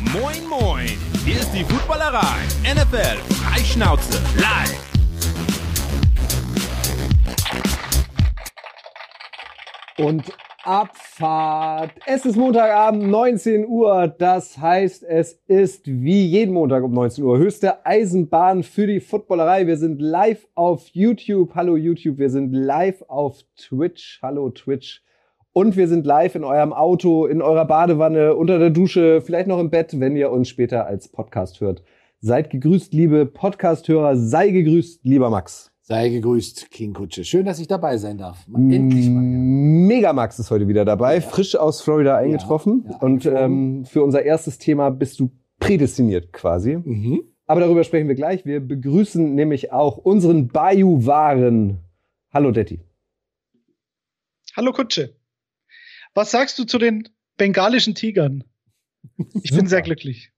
Moin, moin. Hier ist die Footballerei. NFL Freischnauze live. Und Abfahrt. Es ist Montagabend, 19 Uhr. Das heißt, es ist wie jeden Montag um 19 Uhr höchste Eisenbahn für die Footballerei. Wir sind live auf YouTube. Hallo YouTube. Wir sind live auf Twitch. Hallo Twitch. Und wir sind live in eurem Auto, in eurer Badewanne, unter der Dusche, vielleicht noch im Bett, wenn ihr uns später als Podcast hört. Seid gegrüßt, liebe Podcast-Hörer. Sei gegrüßt, lieber Max. Sei gegrüßt, King Kutsche. Schön, dass ich dabei sein darf. Mal, endlich mal. Megamax ist heute wieder dabei, frisch aus Florida eingetroffen. ja, und ähm, für unser erstes Thema bist du prädestiniert quasi. Mhm. Aber darüber sprechen wir gleich. Wir begrüßen nämlich auch unseren Bayou-Waren. Hallo Detti. Hallo Kutsche. Was sagst du zu den bengalischen Tigern? Ich bin sehr glücklich.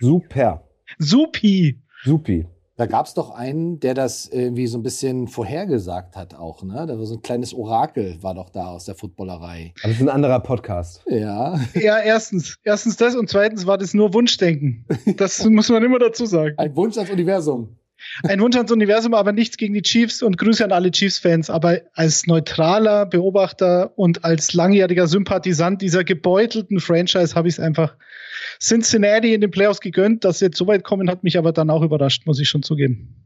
Super. Supi. Supi. Da gab's doch einen, der das irgendwie so ein bisschen vorhergesagt hat auch, ne? Da war so ein kleines Orakel, war doch da aus der Footballerei. Aber das ist ein anderer Podcast. Ja. Ja, erstens. Erstens das und zweitens war das nur Wunschdenken. Das muss man immer dazu sagen. Ein Wunsch ans Universum. Ein Wunsch ans Universum, aber nichts gegen die Chiefs und Grüße an alle Chiefs-Fans. Aber als neutraler Beobachter und als langjähriger Sympathisant dieser gebeutelten Franchise habe ich es einfach Cincinnati in den Playoffs gegönnt. Dass sie jetzt so weit kommen, hat mich aber dann auch überrascht, muss ich schon zugeben.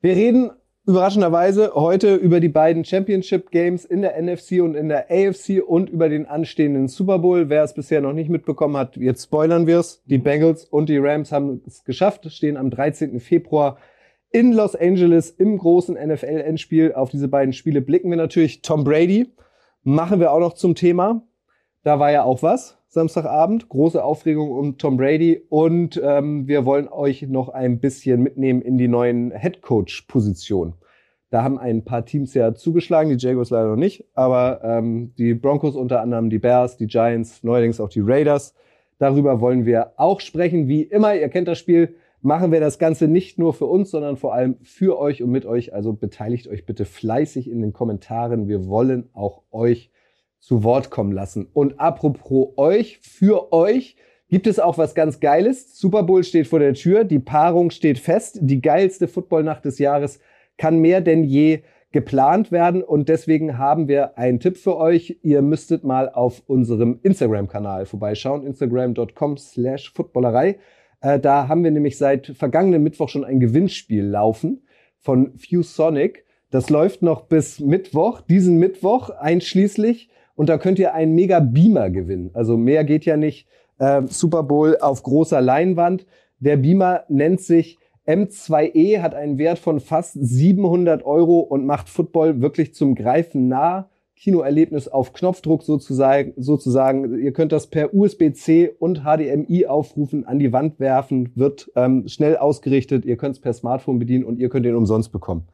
Wir reden überraschenderweise heute über die beiden Championship Games in der NFC und in der AFC und über den anstehenden Super Bowl. Wer es bisher noch nicht mitbekommen hat, jetzt spoilern wir es. Die Bengals und die Rams haben es geschafft, stehen am 13. Februar in Los Angeles im großen NFL-Endspiel. Auf diese beiden Spiele blicken wir natürlich. Tom Brady machen wir auch noch zum Thema. Da war ja auch was. Samstagabend, große Aufregung um Tom Brady und ähm, wir wollen euch noch ein bisschen mitnehmen in die neuen Headcoach-Positionen. Da haben ein paar Teams ja zugeschlagen, die Jaguars leider noch nicht, aber ähm, die Broncos unter anderem, die Bears, die Giants, neuerdings auch die Raiders. Darüber wollen wir auch sprechen. Wie immer, ihr kennt das Spiel, machen wir das Ganze nicht nur für uns, sondern vor allem für euch und mit euch. Also beteiligt euch bitte fleißig in den Kommentaren. Wir wollen auch euch zu Wort kommen lassen. Und apropos euch, für euch gibt es auch was ganz Geiles. Super Bowl steht vor der Tür, die Paarung steht fest, die geilste Footballnacht des Jahres kann mehr denn je geplant werden und deswegen haben wir einen Tipp für euch. Ihr müsstet mal auf unserem Instagram-Kanal vorbeischauen, instagram.com slash footballerei. Äh, da haben wir nämlich seit vergangenen Mittwoch schon ein Gewinnspiel laufen von ViewSonic. Das läuft noch bis Mittwoch, diesen Mittwoch einschließlich. Und da könnt ihr einen mega Beamer gewinnen. Also mehr geht ja nicht. Äh, Super Bowl auf großer Leinwand. Der Beamer nennt sich M2E, hat einen Wert von fast 700 Euro und macht Football wirklich zum Greifen nah. Kinoerlebnis auf Knopfdruck sozusagen, sozusagen. Ihr könnt das per USB-C und HDMI aufrufen, an die Wand werfen, wird ähm, schnell ausgerichtet. Ihr könnt es per Smartphone bedienen und ihr könnt ihn umsonst bekommen.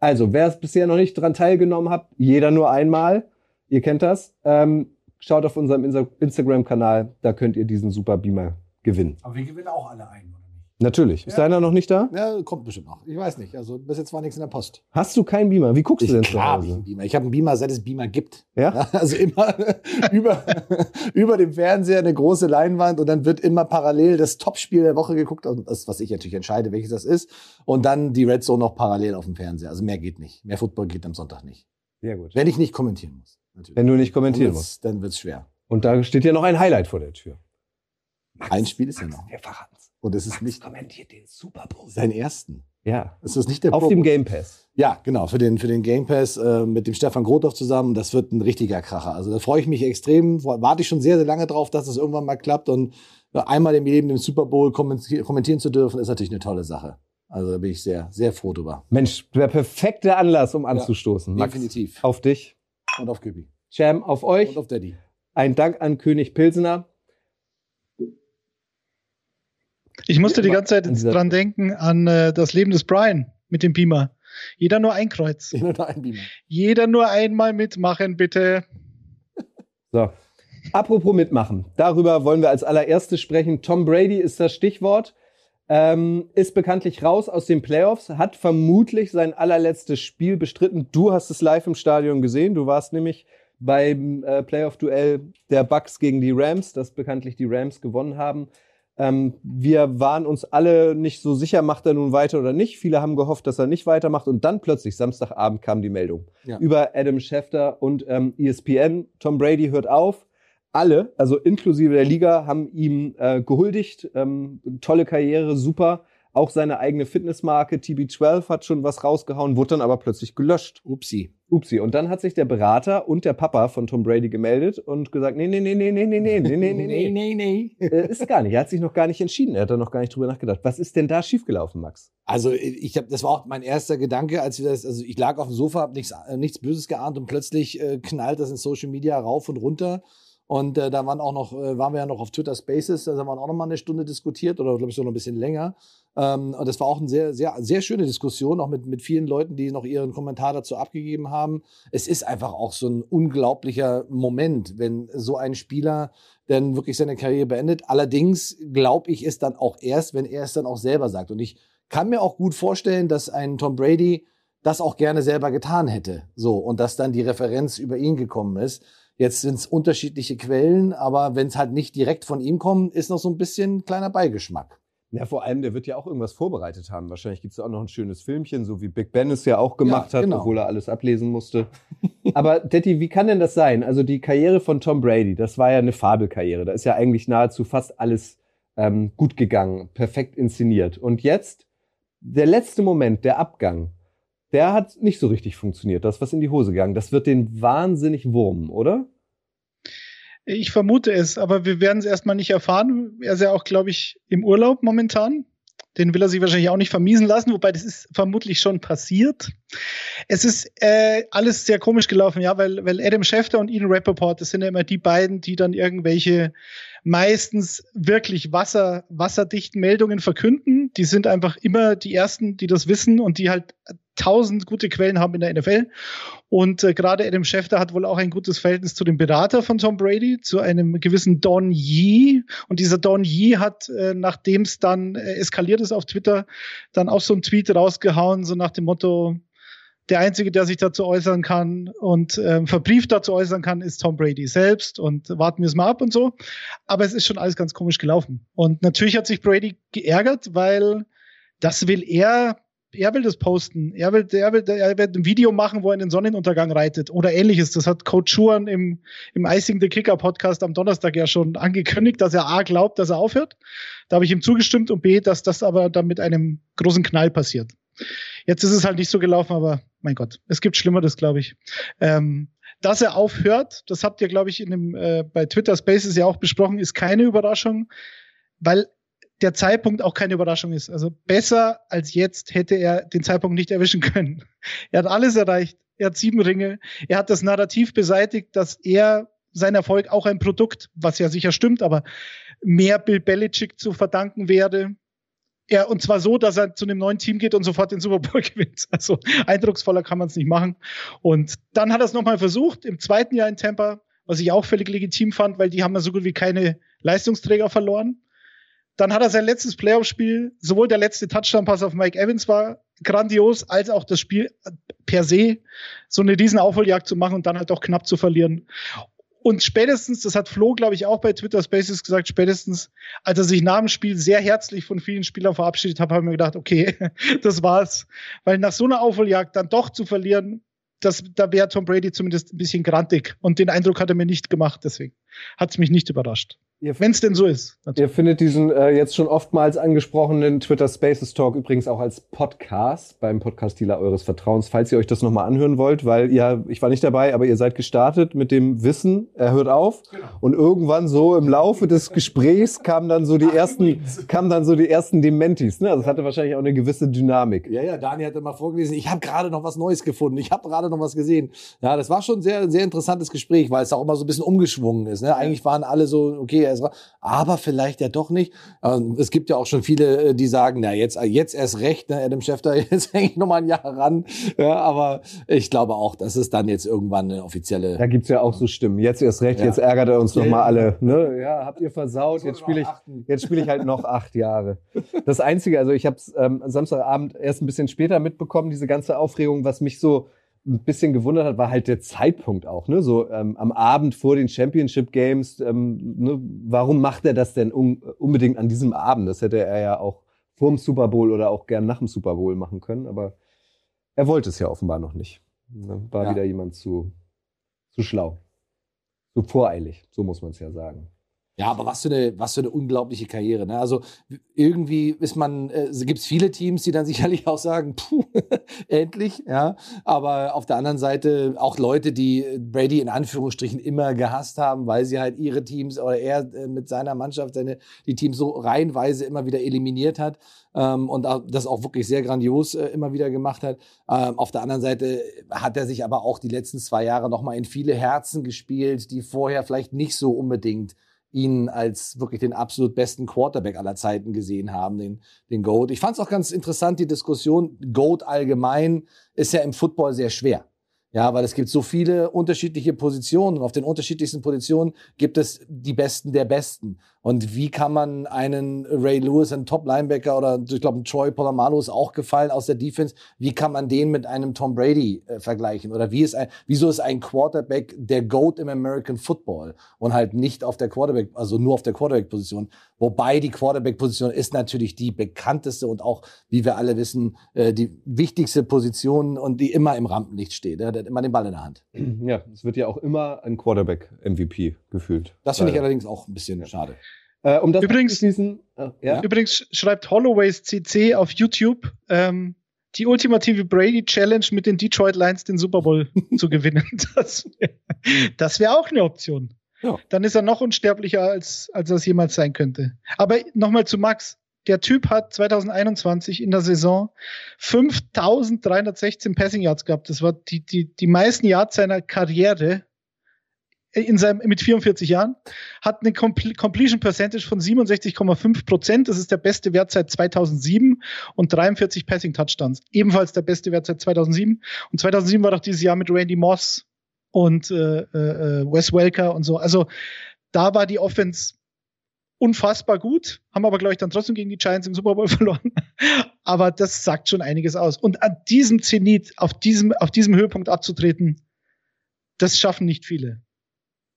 Also, wer es bisher noch nicht dran teilgenommen hat, jeder nur einmal. Ihr kennt das. Ähm, schaut auf unserem Insta Instagram-Kanal, da könnt ihr diesen Super Beamer gewinnen. Aber wir gewinnen auch alle ein, oder nicht? Natürlich. Ist Ja. deiner noch nicht da? Ja, kommt bestimmt noch. Ich weiß nicht. Also bis jetzt war nichts in der Post. Hast du keinen Beamer? Wie guckst du denn zu klar ich Hause? einen Beamer. Ich habe einen Beamer, seit es Beamer gibt. Ja? Also immer über, über dem Fernseher eine große Leinwand und dann wird immer parallel das Topspiel der Woche geguckt, also das, was ich natürlich entscheide, welches das ist. Und dann die Red Zone noch parallel auf dem Fernseher. Also mehr geht nicht. Mehr Football geht am Sonntag nicht. Sehr gut. Wenn ich nicht kommentieren muss. Natürlich. Wenn du nicht kommentieren musst. dann wird's schwer. Und da steht ja noch ein Highlight vor der Tür. Ein Spiel ist ja noch. Wir verraten's. Und es ist nicht kommentiert den Super Bowl. sein ersten. Ja. Es ist nicht der Auf Pro- dem Game Pass. Ja, genau, für den, für den Game Pass äh, mit dem Stefan Grothoff zusammen. Das wird ein richtiger Kracher. Also da freue ich mich extrem. Warte ich schon sehr, sehr lange drauf, dass das irgendwann mal klappt. Und äh, einmal im Leben den Super Bowl kommenti- kommentieren zu dürfen, ist natürlich eine tolle Sache. Also da bin ich sehr, sehr froh drüber. Mensch, der perfekte Anlass, um anzustoßen. Max, Definitiv. Auf dich. Und auf Kübi. Jam, auf euch. Und auf Daddy. Ein Dank an König Pilsener. Ich musste die ganze Zeit dran denken an äh, das Leben des Brian mit dem Beamer. Jeder nur ein Kreuz. Ich nur ein Beamer. Jeder nur einmal mitmachen, bitte. So. Apropos mitmachen. Darüber wollen wir als allererstes sprechen. Tom Brady ist das Stichwort. Ähm, ist bekanntlich raus aus den Playoffs, hat vermutlich sein allerletztes Spiel bestritten. Du hast es live im Stadion gesehen. Du warst nämlich beim äh, Playoff-Duell der Bucks gegen die Rams, das bekanntlich die Rams gewonnen haben. Ähm, wir waren uns alle nicht so sicher, macht er nun weiter oder nicht. Viele haben gehofft, dass er nicht weitermacht. Und dann plötzlich, Samstagabend, kam die Meldung Ja. über Adam Schefter und ähm, ESPN. Tom Brady hört auf. Alle, also inklusive der Liga, haben ihm äh, gehuldigt. Ähm, tolle Karriere, super. Auch seine eigene Fitnessmarke TB12 hat schon was rausgehauen, wurde dann aber plötzlich gelöscht. Upsi. Upsi. Und dann hat sich der Berater und der Papa von Tom Brady gemeldet und gesagt, nee, nee, nee, nee, nee, nee, nee, nee, nee, nee, nee. nee, nee. Äh, ist gar nicht. Er hat sich noch gar nicht entschieden. Er hat da noch gar nicht drüber nachgedacht. Was ist denn da schiefgelaufen, Max? Also ich habe, das war auch mein erster Gedanke, als wir das, also ich lag auf dem Sofa, habe nichts, äh, nichts Böses geahnt und plötzlich äh, knallt das in Social Media rauf und runter. Und äh, da waren auch noch, äh, waren wir ja noch auf Twitter Spaces, da haben wir auch noch mal eine Stunde diskutiert oder glaube ich so noch ein bisschen länger. Ähm, und das war auch eine sehr, sehr, sehr schöne Diskussion, auch mit, mit vielen Leuten, die noch ihren Kommentar dazu abgegeben haben. Es ist einfach auch so ein unglaublicher Moment, wenn so ein Spieler dann wirklich seine Karriere beendet. Allerdings glaube ich es dann auch erst, wenn er es dann auch selber sagt. Und ich kann mir auch gut vorstellen, dass ein Tom Brady das auch gerne selber getan hätte. So, und dass dann die Referenz über ihn gekommen ist. Jetzt sind es unterschiedliche Quellen, aber wenn es halt nicht direkt von ihm kommt, ist noch so ein bisschen kleiner Beigeschmack. Ja, vor allem, der wird ja auch irgendwas vorbereitet haben. Wahrscheinlich gibt es auch noch ein schönes Filmchen, so wie Big Ben es ja auch gemacht Ja, hat, genau. obwohl er alles ablesen musste. Aber Detti, wie kann denn das sein? Also die Karriere von Tom Brady, das war ja eine Fabelkarriere. Da ist ja eigentlich nahezu fast alles ähm, gut gegangen, perfekt inszeniert. Und jetzt, der letzte Moment, der Abgang, der hat nicht so richtig funktioniert. Da ist was in die Hose gegangen. Das wird den wahnsinnig wurmen, oder? Ich vermute es, aber wir werden es erstmal nicht erfahren. Er ist ja auch, glaube ich, im Urlaub momentan. Den will er sich wahrscheinlich auch nicht vermiesen lassen, wobei das ist vermutlich schon passiert. Es ist äh, alles sehr komisch gelaufen, ja, weil, weil Adam Schefter und Ian Rappaport, das sind ja immer die beiden, die dann irgendwelche meistens wirklich wasser, wasserdichten Meldungen verkünden. Die sind einfach immer die Ersten, die das wissen und die halt tausend gute Quellen haben in der NFL. Und äh, gerade Adam Schefter hat wohl auch ein gutes Verhältnis zu dem Berater von Tom Brady, zu einem gewissen Don Yee. Und dieser Don Yee hat, äh, nachdem es dann äh, eskaliert ist auf Twitter, dann auch so einen Tweet rausgehauen, so nach dem Motto, der Einzige, der sich dazu äußern kann und ähm, verbrieft dazu äußern kann, ist Tom Brady selbst und warten wir es mal ab und so. Aber es ist schon alles ganz komisch gelaufen. Und natürlich hat sich Brady geärgert, weil das will er, er will das posten. Er will, er will, er wird ein Video machen, wo er in den Sonnenuntergang reitet oder ähnliches. Das hat Coach Schuhan im, im Icing the Kicker Podcast am Donnerstag ja schon angekündigt, dass er A glaubt, dass er aufhört. Da habe ich ihm zugestimmt und B, dass das aber dann mit einem großen Knall passiert. Jetzt ist es halt nicht so gelaufen, aber mein Gott, es gibt Schlimmeres, glaube ich. Ähm, dass er aufhört, das habt ihr, glaube ich, in dem, äh, bei Twitter Spaces ja auch besprochen, ist keine Überraschung, weil der Zeitpunkt auch keine Überraschung ist. Also besser als jetzt hätte er den Zeitpunkt nicht erwischen können. Er hat alles erreicht. Er hat sieben Ringe. Er hat das Narrativ beseitigt, dass er sein Erfolg auch ein Produkt, was ja sicher stimmt, aber mehr Bill Belichick zu verdanken wäre. Ja, und zwar so, dass er zu einem neuen Team geht und sofort den Super Bowl gewinnt. Also eindrucksvoller kann man es nicht machen. Und dann hat er es nochmal versucht, im zweiten Jahr in Tampa, was ich auch völlig legitim fand, weil die haben ja so gut wie keine Leistungsträger verloren. Dann hat er sein letztes Playoff-Spiel, sowohl der letzte Touchdown-Pass auf Mike Evans war grandios, als auch das Spiel per se, so eine riesen Aufholjagd zu machen und dann halt auch knapp zu verlieren. Und spätestens, das hat Flo, glaube ich, auch bei Twitter Spaces gesagt, spätestens, als er sich nach dem Spiel sehr herzlich von vielen Spielern verabschiedet hat, habe ich mir gedacht, okay, das war's. Weil nach so einer Aufholjagd dann doch zu verlieren, das, da wäre Tom Brady zumindest ein bisschen grantig. Und den Eindruck hat er mir nicht gemacht, deswegen hat es mich nicht überrascht. Wenn es denn so ist. Ihr findet diesen äh, jetzt schon oftmals angesprochenen Twitter Spaces Talk übrigens auch als Podcast beim Podcast-Dealer eures Vertrauens, falls ihr euch das nochmal anhören wollt, weil ihr, ich war nicht dabei, aber ihr seid gestartet mit dem Wissen, er hört auf. Und irgendwann so im Laufe des Gesprächs kamen dann so die ersten, kamen dann so die ersten Dementis. Ne? Also es hatte wahrscheinlich auch eine gewisse Dynamik. Ja, ja, Dani hat immer vorgelesen, ich habe gerade noch was Neues gefunden, ich habe gerade noch was gesehen. Ja, das war schon ein sehr, sehr interessantes Gespräch, weil es auch immer so ein bisschen umgeschwungen ist. Ne? Eigentlich waren alle so, okay, er ist ra- aber vielleicht ja doch nicht. Ähm, Es gibt ja auch schon viele, äh, die sagen, na jetzt, jetzt erst recht, ne, Adam Schefter, jetzt hänge ich noch mal ein Jahr ran. Ja, aber ich glaube auch, dass es dann jetzt irgendwann eine offizielle. Da gibt's ja auch so Stimmen. Jetzt erst recht, Ja. jetzt ärgert er uns Ja, nochmal alle. Ne? Ja, habt ihr versaut, jetzt spiele ich, jetzt spiele ich halt noch acht Jahre. Das Einzige, also ich habe es ähm, Samstagabend erst ein bisschen später mitbekommen, diese ganze Aufregung, was mich so ein bisschen gewundert hat, war halt der Zeitpunkt auch. Ne? So ähm, am Abend vor den Championship Games. Ähm, ne? Warum macht er das denn un unbedingt an diesem Abend? Das hätte er ja auch vor dem Super Bowl oder auch gern nach dem Super Bowl machen können. Aber er wollte es ja offenbar noch nicht. Ne? War ja. wieder jemand zu, zu schlau. Zu voreilig, so muss man es ja sagen. Ja, aber was für eine, was für eine unglaubliche Karriere. Ne? Also irgendwie ist man, äh, gibt viele Teams, die dann sicherlich auch sagen, puh, endlich, ja. Aber auf der anderen Seite auch Leute, die Brady in Anführungsstrichen immer gehasst haben, weil sie halt ihre Teams oder er äh, mit seiner Mannschaft seine, die Teams so reihenweise immer wieder eliminiert hat ähm, und das auch wirklich sehr grandios äh, immer wieder gemacht hat. Ähm, auf der anderen Seite hat er sich aber auch die letzten zwei Jahre nochmal in viele Herzen gespielt, die vorher vielleicht nicht so unbedingt ihn als wirklich den absolut besten Quarterback aller Zeiten gesehen haben, den, den Goat. Ich fand es auch ganz interessant, die Diskussion, Goat allgemein ist ja im Football sehr schwer. Ja, weil es gibt so viele unterschiedliche Positionen und auf den unterschiedlichsten Positionen gibt es die Besten der Besten. Und wie kann man einen Ray Lewis, einen Top-Linebacker oder ich glaube, Troy Polamalu ist auch gefallen aus der Defense, wie kann man den mit einem Tom Brady äh, vergleichen? Oder wie ist ein, wieso ist ein Quarterback der GOAT im American Football und halt nicht auf der Quarterback, also nur auf der Quarterback-Position? Wobei die Quarterback-Position ist natürlich die bekannteste und auch, wie wir alle wissen, äh, die wichtigste Position und die immer im Rampenlicht steht. Der hat immer den Ball in der Hand. Ja, es wird ja auch immer ein Quarterback-MVP gefühlt. Das finde ich allerdings auch ein bisschen ja. schade. Äh, um das übrigens, äh, ja? übrigens schreibt Holloways CC auf YouTube, ähm, die ultimative Brady Challenge mit den Detroit Lions den Super Bowl zu gewinnen. Das wäre wär auch eine Option. Ja. Dann ist er noch unsterblicher, als, als er es jemals sein könnte. Aber nochmal zu Max. Der Typ hat 2021 in der Saison 5316 Passing Yards gehabt. Das war die, die, die meisten Yards seiner Karriere in seinem, mit 44 Jahren, hat eine Completion Percentage von 67,5 Prozent. Das ist der beste Wert seit 2007 und 43 Passing Touchdowns. Ebenfalls der beste Wert seit 2007. Und 2007 war doch dieses Jahr mit Randy Moss und äh, äh, Wes Welker und so. Also da war die Offense unfassbar gut, haben aber, glaube ich, dann trotzdem gegen die Giants im Super Bowl verloren. aber das sagt schon einiges aus. Und an diesem Zenit, auf diesem, auf diesem Höhepunkt abzutreten, das schaffen nicht viele.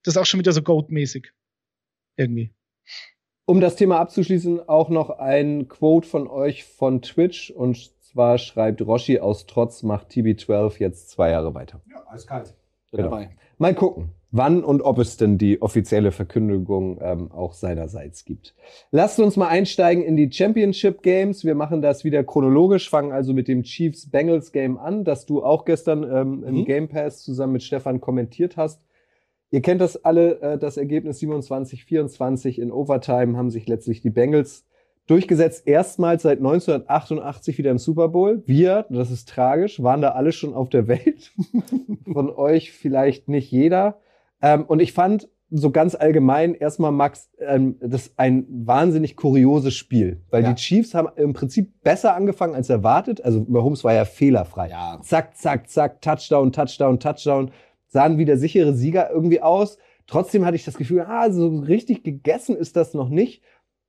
Das ist auch schon wieder so Goat-mäßig. Irgendwie. Um das Thema abzuschließen, auch noch ein Quote von euch von Twitch und zwar schreibt Roshi aus Trotz macht TB12 jetzt zwei Jahre weiter. Ja, alles kalt. Genau. Dabei. Mal gucken, wann und ob es denn die offizielle Verkündigung ähm, auch seinerseits gibt. Lasst uns mal einsteigen in die Championship Games. Wir machen das wieder chronologisch, fangen also mit dem Chiefs Bengals Game an, das du auch gestern ähm, im mhm. Game Pass zusammen mit Stefan kommentiert hast. Ihr kennt das alle, äh, das Ergebnis 27, 24 in Overtime haben sich letztlich die Bengals durchgesetzt. Erstmals seit 1988 wieder im Super Bowl. Wir, das ist tragisch, waren da alle schon auf der Welt. Von euch vielleicht nicht jeder. Ähm, und ich fand so ganz allgemein erstmal, Max, ähm, das ein wahnsinnig kurioses Spiel. Weil ja. die Chiefs haben im Prinzip besser angefangen als erwartet. Also Mahomes war ja fehlerfrei. Ja. Zack, zack, zack, Touchdown, Touchdown, Touchdown sahen wie der sichere Sieger irgendwie aus. Trotzdem hatte ich das Gefühl, ah, so richtig gegessen ist das noch nicht.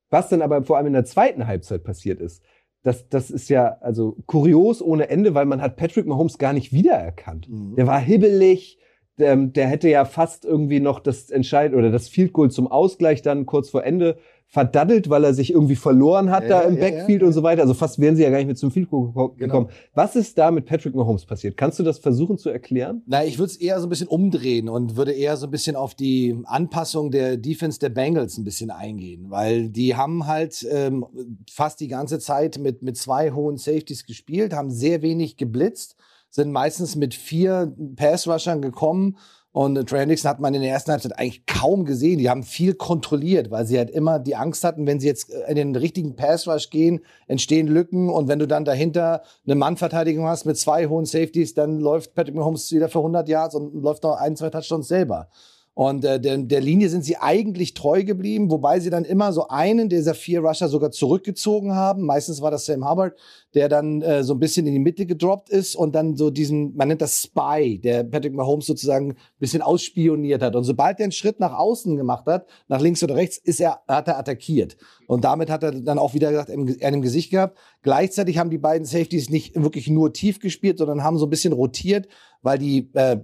Was dann aber vor allem in der zweiten Halbzeit passiert ist, das, das ist ja also kurios ohne Ende, weil man hat Patrick Mahomes gar nicht wiedererkannt. Mhm. Der war hibbelig, der, der hätte ja fast irgendwie noch das Entscheid oder das Field Goal zum Ausgleich dann kurz vor Ende verdaddelt, weil er sich irgendwie verloren hat ja, da im ja, Backfield ja, und so weiter. Also fast wären sie ja gar nicht mehr zum Field genau. gekommen. Genau. Was ist da mit Patrick Mahomes passiert? Kannst du das versuchen zu erklären? Na, ich würde es eher so ein bisschen umdrehen und würde eher so ein bisschen auf die Anpassung der Defense der Bengals ein bisschen eingehen, weil die haben halt ähm, fast die ganze Zeit mit, mit zwei hohen Safeties gespielt, haben sehr wenig geblitzt, sind meistens mit vier Pass-Rushern gekommen und Trey Hendrickson hat man in der ersten Halbzeit eigentlich kaum gesehen. Die haben viel kontrolliert, weil sie halt immer die Angst hatten, wenn sie jetzt in den richtigen Pass Rush gehen, entstehen Lücken. Und wenn du dann dahinter eine Mannverteidigung hast mit zwei hohen Safeties, dann läuft Patrick Mahomes wieder für 100 Yards und läuft noch ein, zwei Touchdowns selber. Und äh, der, der Linie sind sie eigentlich treu geblieben, wobei sie dann immer so einen dieser vier Rusher sogar zurückgezogen haben. Meistens war das Sam Hubbard, der dann äh, so ein bisschen in die Mitte gedroppt ist und dann so diesen, man nennt das Spy, der Patrick Mahomes sozusagen ein bisschen ausspioniert hat. Und sobald er einen Schritt nach außen gemacht hat, nach links oder rechts, ist er, hat er attackiert. Und damit hat er dann auch wieder gesagt, er im Gesicht gehabt. Gleichzeitig haben die beiden Safeties nicht wirklich nur tief gespielt, sondern haben so ein bisschen rotiert weil die äh,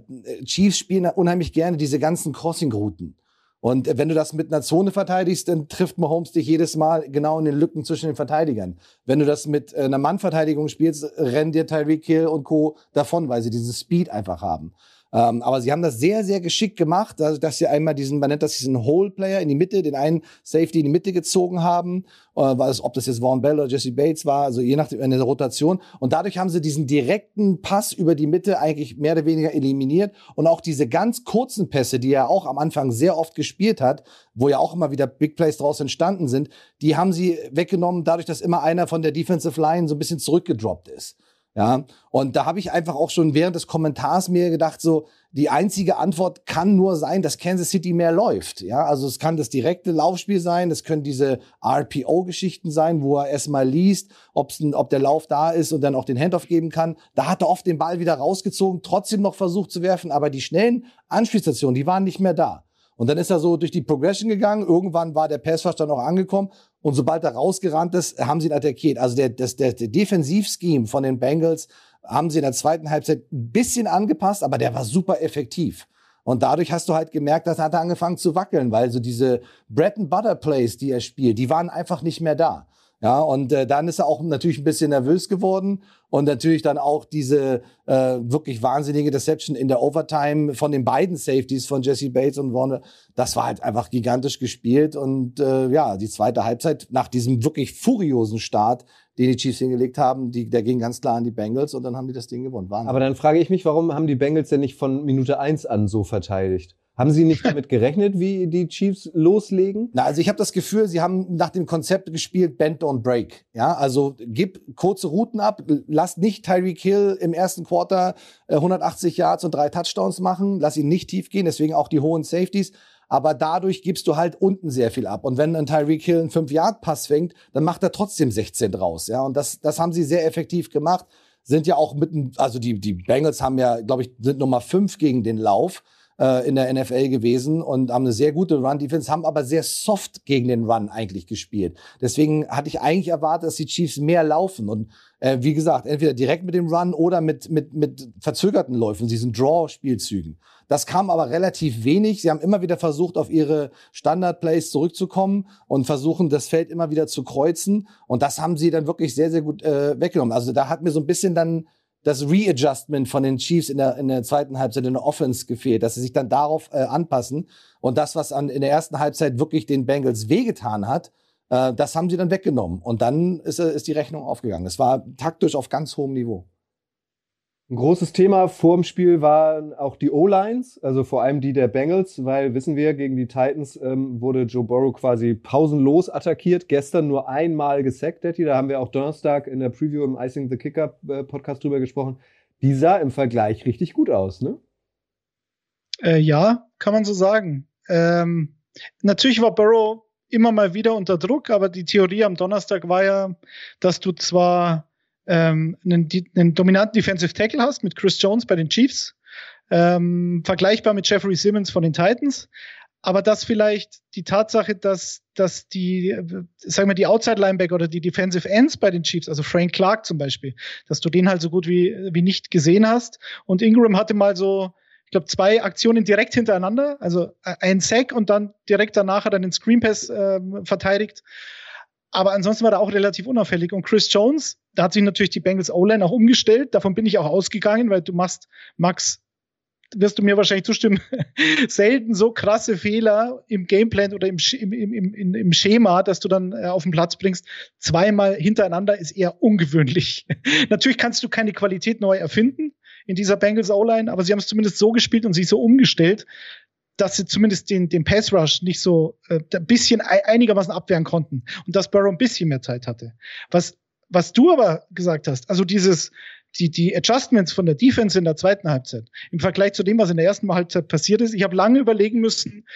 Chiefs spielen unheimlich gerne diese ganzen Crossing-Routen. Und wenn du das mit einer Zone verteidigst, dann trifft Mahomes dich jedes Mal genau in den Lücken zwischen den Verteidigern. Wenn du das mit äh, einer Mannverteidigung spielst, rennen dir Tyreek Hill und Co. davon, weil sie diesen Speed einfach haben. Ähm, aber sie haben das sehr, sehr geschickt gemacht, also, dass sie einmal diesen, man nennt das diesen Hole-Player in die Mitte, den einen Safety in die Mitte gezogen haben, äh, was, ob das jetzt Vaughn Bell oder Jesse Bates war, also je nachdem in der Rotation. Und dadurch haben sie diesen direkten Pass über die Mitte eigentlich mehr oder weniger eliminiert. Und auch diese ganz kurzen Pässe, die er auch am Anfang sehr oft gespielt hat, wo ja auch immer wieder Big Plays draus entstanden sind, die haben sie weggenommen, dadurch, dass immer einer von der Defensive Line so ein bisschen zurückgedroppt ist. Ja, und da habe ich einfach auch schon während des Kommentars mir gedacht, so, die einzige Antwort kann nur sein, dass Kansas City mehr läuft. Ja, also es kann das direkte Laufspiel sein, es können diese RPO-Geschichten sein, wo er erstmal liest, ob's, ob der Lauf da ist und dann auch den Handoff geben kann. Da hat er oft den Ball wieder rausgezogen, trotzdem noch versucht zu werfen, aber die schnellen Anspielstationen, die waren nicht mehr da. Und dann ist er so durch die Progression gegangen. Irgendwann war der Passrush dann auch angekommen. Und sobald er rausgerannt ist, haben sie ihn attackiert. Also der, das, der, der Defensivscheme von den Bengals haben sie in der zweiten Halbzeit ein bisschen angepasst, aber der war super effektiv. Und dadurch hast du halt gemerkt, dass er hat angefangen zu wackeln, weil so diese Bread and Butter Plays, die er spielt, die waren einfach nicht mehr da. Ja, und äh, dann ist er auch natürlich ein bisschen nervös geworden und natürlich dann auch diese äh, wirklich wahnsinnige Deception in der Overtime von den beiden Safeties von Jesse Bates und Warner. Das war halt einfach gigantisch gespielt und äh, ja, die zweite Halbzeit nach diesem wirklich furiosen Start, den die Chiefs hingelegt haben, die, der ging ganz klar an die Bengals und dann haben die das Ding gewonnen. Wahnsinn. Aber dann frage ich mich, warum haben die Bengals denn nicht von Minute eins an so verteidigt? Haben Sie nicht damit gerechnet, wie die Chiefs loslegen? Na, also ich habe das Gefühl, sie haben nach dem Konzept gespielt, Bend don't break. Ja, also gib kurze Routen ab, lass nicht Tyreek Hill im ersten Quarter äh, 180 Yards und drei Touchdowns machen, lass ihn nicht tief gehen, deswegen auch die hohen Safeties. Aber dadurch gibst du halt unten sehr viel ab. Und wenn ein Tyreek Hill einen 5-Yard-Pass fängt, dann macht er trotzdem 16 draus. Ja, und das, das haben sie sehr effektiv gemacht. Sind ja auch mitten, also die, die Bengals haben ja, glaube ich, sind Nummer 5 gegen den Lauf äh, in der NFL gewesen und haben eine sehr gute Run-Defense, haben aber sehr soft gegen den Run eigentlich gespielt. Deswegen hatte ich eigentlich erwartet, dass die Chiefs mehr laufen und äh, wie gesagt, entweder direkt mit dem Run oder mit, mit, mit verzögerten Läufen, diesen Draw-Spielzügen. Das kam aber relativ wenig. Sie haben immer wieder versucht, auf ihre Standard-Plays zurückzukommen und versuchen, das Feld immer wieder zu kreuzen. Und das haben sie dann wirklich sehr, sehr gut äh, weggenommen. Also da hat mir so ein bisschen dann das Readjustment von den Chiefs in der, in der zweiten Halbzeit in der Offense gefehlt, dass sie sich dann darauf äh, anpassen. Und das, was an, in der ersten Halbzeit wirklich den Bengals wehgetan hat, äh, das haben sie dann weggenommen. Und dann ist, äh, ist die Rechnung aufgegangen. Es war taktisch auf ganz hohem Niveau. Ein großes Thema vor dem Spiel waren auch die O-Lines, also vor allem die der Bengals, weil wissen wir, gegen die Titans ähm, wurde Joe Burrow quasi pausenlos attackiert. Gestern nur einmal gesackt, Daddy. Da haben wir auch Donnerstag in der Preview im Icing the Kicker äh, Podcast drüber gesprochen. Die sah im Vergleich richtig gut aus, ne? Äh, ja, kann man so sagen. Ähm, natürlich war Burrow immer mal wieder unter Druck, aber die Theorie am Donnerstag war ja, dass du zwar ähm, einen, einen dominanten Defensive Tackle hast mit Chris Jones bei den Chiefs, ähm, vergleichbar mit Jeffrey Simmons von den Titans, aber dass vielleicht die Tatsache, dass, dass die, sagen wir, die Outside Linebacker oder die Defensive Ends bei den Chiefs, also Frank Clark zum Beispiel, dass du den halt so gut wie, wie nicht gesehen hast. Und Ingram hatte mal so, ich glaube, zwei Aktionen direkt hintereinander, also ein Sack und dann direkt danach hat er den Screen Pass äh, verteidigt. Aber ansonsten war er auch relativ unauffällig. Und Chris Jones, da hat sich natürlich die Bengals O-Line auch umgestellt. Davon bin ich auch ausgegangen, weil du machst, Max, wirst du mir wahrscheinlich zustimmen, selten so krasse Fehler im Gameplan oder im, im, im, im, Schema, dass du dann äh, auf den Platz bringst. Zweimal hintereinander ist eher ungewöhnlich. natürlich kannst du keine Qualität neu erfinden in dieser Bengals O-Line, aber sie haben es zumindest so gespielt und sich so umgestellt, dass sie zumindest den, den Pass Rush nicht so äh, ein bisschen einigermaßen abwehren konnten und dass Burrow ein bisschen mehr Zeit hatte. Was, was du aber gesagt hast, also dieses, die, die Adjustments von der Defense in der zweiten Halbzeit im Vergleich zu dem, was in der ersten Halbzeit passiert ist, ich habe lange überlegen müssen,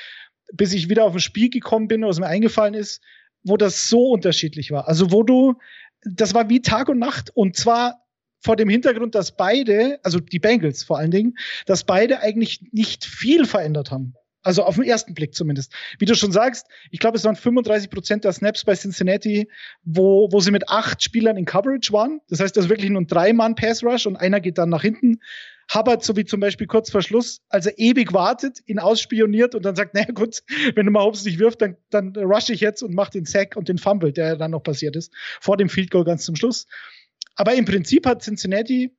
bis ich wieder auf ein Spiel gekommen bin, was mir eingefallen ist, wo das so unterschiedlich war. Also wo du, das war wie Tag und Nacht und zwar vor dem Hintergrund, dass beide, also die Bengals vor allen Dingen, dass beide eigentlich nicht viel verändert haben. Also auf den ersten Blick zumindest. Wie du schon sagst, ich glaube, es waren 35 Prozent der Snaps bei Cincinnati, wo, wo sie mit acht Spielern in Coverage waren. Das heißt, das ist wirklich nur ein Drei-Mann-Pass-Rush und einer geht dann nach hinten. Hubbard, so wie zum Beispiel kurz vor Schluss, also ewig wartet, ihn ausspioniert und dann sagt, naja gut, wenn du mal Mahomes nicht wirft, dann, dann rush ich jetzt und mach den Sack und den Fumble, der dann noch passiert ist, vor dem Field Goal ganz zum Schluss. Aber im Prinzip hat Cincinnati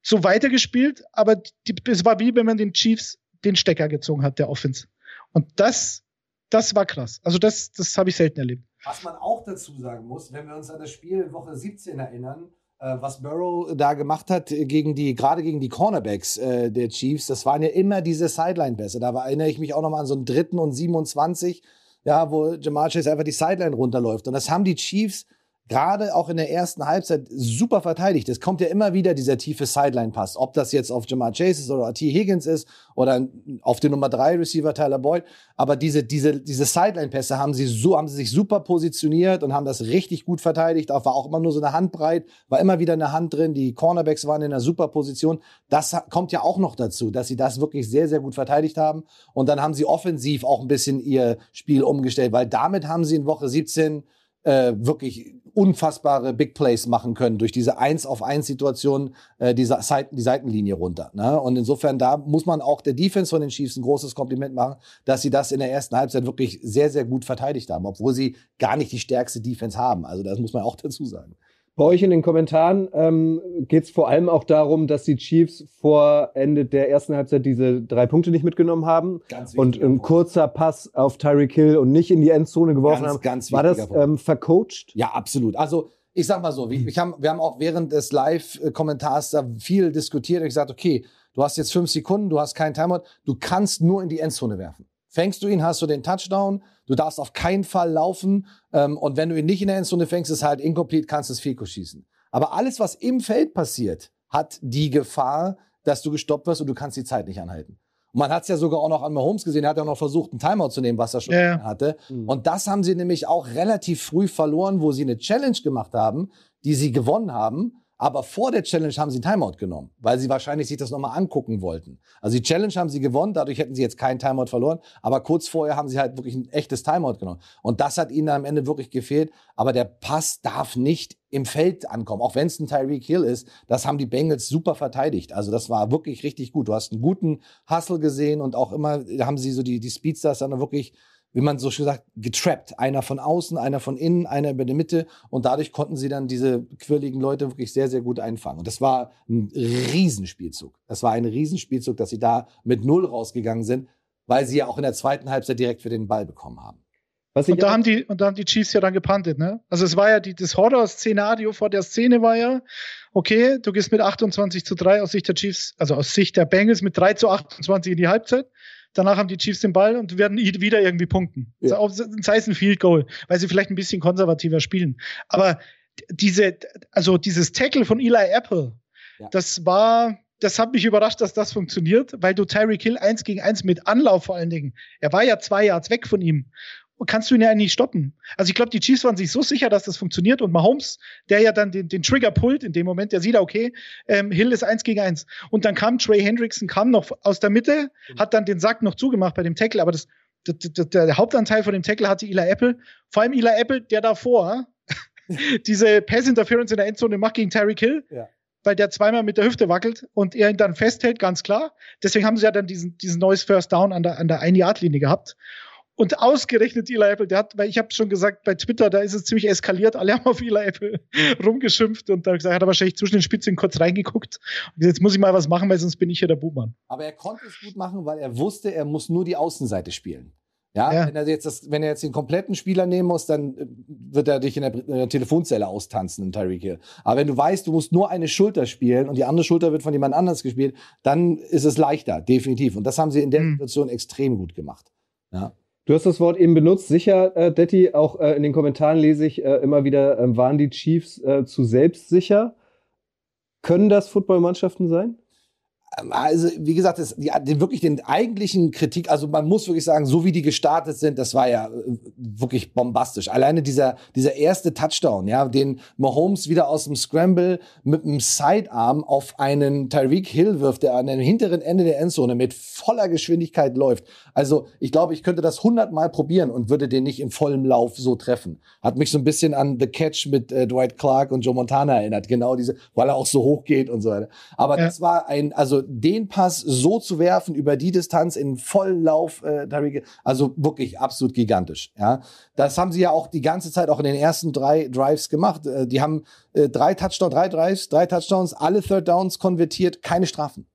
so weitergespielt, aber die, es war wie wenn man den Chiefs den Stecker gezogen hat, der Offense. Und das, das war krass. Also das, das habe ich selten erlebt. Was man auch dazu sagen muss, wenn wir uns an das Spiel Woche 17 erinnern, äh, was Burrow da gemacht hat gegen die, gerade gegen die Cornerbacks äh, der Chiefs, das waren ja immer diese Sideline-Pässe. Da erinnere ich mich auch nochmal an so einen dritten und 27, ja, wo Jamal Chase einfach die Sideline runterläuft. Und das haben die Chiefs gerade auch in der ersten Halbzeit super verteidigt. Es kommt ja immer wieder dieser tiefe Sideline-Pass. Ob das jetzt auf Jamal Chase ist oder T. Higgins ist oder auf den Nummer 3 Receiver Tyler Boyd. Aber diese, diese, diese Sideline-Pässe haben sie so, haben sie sich super positioniert und haben das richtig gut verteidigt. War auch immer nur so eine Handbreit, war immer wieder eine Hand drin. Die Cornerbacks waren in einer super Position. Das kommt ja auch noch dazu, dass sie das wirklich sehr, sehr gut verteidigt haben. Und dann haben sie offensiv auch ein bisschen ihr Spiel umgestellt, weil damit haben sie in Woche 17 äh, wirklich unfassbare Big Plays machen können durch diese eins auf eins Situation äh, die, Seiten, die Seitenlinie runter. Ne? Und insofern da muss man auch der Defense von den Chiefs ein großes Kompliment machen, dass sie das in der ersten Halbzeit wirklich sehr sehr gut verteidigt haben, obwohl sie gar nicht die stärkste Defense haben. Also das muss man auch dazu sagen. Bei euch in den Kommentaren ähm, geht es vor allem auch darum, dass die Chiefs vor Ende der ersten Halbzeit diese drei Punkte nicht mitgenommen haben und ein kurzer Pass auf Tyreek Hill und nicht in die Endzone geworfen ganz, haben. Ganz War das ähm, vercoacht? Ja, absolut. Also ich sag mal so, wir, ich haben, wir haben auch während des Live-Kommentars da viel diskutiert und gesagt, okay, du hast jetzt fünf Sekunden, du hast keinen Timeout, du kannst nur in die Endzone werfen. Fängst du ihn, hast du den Touchdown. Du darfst auf keinen Fall laufen. Ähm, und wenn du ihn nicht in der Endzone fängst, ist halt incomplete, kannst du das Fico schießen. Aber alles, was im Feld passiert, hat die Gefahr, dass du gestoppt wirst und du kannst die Zeit nicht anhalten. Und man hat es ja sogar auch noch an Mahomes gesehen, er hat ja auch noch versucht, einen Timeout zu nehmen, was er schon ja. hatte. Mhm. Und das haben sie nämlich auch relativ früh verloren, wo sie eine Challenge gemacht haben, die sie gewonnen haben. Aber vor der Challenge haben sie ein Timeout genommen, weil sie wahrscheinlich sich das nochmal angucken wollten. Also die Challenge haben sie gewonnen, dadurch hätten sie jetzt keinen Timeout verloren. Aber kurz vorher haben sie halt wirklich ein echtes Timeout genommen. Und das hat ihnen am Ende wirklich gefehlt. Aber der Pass darf nicht im Feld ankommen, auch wenn es ein Tyreek Hill ist. Das haben die Bengals super verteidigt. Also das war wirklich richtig gut. Du hast einen guten Hustle gesehen und auch immer haben sie so die, die Speedstars dann wirklich wie man so schön sagt, getrappt. Einer von außen, einer von innen, einer über die Mitte. Und dadurch konnten sie dann diese quirligen Leute wirklich sehr, sehr gut einfangen. Und das war ein Riesenspielzug. Das war ein Riesenspielzug, dass sie da mit Null rausgegangen sind, weil sie ja auch in der zweiten Halbzeit direkt für den Ball bekommen haben. und, da haben die, und da haben die Chiefs ja dann gepantet, ne? Also es war ja die, das Horror-Szenario vor der Szene war ja, okay, du gehst mit 28 zu 3 aus Sicht der Chiefs, also aus Sicht der Bengals mit 3 zu 28 in die Halbzeit. Danach haben die Chiefs den Ball und werden wieder irgendwie punkten. Ja. Sei es ein Field Goal, weil sie vielleicht ein bisschen konservativer spielen. Aber diese, also dieses Tackle von Eli Apple, ja. das war, das hat mich überrascht, dass das funktioniert, weil du Tyreek Hill eins gegen eins mit Anlauf vor allen Dingen. Er war ja zwei Yards weg von ihm kannst du ihn ja nicht stoppen. Also ich glaube, die Chiefs waren sich so sicher, dass das funktioniert und Mahomes, der ja dann den, den Trigger pullt in dem Moment, der sieht, okay, ähm, Hill ist eins gegen eins. Und dann kam Trey Hendrickson, kam noch aus der Mitte, mhm. hat dann den Sack noch zugemacht bei dem Tackle, aber das, der, der Hauptanteil von dem Tackle hatte Eli Apple, vor allem Eli Apple, der davor diese Pass Interference in der Endzone macht gegen Terry Kill. Ja weil der zweimal mit der Hüfte wackelt und er ihn dann festhält, ganz klar. Deswegen haben sie ja dann diesen, diesen neues First Down an der, an der Ein-Yard-Linie gehabt. Und ausgerechnet Eli Apple, der hat, weil ich habe schon gesagt, bei Twitter, da ist es ziemlich eskaliert, alle haben auf Eli Apple rumgeschimpft und da gesagt, hat er wahrscheinlich zwischen den Spitzen kurz reingeguckt und gesagt, jetzt muss ich mal was machen, weil sonst bin ich hier der Buhmann. Aber er konnte es gut machen, weil er wusste, er muss nur die Außenseite spielen. Ja, ja. Wenn, er jetzt das, wenn er jetzt den kompletten Spieler nehmen muss, dann äh, wird er dich in der, in der Telefonzelle austanzen, Tyreek Hill. Aber wenn du weißt, du musst nur eine Schulter spielen und die andere Schulter wird von jemand anders gespielt, dann ist es leichter, definitiv. Und das haben sie in der mhm. Situation extrem gut gemacht. Ja. Du hast das Wort eben benutzt, sicher, äh, Detti. Auch äh, in den Kommentaren lese ich äh, immer wieder, äh, waren die Chiefs äh, zu selbstsicher? Können das Footballmannschaften sein? Ähm, also, wie gesagt, das, die, die, wirklich den eigentlichen Kritik, also man muss wirklich sagen, so wie die gestartet sind, das war ja äh, wirklich bombastisch. Alleine dieser, dieser erste Touchdown, ja, den Mahomes wieder aus dem Scramble mit einem Sidearm auf einen Tyreek Hill wirft, der an dem hinteren Ende der Endzone mit voller Geschwindigkeit läuft. Also, ich glaube, ich könnte das hundertmal probieren und würde den nicht im vollen Lauf so treffen. Hat mich so ein bisschen an The Catch mit äh, Dwight Clark und Joe Montana erinnert. Genau diese, weil er auch so hoch geht und so weiter. Aber ja. das war ein, also, den Pass so zu werfen über die Distanz in Volllauf, äh, also wirklich absolut gigantisch. Ja, das haben sie ja auch die ganze Zeit auch in den ersten drei Drives gemacht. Äh, die haben äh, drei Touchdowns, drei Drives, drei Touchdowns, alle Third Downs konvertiert, keine Strafen.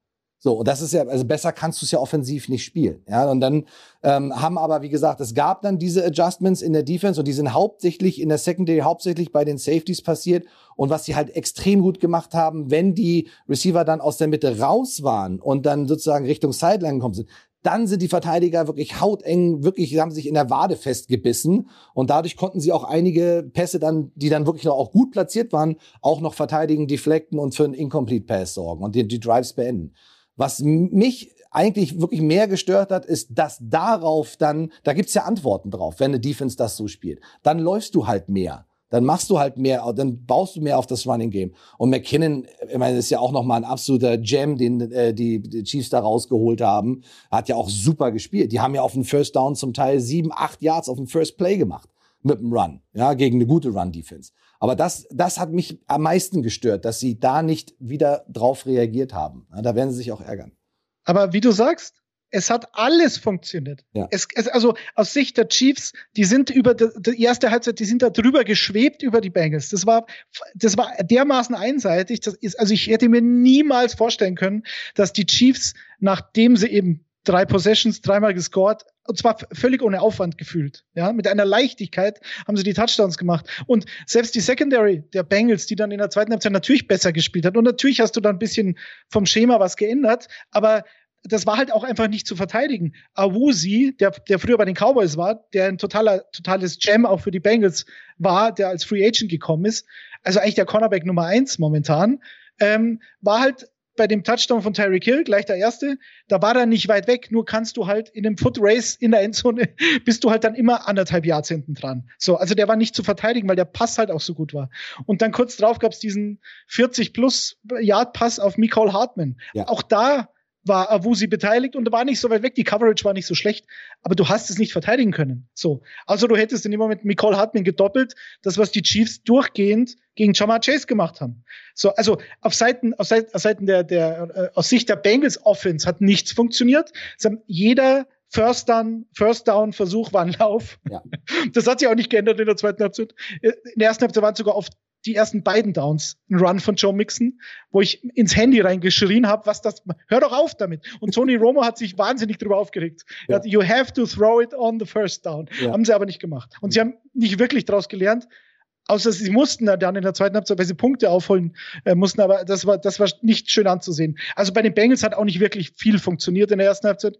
So, und das ist ja, also besser kannst du es ja offensiv nicht spielen. Ja, und dann ähm, haben aber, wie gesagt, es gab dann diese Adjustments in der Defense und die sind hauptsächlich in der Secondary, hauptsächlich bei den Safeties passiert. Und was sie halt extrem gut gemacht haben, wenn die Receiver dann aus der Mitte raus waren und dann sozusagen Richtung Sideline gekommen sind, dann sind die Verteidiger wirklich hauteng, wirklich haben sich in der Wade festgebissen und dadurch konnten sie auch einige Pässe dann, die dann wirklich noch auch gut platziert waren, auch noch verteidigen, deflecten und für einen Incomplete Pass sorgen und die, die Drives beenden. Was mich eigentlich wirklich mehr gestört hat, ist, dass darauf dann, da gibt's ja Antworten drauf, wenn eine Defense das so spielt. Dann läufst du halt mehr. Dann machst du halt mehr, dann baust du mehr auf das Running Game. Und McKinnon, ich meine, ist ja auch nochmal ein absoluter Gem, den äh, die, die Chiefs da rausgeholt haben. Hat ja auch super gespielt. Die haben ja auf dem First Down zum Teil sieben, acht Yards auf dem First Play gemacht mit dem Run, ja, gegen eine gute Run-Defense. Aber das, das hat mich am meisten gestört, dass sie da nicht wieder drauf reagiert haben. Da werden sie sich auch ärgern. Aber wie du sagst, es hat alles funktioniert. Ja. Es, es, also aus Sicht der Chiefs, die sind über die, die, erste Halbzeit, die sind da drüber geschwebt über die Bengals. Das war, das war dermaßen einseitig. Das ist, also ich hätte mir niemals vorstellen können, dass die Chiefs, nachdem sie eben drei Possessions, dreimal gescored, und zwar völlig ohne Aufwand gefühlt. Ja, mit einer Leichtigkeit haben sie die Touchdowns gemacht. Und selbst die Secondary der Bengals, die dann in der zweiten Halbzeit natürlich besser gespielt hat. Und natürlich hast du da ein bisschen vom Schema was geändert, aber das war halt auch einfach nicht zu verteidigen. Awusi, der, der früher bei den Cowboys war, der ein totaler, totales Gem auch für die Bengals war, der als Free Agent gekommen ist, also eigentlich der Cornerback Nummer eins momentan, ähm, war halt bei dem Touchdown von Tyreek Hill, gleich der erste, da war er nicht weit weg, nur kannst du halt in dem Foot Race in der Endzone, bist du halt dann immer anderthalb Yards hinten dran. So, also der war nicht zu verteidigen, weil der Pass halt auch so gut war. Und dann kurz drauf gab es diesen 40 plus Yard Pass auf Nicole Hartman. Ja. Auch da war Awusi beteiligt und war nicht so weit weg. Die Coverage war nicht so schlecht, aber du hast es nicht verteidigen können. So. Also du hättest in dem Moment Nicole Hartman gedoppelt, das was die Chiefs durchgehend gegen Jamar Chase gemacht haben. So, also auf Seiten, auf Seiten, auf Seiten der, der, äh, aus Sicht der Bengals Offense hat nichts funktioniert. jeder First Down, First Down Versuch war ein Lauf. Ja. Das hat sich auch nicht geändert in der zweiten Halbzeit. In der ersten Halbzeit waren sogar oft die ersten beiden Downs ein Run von Joe Mixon, wo ich ins Handy reingeschrien habe, was das, hör doch auf damit. Und Tony Romo hat sich wahnsinnig darüber aufgeregt. Ja. Er hat, you have to throw it on the first down. Ja. Haben sie aber nicht gemacht. Und sie haben nicht wirklich daraus gelernt, außer sie mussten dann in der zweiten Halbzeit, weil sie Punkte aufholen äh, mussten, aber das war, das war nicht schön anzusehen. Also bei den Bengals hat auch nicht wirklich viel funktioniert in der ersten Halbzeit.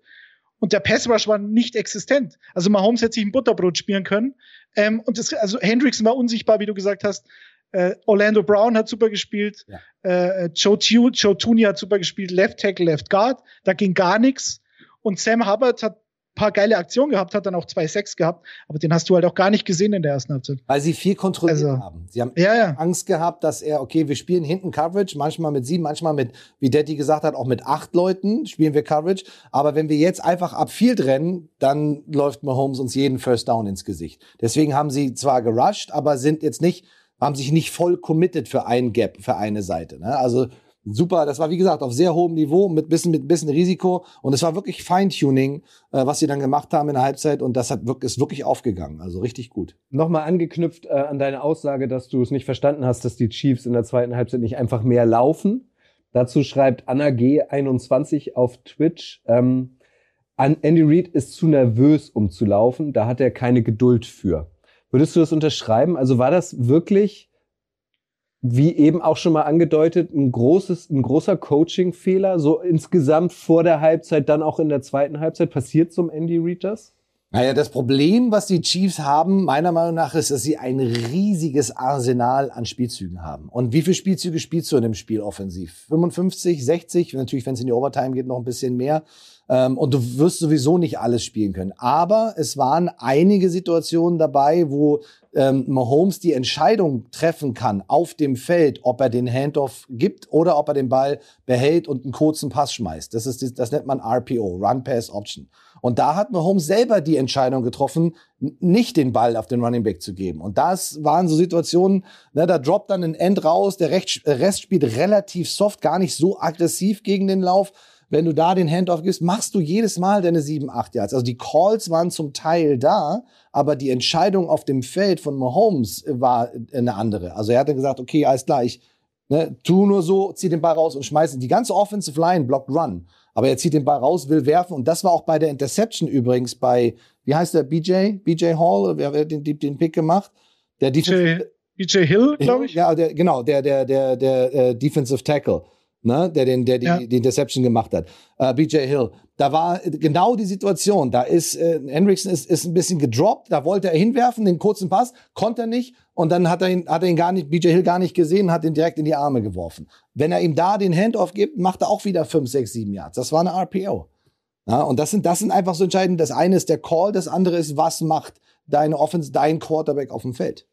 Und der Pass Rush war nicht existent. Also Mahomes hätte sich ein Butterbrot spielen können. Ähm, und das, also Hendrickson war unsichtbar, wie du gesagt hast. Äh, Orlando Brown hat super gespielt. Ja. Äh, Joe, tu, Joe Tooney hat super gespielt. Left Tackle, Left Guard. Da ging gar nichts. Und Sam Hubbard hat paar geile Aktionen gehabt, hat dann auch zwei Sex gehabt, aber den hast du halt auch gar nicht gesehen in der ersten Halbzeit. Weil sie viel kontrolliert also, haben. Sie haben ja, ja. Angst gehabt, dass er, okay, wir spielen hinten Coverage, manchmal mit sieben, manchmal mit, wie Daddy gesagt hat, auch mit acht Leuten spielen wir Coverage. Aber wenn wir jetzt einfach ab Field rennen, dann läuft Mahomes uns jeden First Down ins Gesicht. Deswegen haben sie zwar gerusht, aber sind jetzt nicht haben sich nicht voll committed für ein Gap, für eine Seite. Ne? Also super, das war wie gesagt auf sehr hohem Niveau mit bisschen mit bisschen Risiko und es war wirklich Feintuning, äh, was sie dann gemacht haben in der Halbzeit und das hat ist wirklich aufgegangen, also richtig gut. Nochmal angeknüpft äh, an deine Aussage, dass du es nicht verstanden hast, dass die Chiefs in der zweiten Halbzeit nicht einfach mehr laufen. Dazu schreibt Anna G21 auf Twitch. Ähm, Andy Reid ist zu nervös, um zu laufen. Da hat er keine Geduld für. Würdest du das unterschreiben? Also war das wirklich, wie eben auch schon mal angedeutet, ein großes, ein großer Coaching-Fehler? So insgesamt vor der Halbzeit, dann auch in der zweiten Halbzeit passiert zum Andy Reid? Naja, das Problem, was die Chiefs haben, meiner Meinung nach, ist, dass sie ein riesiges Arsenal an Spielzügen haben. Und wie viele Spielzüge spielst du in dem Spiel offensiv? 55, 60? Natürlich, wenn es in die Overtime geht, noch ein bisschen mehr. Ähm, und du wirst sowieso nicht alles spielen können. Aber es waren einige Situationen dabei, wo ähm, Mahomes die Entscheidung treffen kann auf dem Feld, ob er den Handoff gibt oder ob er den Ball behält und einen kurzen Pass schmeißt. Das ist das nennt man RPO, Run Pass Option. Und da hat Mahomes selber die Entscheidung getroffen, nicht den Ball auf den Running Back zu geben. Und das waren so Situationen, ne, da droppt dann ein End raus, der Rest spielt relativ soft, gar nicht so aggressiv gegen den Lauf. Wenn du da den Handoff gibst, machst du jedes Mal deine 7, 8 Yards. Also die Calls waren zum Teil da, aber die Entscheidung auf dem Feld von Mahomes war eine andere. Also er hat dann gesagt, okay, alles klar, ich ne, tu nur so, zieh den Ball raus und schmeiß ihn. Die ganze Offensive Line blockt Run. Aber er zieht den Ball raus, will werfen. Und das war auch bei der Interception übrigens bei, wie heißt der, BJ? BJ Hall? Wer hat den, den Pick gemacht? Der BJ, BJ Hill, glaube ich. Ja, der, genau, der, der, der, der, der Defensive Tackle ne, der den, der die, ja. die Interception gemacht hat. Uh, BJ Hill. Da war genau die Situation. Da ist äh, Hendrickson ist, ist ein bisschen gedroppt. Da wollte er hinwerfen, den kurzen Pass, konnte er nicht. Und dann hat er ihn, hat er ihn gar nicht, BJ Hill gar nicht gesehen, hat ihn direkt in die Arme geworfen. Wenn er ihm da den Handoff gibt, macht er auch wieder 5, 6, 7 Yards. Das war eine RPO. Ja, und das sind, das sind einfach so entscheidend. Das eine ist der Call, das andere ist, was macht deine Offense, dein Quarterback auf dem Feld.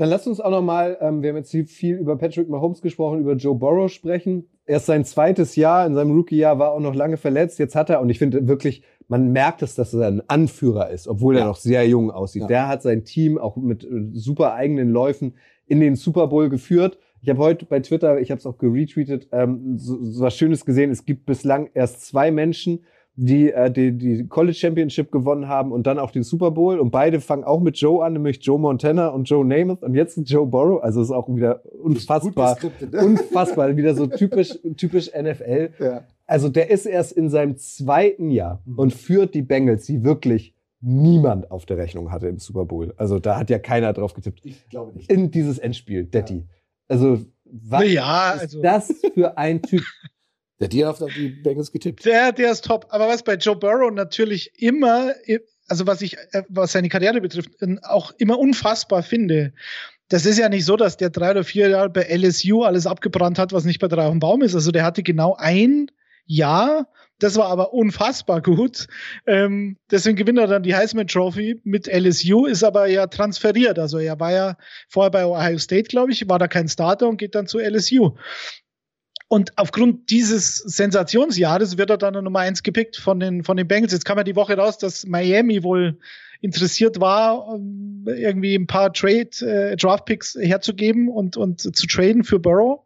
Dann lasst uns auch nochmal, ähm, wir haben jetzt viel über Patrick Mahomes gesprochen, über Joe Burrow sprechen. Erst sein zweites Jahr, in seinem Rookie-Jahr war auch noch lange verletzt. Jetzt hat er, und ich finde wirklich, man merkt es, dass er ein Anführer ist, obwohl ja. er noch sehr jung aussieht. Ja. Der hat sein Team auch mit äh, super eigenen Läufen in den Super Bowl geführt. Ich habe heute bei Twitter, ich habe es auch geretweetet, ähm, so, so was Schönes gesehen. Es gibt bislang erst zwei Menschen, die, äh, die die College Championship gewonnen haben und dann auch den Super Bowl. Und beide fangen auch mit Joe an, nämlich Joe Montana und Joe Namath und jetzt Joe Burrow. Also ist auch wieder unfassbar, ne? unfassbar, wieder so typisch, typisch NFL. Ja. Also der ist erst in seinem zweiten Jahr mhm. und führt die Bengals, die wirklich niemand auf der Rechnung hatte im Super Bowl. Also da hat ja keiner drauf getippt. Ich glaube nicht. In dieses Endspiel, Detti. Ja. Also was ja, ist also. das für ein Typ? Der hat auf die Bengals getippt. Der, der ist top. Aber was bei Joe Burrow natürlich immer, also was ich, äh, was seine Karriere betrifft, auch immer unfassbar finde. Das ist ja nicht so, dass der drei oder vier Jahre bei LSU alles abgebrannt hat, was nicht bei drei auf dem Baum ist. Also der hatte genau ein Jahr, das war aber unfassbar gut. Ähm, deswegen gewinnt er dann die Heisman Trophy mit LSU, ist aber ja transferiert. Also er war ja vorher bei Ohio State, glaube ich, war da kein Starter und geht dann zu LSU. Und aufgrund dieses Sensationsjahres wird er dann Nummer eins gepickt von den, von den Bengals. Jetzt kam ja die Woche raus, dass Miami wohl interessiert war, irgendwie ein paar Trade, äh, Draft Picks herzugeben und, und zu traden für Burrow.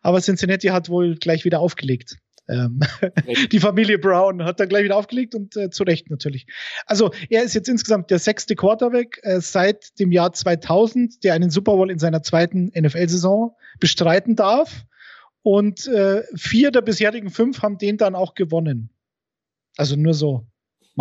Aber Cincinnati hat wohl gleich wieder aufgelegt. Ähm, die Familie Brown hat dann gleich wieder aufgelegt und äh, zu Recht natürlich. Also er ist jetzt insgesamt der sechste Quarterback äh, seit dem Jahr 2000, der einen Super Bowl in seiner zweiten NFL-Saison bestreiten darf. Und äh, vier der bisherigen fünf haben den dann auch gewonnen. Also nur so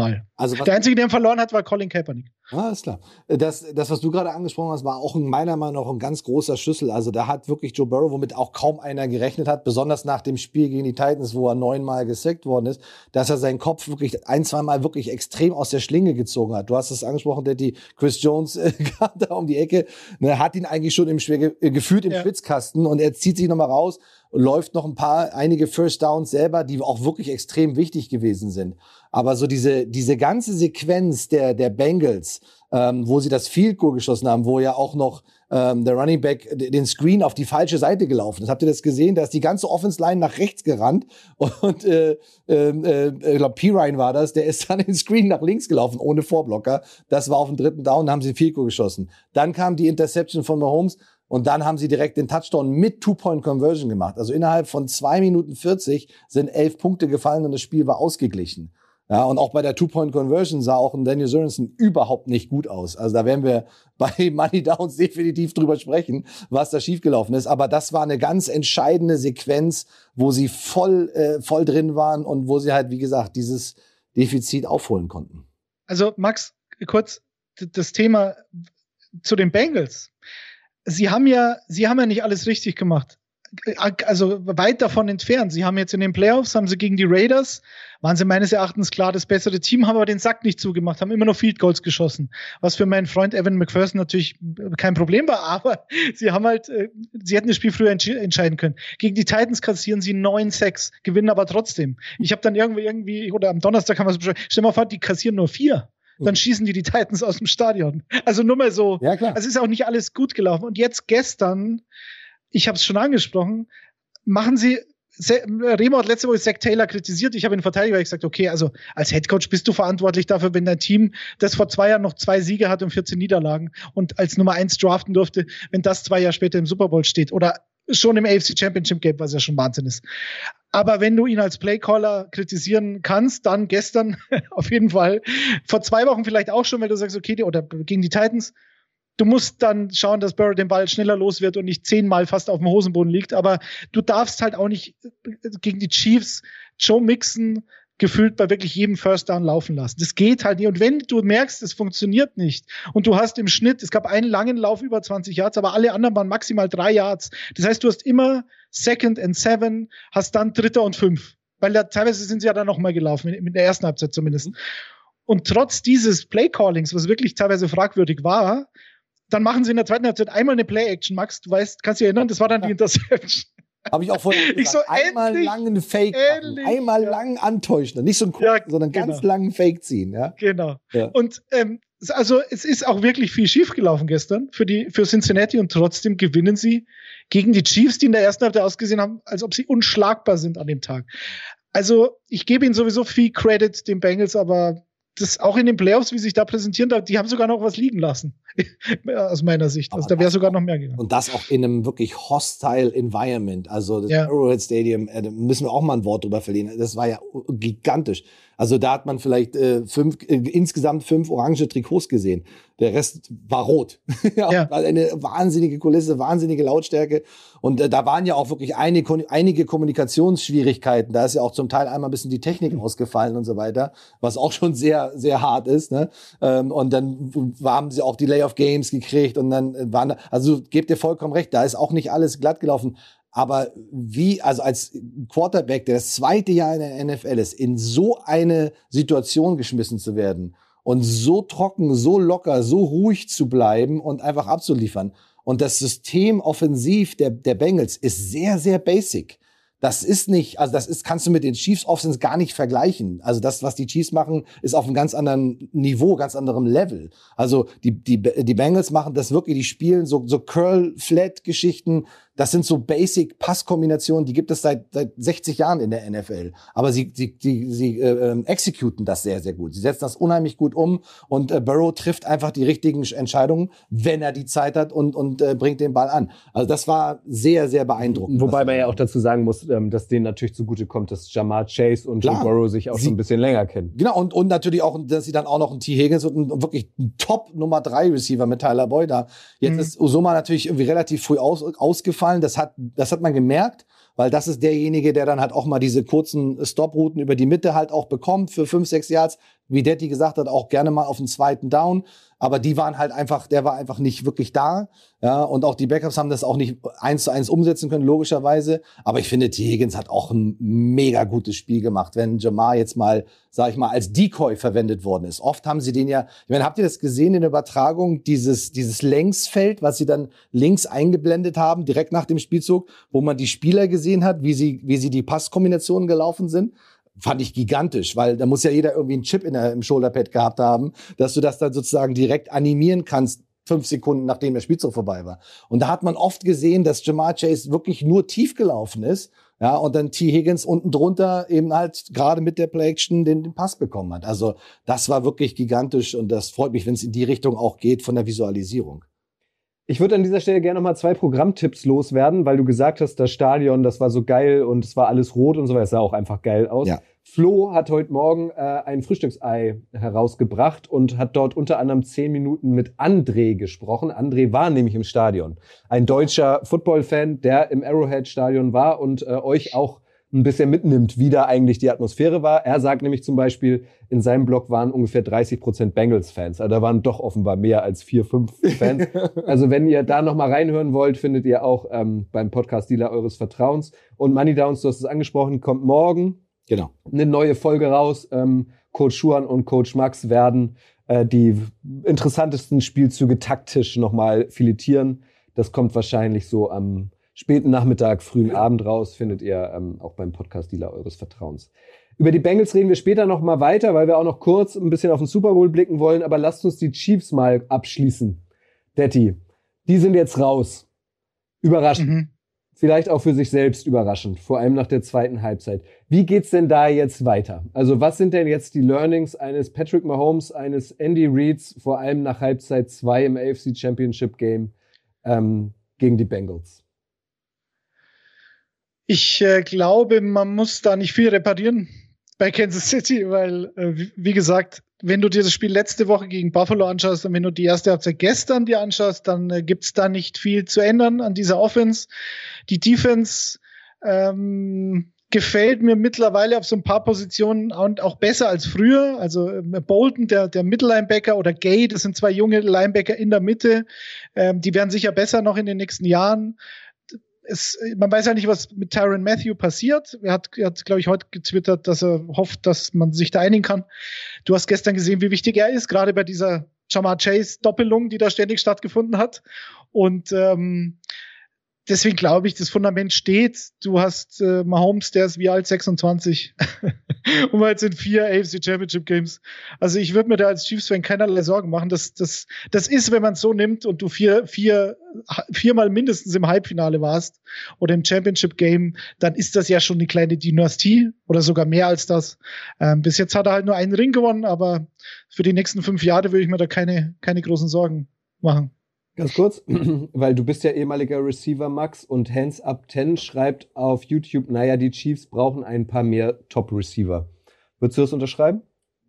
mal. Also der Einzige, der verloren hat, war Colin Kaepernick. Ah, ist klar. Das, das, was du gerade angesprochen hast, war auch in meiner Meinung nach ein ganz großer Schlüssel. Also da hat wirklich Joe Burrow, womit auch kaum einer gerechnet hat, besonders nach dem Spiel gegen die Titans, wo er neunmal gesackt worden ist, dass er seinen Kopf wirklich ein, zwei Mal wirklich extrem aus der Schlinge gezogen hat. Du hast es angesprochen, der die Chris Jones äh, da um die Ecke, ne, hat ihn eigentlich schon im Schwer, äh, gefühlt im ja. Schwitzkasten und er zieht sich nochmal raus und läuft noch ein paar, einige First Downs selber, die auch wirklich extrem wichtig gewesen sind. Aber so diese, diese ganze Sequenz der, der Bengals, ähm, wo sie das Field Goal geschossen haben, wo ja auch noch ähm, der Running Back den Screen auf die falsche Seite gelaufen ist. Habt ihr das gesehen? Da ist die ganze Offense Line nach rechts gerannt und äh, ähm, äh, ich glaube P. War das, der ist dann den Screen nach links gelaufen ohne Vorblocker. Das war auf dem dritten Down, da haben sie Field Goal geschossen. Dann kam die Interception von Mahomes und dann haben sie direkt den Touchdown mit Two-Point-Conversion gemacht. Also innerhalb von zwei Minuten 40 sind elf Punkte gefallen und das Spiel war ausgeglichen. Ja, und auch bei der Two-Point-Conversion sah auch ein Daniel Sorensen überhaupt nicht gut aus. Also da werden wir bei Money Downs definitiv drüber sprechen, was da schiefgelaufen ist. Aber das war eine ganz entscheidende Sequenz, wo sie voll, äh, voll drin waren und wo sie halt, wie gesagt, dieses Defizit aufholen konnten. Also Max, kurz das Thema zu den Bengals sie haben ja, sie haben ja nicht alles richtig gemacht. Also weit davon entfernt. Sie haben jetzt in den Playoffs, haben sie gegen die Raiders, waren sie meines Erachtens klar das bessere Team, haben aber den Sack nicht zugemacht, haben immer noch Field Goals geschossen. Was für meinen Freund Evan McPherson natürlich kein Problem war, aber sie haben halt, äh, sie hätten das Spiel früher entscheiden können. Gegen die Titans kassieren sie 9-6, gewinnen aber trotzdem. Ich habe dann irgendwie, irgendwie, oder am Donnerstag haben wir es besprochen, stell mal vor, die kassieren nur vier dann schießen die die Titans aus dem Stadion. Also nur mal so. Ja, klar. Es ist auch nicht alles gut gelaufen. Und jetzt gestern, ich habe es schon angesprochen, machen sie Remo hat letzte Woche Zach Taylor kritisiert. Ich habe ihn verteidigt, weil ich gesagt, okay, also als Headcoach bist du verantwortlich dafür, wenn dein Team, das vor zwei Jahren noch zwei Siege hat und 14 Niederlagen und als Nummer eins draften durfte, wenn das zwei Jahre später im Super Bowl steht oder schon im AFC Championship Game, was ja schon Wahnsinn ist. Aber wenn du ihn als Playcaller kritisieren kannst, dann gestern auf jeden Fall. Vor zwei Wochen vielleicht auch schon, weil du sagst, okay, oder gegen die Titans, du musst dann schauen, dass Burrow den Ball schneller los wird und nicht zehnmal fast auf dem Hosenboden liegt. Aber du darfst halt auch nicht gegen die Chiefs Joe Mixon gefühlt bei wirklich jedem First Down laufen lassen. Das geht halt nicht. Und wenn du merkst, es funktioniert nicht und du hast im Schnitt, es gab einen langen Lauf über 20 Yards, aber alle anderen waren maximal drei Yards. Das heißt, du hast immer Second and Seven, hast dann Dritter und Fünf. Weil da, teilweise sind sie ja dann nochmal gelaufen, mit der ersten Halbzeit zumindest. Mhm. Und trotz dieses Play-Callings, was wirklich teilweise fragwürdig war, dann machen sie in der zweiten Halbzeit einmal eine Play-Action, Max. Du weißt, kannst dich erinnern, das war dann die Interception. Habe ich auch vorher gesagt. Ich so, einmal endlich, langen Fake endlich, einmal ja. lang antäuschen. Nicht so ein kurz, ja, sondern genau. ganz langen Fake ziehen. Ja? Genau. Ja. Und ähm, also es ist auch wirklich viel schiefgelaufen gestern für, die, für Cincinnati und trotzdem gewinnen sie gegen die Chiefs, die in der ersten Halbzeit ausgesehen haben, als ob sie unschlagbar sind an dem Tag. Also ich gebe ihnen sowieso viel Credit, den Bengals, aber das auch in den Playoffs, wie sich da präsentieren, die haben sogar noch was liegen lassen. Aus meiner Sicht. Also da wäre sogar noch mehr gegangen. Und das auch in einem wirklich hostile Environment. Also das ja. Arrowhead Stadium, äh, da müssen wir auch mal ein Wort drüber verlieren. Das war ja gigantisch. Also da hat man vielleicht äh, fünf, äh, insgesamt fünf orange Trikots gesehen. Der Rest war rot. ja. Eine wahnsinnige Kulisse, wahnsinnige Lautstärke. Und äh, da waren ja auch wirklich einige, einige Kommunikationsschwierigkeiten. Da ist ja auch zum Teil einmal ein bisschen die Technik ausgefallen und so weiter, was auch schon sehr, sehr hart ist. Ne? Ähm, und dann haben sie auch die Layoff Games gekriegt und dann waren, da, also gebt ihr vollkommen recht, da ist auch nicht alles glatt gelaufen. Aber wie, also als Quarterback, der das zweite Jahr in der NFL ist, in so eine Situation geschmissen zu werden und so trocken, so locker, so ruhig zu bleiben und einfach abzuliefern. Und das System offensiv der, der Bengals ist sehr, sehr basic. Das ist nicht, also das ist, kannst du mit den Chiefs Offense gar nicht vergleichen. Also das, was die Chiefs machen, ist auf einem ganz anderen Niveau, ganz anderem Level. Also die, die, die Bengals machen das wirklich, die spielen so, so Curl-Flat-Geschichten, das sind so Basic Passkombinationen, die gibt es seit, seit 60 Jahren in der NFL. Aber sie, sie, sie, sie äh, ähm, exekuten das sehr, sehr gut. Sie setzen das unheimlich gut um und äh, Burrow trifft einfach die richtigen Entscheidungen, wenn er die Zeit hat und, und äh, bringt den Ball an. Also das war sehr, sehr beeindruckend. Wobei man ja auch dazu sagen muss, ähm, dass denen natürlich zugute kommt, dass Jamar Chase und Joe Burrow sich auch sie, schon ein bisschen länger kennen. Genau, und, und natürlich auch, dass sie dann auch noch einen T. Higgins und einen, wirklich einen Top Nummer 3 Receiver mit Tyler Boyd da. Jetzt mhm. ist Usoma natürlich irgendwie relativ früh aus, ausgefallen ausgefallen. Das hat, das hat man gemerkt, weil das ist derjenige, der dann halt auch mal diese kurzen Stoprouten über die Mitte halt auch bekommt für fünf, sechs Yards. Wie Detti gesagt hat, auch gerne mal auf den zweiten Down aber die waren halt einfach, der war einfach nicht wirklich da. Ja, und auch die Backups haben das auch nicht eins zu eins umsetzen können, logischerweise. Aber ich finde, T. Higgins hat auch ein mega gutes Spiel gemacht, wenn Jamar jetzt mal, sag ich mal, als Decoy verwendet worden ist. Oft haben sie den ja, ich meine, habt ihr das gesehen in der Übertragung, dieses, dieses Längsfeld, was sie dann links eingeblendet haben, direkt nach dem Spielzug, wo man die Spieler gesehen hat, wie sie, wie sie die Passkombinationen gelaufen sind? Fand ich gigantisch, weil da muss ja jeder irgendwie einen Chip in der, im Shoulderpad gehabt haben, dass du das dann sozusagen direkt animieren kannst, fünf Sekunden nachdem der Spielzug vorbei war. Und da hat man oft gesehen, dass Jamar Chase wirklich nur tief gelaufen ist, ja, und dann T. Higgins unten drunter eben halt gerade mit der Play-Action den, den Pass bekommen hat. Also das war wirklich gigantisch und das freut mich, wenn es in die Richtung auch geht von der Visualisierung. Ich würde an dieser Stelle gerne noch mal zwei Programmtipps loswerden, weil du gesagt hast, das Stadion, das war so geil und es war alles rot und so weiter. Es sah auch einfach geil aus. Ja. Flo hat heute Morgen äh, ein Frühstücksei herausgebracht und hat dort unter anderem zehn Minuten mit André gesprochen. André war nämlich im Stadion. Ein deutscher Football-Fan, der im Arrowhead-Stadion war und äh, euch auch ein bisschen mitnimmt, wie da eigentlich die Atmosphäre war. Er sagt nämlich zum Beispiel, in seinem Blog waren ungefähr 30 Prozent Bengals-Fans. Also da waren doch offenbar mehr als vier, fünf Fans. also wenn ihr da noch mal reinhören wollt, findet ihr auch ähm, beim Podcast-Dealer eures Vertrauens. Und Money Downs, du hast es angesprochen, kommt morgen genau. eine neue Folge raus. Ähm, Coach Schuan und Coach Max werden äh, die interessantesten Spielzüge taktisch nochmal filetieren. Das kommt wahrscheinlich so am späten Nachmittag, frühen Abend raus, findet ihr ähm, auch beim Podcast-Dealer eures Vertrauens. Über die Bengals reden wir später noch mal weiter, weil wir auch noch kurz ein bisschen auf den Super Bowl blicken wollen. Aber lasst uns die Chiefs mal abschließen. Detti, die sind jetzt raus. Überraschend. Mhm. vielleicht auch für sich selbst überraschend, vor allem nach der zweiten Halbzeit. Wie geht's denn da jetzt weiter? Also was sind denn jetzt die Learnings eines Patrick Mahomes, eines Andy Reids, vor allem nach Halbzeit 2 im AFC Championship Game ähm, gegen die Bengals? Ich äh, glaube, man muss da nicht viel reparieren bei Kansas City, weil, äh, wie, gesagt, wenn du dir das Spiel letzte Woche gegen Buffalo anschaust und wenn du die erste Halbzeit gestern dir anschaust, dann äh, gibt's da nicht viel zu ändern an dieser Offense. Die Defense ähm, gefällt mir mittlerweile auf so ein paar Positionen und auch besser als früher. Also äh, Bolton, der, der Mittellinebacker oder Gay, das sind zwei junge Linebacker in der Mitte. Ähm, die werden sicher besser noch in den nächsten Jahren es, man weiß ja nicht, was mit Tyron Matthew passiert. Er hat, er hat glaube ich, heute getwittert, dass er hofft, dass man sich da einigen kann. Du hast gestern gesehen, wie wichtig er ist, gerade bei dieser Jamar Chase Doppelung, die da ständig stattgefunden hat. Und ähm, deswegen glaube ich, das Fundament steht. Du hast äh, Mahomes, der ist wie alt 26 und wir jetzt in vier AFC Championship Games. Also ich würde mir da als Chiefs-Fan keinerlei Sorgen machen. Das, das, das ist, wenn man es so nimmt und du vier, vier, viermal mindestens im Halbfinale warst oder im Championship Game, dann ist das ja schon eine kleine Dynastie oder sogar mehr als das. Ähm, bis jetzt hat er halt nur einen Ring gewonnen, aber für die nächsten fünf Jahre würde ich mir da keine, keine großen Sorgen machen. Ganz kurz, weil du bist ja ehemaliger Receiver, Max, und Hands Up 10 schreibt auf YouTube, naja, die Chiefs brauchen ein paar mehr Top-Receiver. Würdest du das unterschreiben?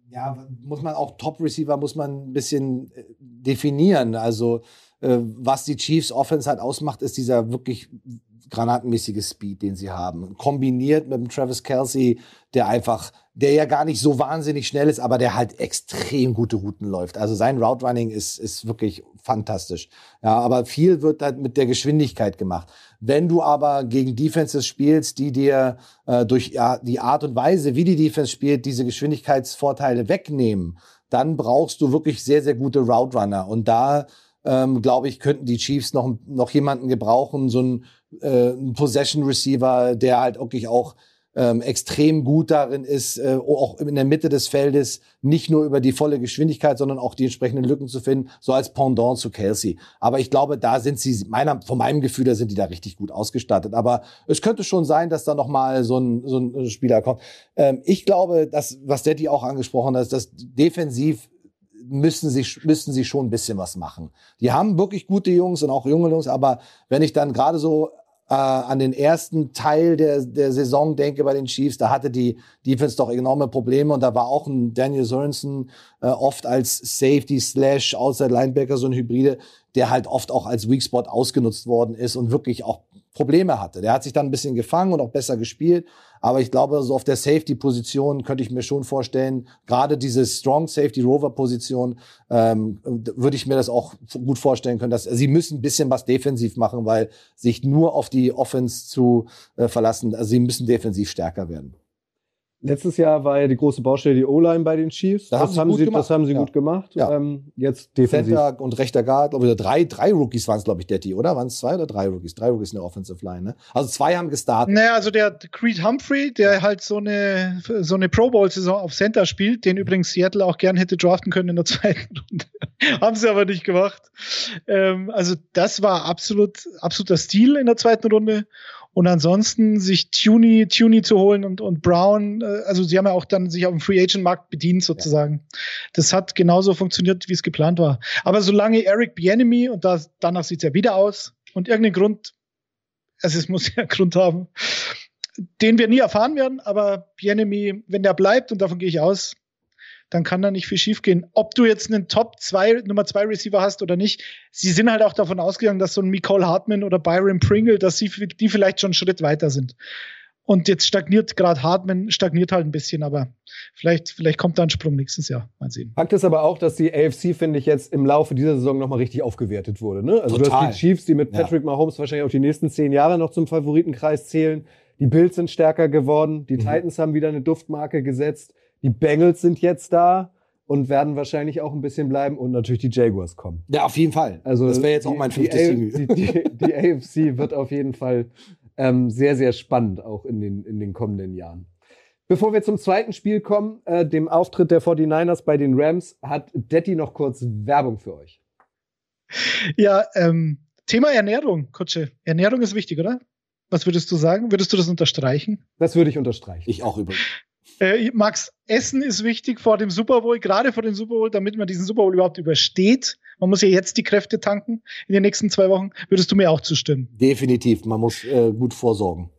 Ja, muss man auch Top-Receiver muss man ein bisschen äh, definieren. Also, äh, was die Chiefs Offense halt ausmacht, ist dieser wirklich granatenmäßige Speed, den sie haben. Kombiniert mit dem Travis Kelsey, der einfach, der ja gar nicht so wahnsinnig schnell ist, aber der halt extrem gute Routen läuft. Also sein Route Running ist, ist wirklich fantastisch. Ja, aber viel wird halt mit der Geschwindigkeit gemacht. Wenn du aber gegen Defenses spielst, die dir äh, durch ja, die Art und Weise, wie die Defense spielt, diese Geschwindigkeitsvorteile wegnehmen, dann brauchst du wirklich sehr, sehr gute Route Runner. Und da ähm, glaube ich, könnten die Chiefs noch, noch jemanden gebrauchen, so ein äh, Possession Receiver, der halt wirklich auch ähm, extrem gut darin ist, äh, auch in der Mitte des Feldes nicht nur über die volle Geschwindigkeit, sondern auch die entsprechenden Lücken zu finden, so als Pendant zu Kelsey. Aber ich glaube, da sind sie, meiner, von meinem Gefühl, da sind die da richtig gut ausgestattet. Aber es könnte schon sein, dass da nochmal so ein, so ein Spieler kommt. Ähm, ich glaube, dass, was Detti auch angesprochen hat, dass defensiv müssen sie, müssen sie schon ein bisschen was machen. Die haben wirklich gute Jungs und auch junge Jungs, aber wenn ich dann gerade so äh, an den ersten Teil der, der Saison denke bei den Chiefs, da hatte die Defense doch enorme Probleme und da war auch ein Daniel Sorensen äh, oft als Safety slash Outside Linebacker so ein Hybride, der halt oft auch als Weak Spot ausgenutzt worden ist und wirklich auch Probleme hatte. Der hat sich dann ein bisschen gefangen und auch besser gespielt. Aber ich glaube, so auf der Safety-Position könnte ich mir schon vorstellen, gerade diese Strong Safety-Rover-Position, ähm, würde ich mir das auch gut vorstellen können, dass sie müssen ein bisschen was defensiv machen, weil sich nur auf die Offense zu äh, verlassen, also sie müssen defensiv stärker werden. Letztes Jahr war ja die große Baustelle die O-Line bei den Chiefs. Das, das haben, sie, das haben sie ja. gut gemacht. Ja. Ähm, jetzt defensiv. Center und rechter Guard, glaube ich, drei, drei Rookies waren es, glaube ich, Detti, oder? Waren es zwei oder drei Rookies? Drei Rookies in der Offensive Line, ne? Also zwei haben gestartet. Naja, also der Creed Humphrey, der halt so eine, so eine Pro Bowl-Saison auf Center spielt, den übrigens Seattle auch gern hätte draften können in der zweiten Runde. haben sie aber nicht gemacht. Ähm, also das war absolut, absoluter Stil in der zweiten Runde. Und ansonsten sich Tuny, Tuny zu holen und, und Brown, äh, also sie haben ja auch dann sich auf dem Free Agent Markt bedient sozusagen. Ja. Das hat genauso funktioniert, wie es geplant war. Aber solange Eric Bienemy, und das, danach sieht es ja wieder aus, und irgendeinen Grund, also es muss ja einen Grund haben, den wir nie erfahren werden, aber Bienemy, wenn der bleibt, und davon gehe ich aus, dann kann da nicht viel schiefgehen. Ob du jetzt einen Top 2, Nummer 2 Receiver hast oder nicht, sie sind halt auch davon ausgegangen, dass so ein Nicole Hartman oder Byron Pringle, dass sie, die vielleicht schon einen Schritt weiter sind. Und jetzt stagniert gerade Hartman, stagniert halt ein bisschen, aber vielleicht, vielleicht kommt da ein Sprung nächstes Jahr. Mal sehen. Fakt ist aber auch, dass die AFC, finde ich, jetzt im Laufe dieser Saison nochmal richtig aufgewertet wurde. Ne? Also Total. du hast die Chiefs, die mit Patrick ja. Mahomes wahrscheinlich auch die nächsten zehn Jahre noch zum Favoritenkreis zählen. Die Bills sind stärker geworden. Die mhm. Titans haben wieder eine Duftmarke gesetzt. Die Bengals sind jetzt da und werden wahrscheinlich auch ein bisschen bleiben und natürlich die Jaguars kommen. Ja, auf jeden Fall. Also das wäre jetzt auch mein fünftes die, die, die, die, AFC wird auf jeden Fall ähm, sehr, sehr spannend auch in den, in den kommenden Jahren. Bevor wir zum zweiten Spiel kommen, äh, dem Auftritt der 49ers bei den Rams, hat Detti noch kurz Werbung für euch. Ja, ähm, Thema Ernährung, Kutsche. Ernährung ist wichtig, oder? Was würdest du sagen? Würdest du das unterstreichen? Das würde ich unterstreichen. Ich auch übrigens. Äh, Max, Essen ist wichtig vor dem Super Bowl, gerade vor dem Super Bowl, damit man diesen Super Bowl überhaupt übersteht. Man muss ja jetzt die Kräfte tanken in den nächsten zwei Wochen. Würdest du mir auch zustimmen? Definitiv. Man muss äh, gut vorsorgen.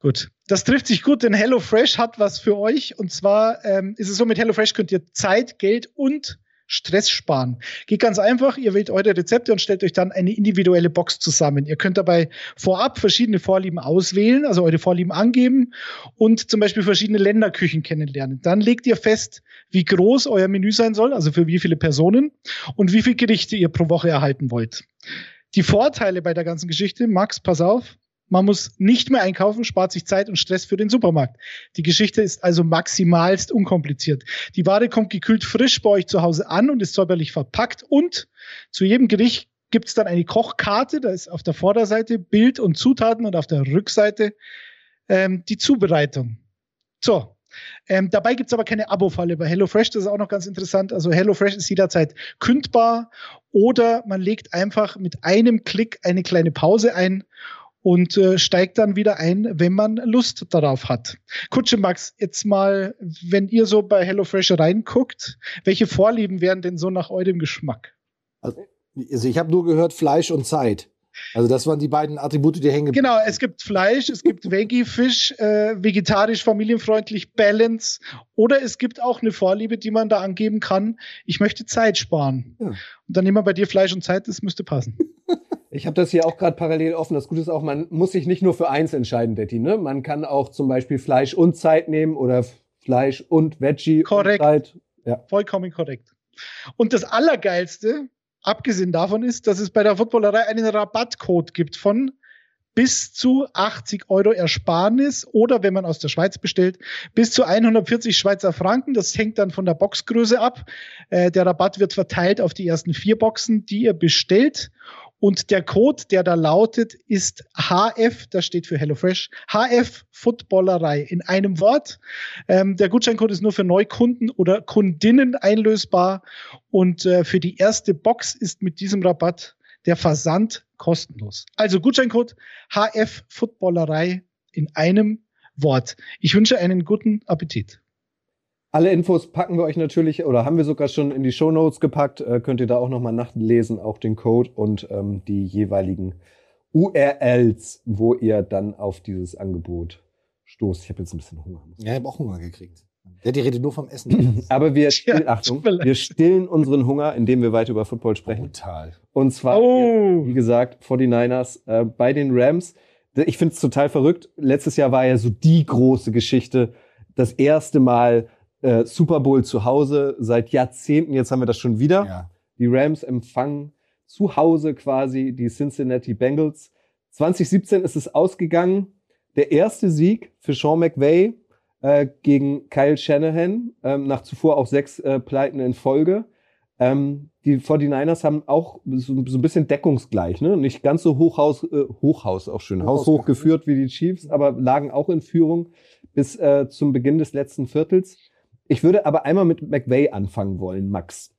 Gut. Das trifft sich gut, denn HelloFresh hat was für euch. Und zwar ähm, ist es so, mit HelloFresh könnt ihr Zeit, Geld und Stress sparen. Geht ganz einfach, ihr wählt eure Rezepte und stellt euch dann eine individuelle Box zusammen. Ihr könnt dabei vorab verschiedene Vorlieben auswählen, also eure Vorlieben angeben und zum Beispiel verschiedene Länderküchen kennenlernen. Dann legt ihr fest, wie groß euer Menü sein soll, also für wie viele Personen und wie viele Gerichte ihr pro Woche erhalten wollt. Die Vorteile bei der ganzen Geschichte, Max, pass auf, man muss nicht mehr einkaufen, spart sich Zeit und Stress für den Supermarkt. Die Geschichte ist also maximalst unkompliziert. Die Ware kommt gekühlt frisch bei euch zu Hause an und ist säuberlich verpackt und zu jedem Gericht gibt es dann eine Kochkarte, da ist auf der Vorderseite Bild und Zutaten und auf der Rückseite ähm, die Zubereitung. So, ähm, dabei gibt's aber keine Abo-Falle bei HelloFresh. Das ist auch noch ganz interessant. Also HelloFresh ist jederzeit kündbar oder man legt einfach mit einem Klick eine kleine Pause ein und äh, steigt dann wieder ein, wenn man Lust darauf hat. Kutsche Max, jetzt mal, wenn ihr so bei HelloFresh reinguckt, welche Vorlieben wären denn so nach eurem Geschmack? Also, also ich habe nur gehört Fleisch und Zeit. Also das waren die beiden Attribute, die hängen. Genau, es gibt Fleisch, es gibt Veggie-Fisch, äh, vegetarisch, familienfreundlich, Balance. Oder es gibt auch eine Vorliebe, die man da angeben kann. Ich möchte Zeit sparen. Ja. Und dann nehmen wir bei dir Fleisch und Zeit, das müsste passen. Ich habe das hier auch gerade parallel offen. Das Gute ist auch, man muss sich nicht nur für eins entscheiden, Detti. Ne? Man kann auch zum Beispiel Fleisch und Zeit nehmen oder Fleisch und Veggie. Korrekt. Und Zeit. Ja. Vollkommen korrekt. Und das Allergeilste, abgesehen davon, ist, dass es bei der Footballerei einen Rabattcode gibt von bis zu 80 Euro Ersparnis oder wenn man aus der Schweiz bestellt, bis zu 140 Schweizer Franken. Das hängt dann von der Boxgröße ab. Äh, der Rabatt wird verteilt auf die ersten vier Boxen, die ihr bestellt. Und der Code, der da lautet, ist HF, das steht für HelloFresh, HF Footballerei in einem Wort. Ähm, der Gutscheincode ist nur für Neukunden oder Kundinnen einlösbar. Und äh, für die erste Box ist mit diesem Rabatt der Versand kostenlos. Also Gutscheincode HF Footballerei in einem Wort. Ich wünsche einen guten Appetit. Alle Infos packen wir euch natürlich oder haben wir sogar schon in die Show Notes gepackt. Äh, könnt ihr da auch nochmal nachlesen, auch den Code und ähm, die jeweiligen URLs, wo ihr dann auf dieses Angebot stoßt. Ich habe jetzt ein bisschen Hunger. Ja, ich habe auch Hunger gekriegt. Ja, die redet nur vom Essen. Aber wir, still, ja, Achtung, wir stillen unseren Hunger, indem wir weiter über Football sprechen. Total. Und zwar, oh. wie gesagt, 49ers äh, bei den Rams. Ich finde es total verrückt. Letztes Jahr war ja so die große Geschichte. Das erste Mal äh, Super Bowl zu Hause seit Jahrzehnten. Jetzt haben wir das schon wieder. Ja. Die Rams empfangen zu Hause quasi die Cincinnati Bengals. 2017 ist es ausgegangen. Der erste Sieg für Sean McVay äh, gegen Kyle Shanahan, ähm, nach zuvor auch sechs äh, Pleiten in Folge. Ähm, die 49ers haben auch so, so, ein bisschen deckungsgleich, ne? Nicht ganz so Hochhaus, äh, Hochhaus auch schön, Hochhaus haushoch geführt wie die Chiefs, aber lagen auch in Führung bis äh, zum Beginn des letzten Viertels. Ich würde aber einmal mit McVay anfangen wollen, Max.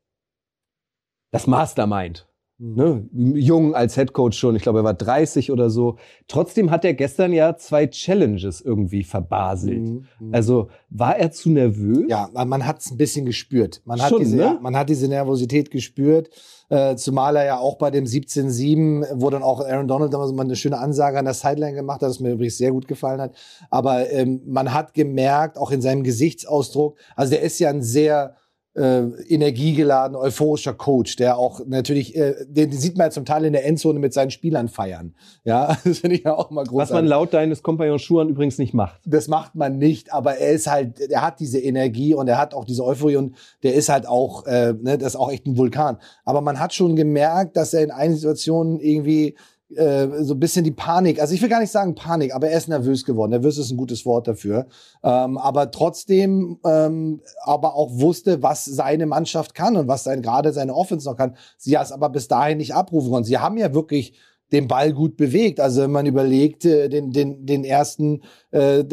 Das Mastermind. Ne, jung als Headcoach schon, ich glaube, er war 30 oder so. Trotzdem hat er gestern ja zwei Challenges irgendwie verbaselt. Mhm. mhm. Also war er zu nervös? Ja, man hat es ein bisschen gespürt. Man hat, diese, ne? man hat diese Nervosität gespürt. Äh, zumal er ja auch bei dem 17-7, wo dann auch Aaron Donald damals mal eine schöne Ansage an der Sideline gemacht hat, das mir übrigens sehr gut gefallen hat. Aber ähm, man hat gemerkt, auch in seinem Gesichtsausdruck, also der ist ja ein sehr äh, energiegeladen, euphorischer Coach, der auch natürlich, äh, den, den sieht man ja zum Teil in der Endzone mit seinen Spielern feiern. Ja, das finde ich ja auch mal großartig. Was man laut deines Kompagnons Schuhan übrigens nicht macht. Das macht man nicht, aber er ist halt, er hat diese Energie und er hat auch diese Euphorie und der ist halt auch, äh, ne, das ist auch echt ein Vulkan. Aber man hat schon gemerkt, dass er in einigen Situationen irgendwie äh, so ein bisschen die Panik, also ich will gar nicht sagen Panik, aber er ist nervös geworden. Nervös ist ein gutes Wort dafür. Ähm, aber trotzdem, ähm, aber auch wusste, was seine Mannschaft kann und was sein, gerade seine Offense noch kann. Sie hat es aber bis dahin nicht abrufen können. Sie haben ja wirklich den Ball gut bewegt. Also wenn man überlegt, äh, den, den, den ersten äh,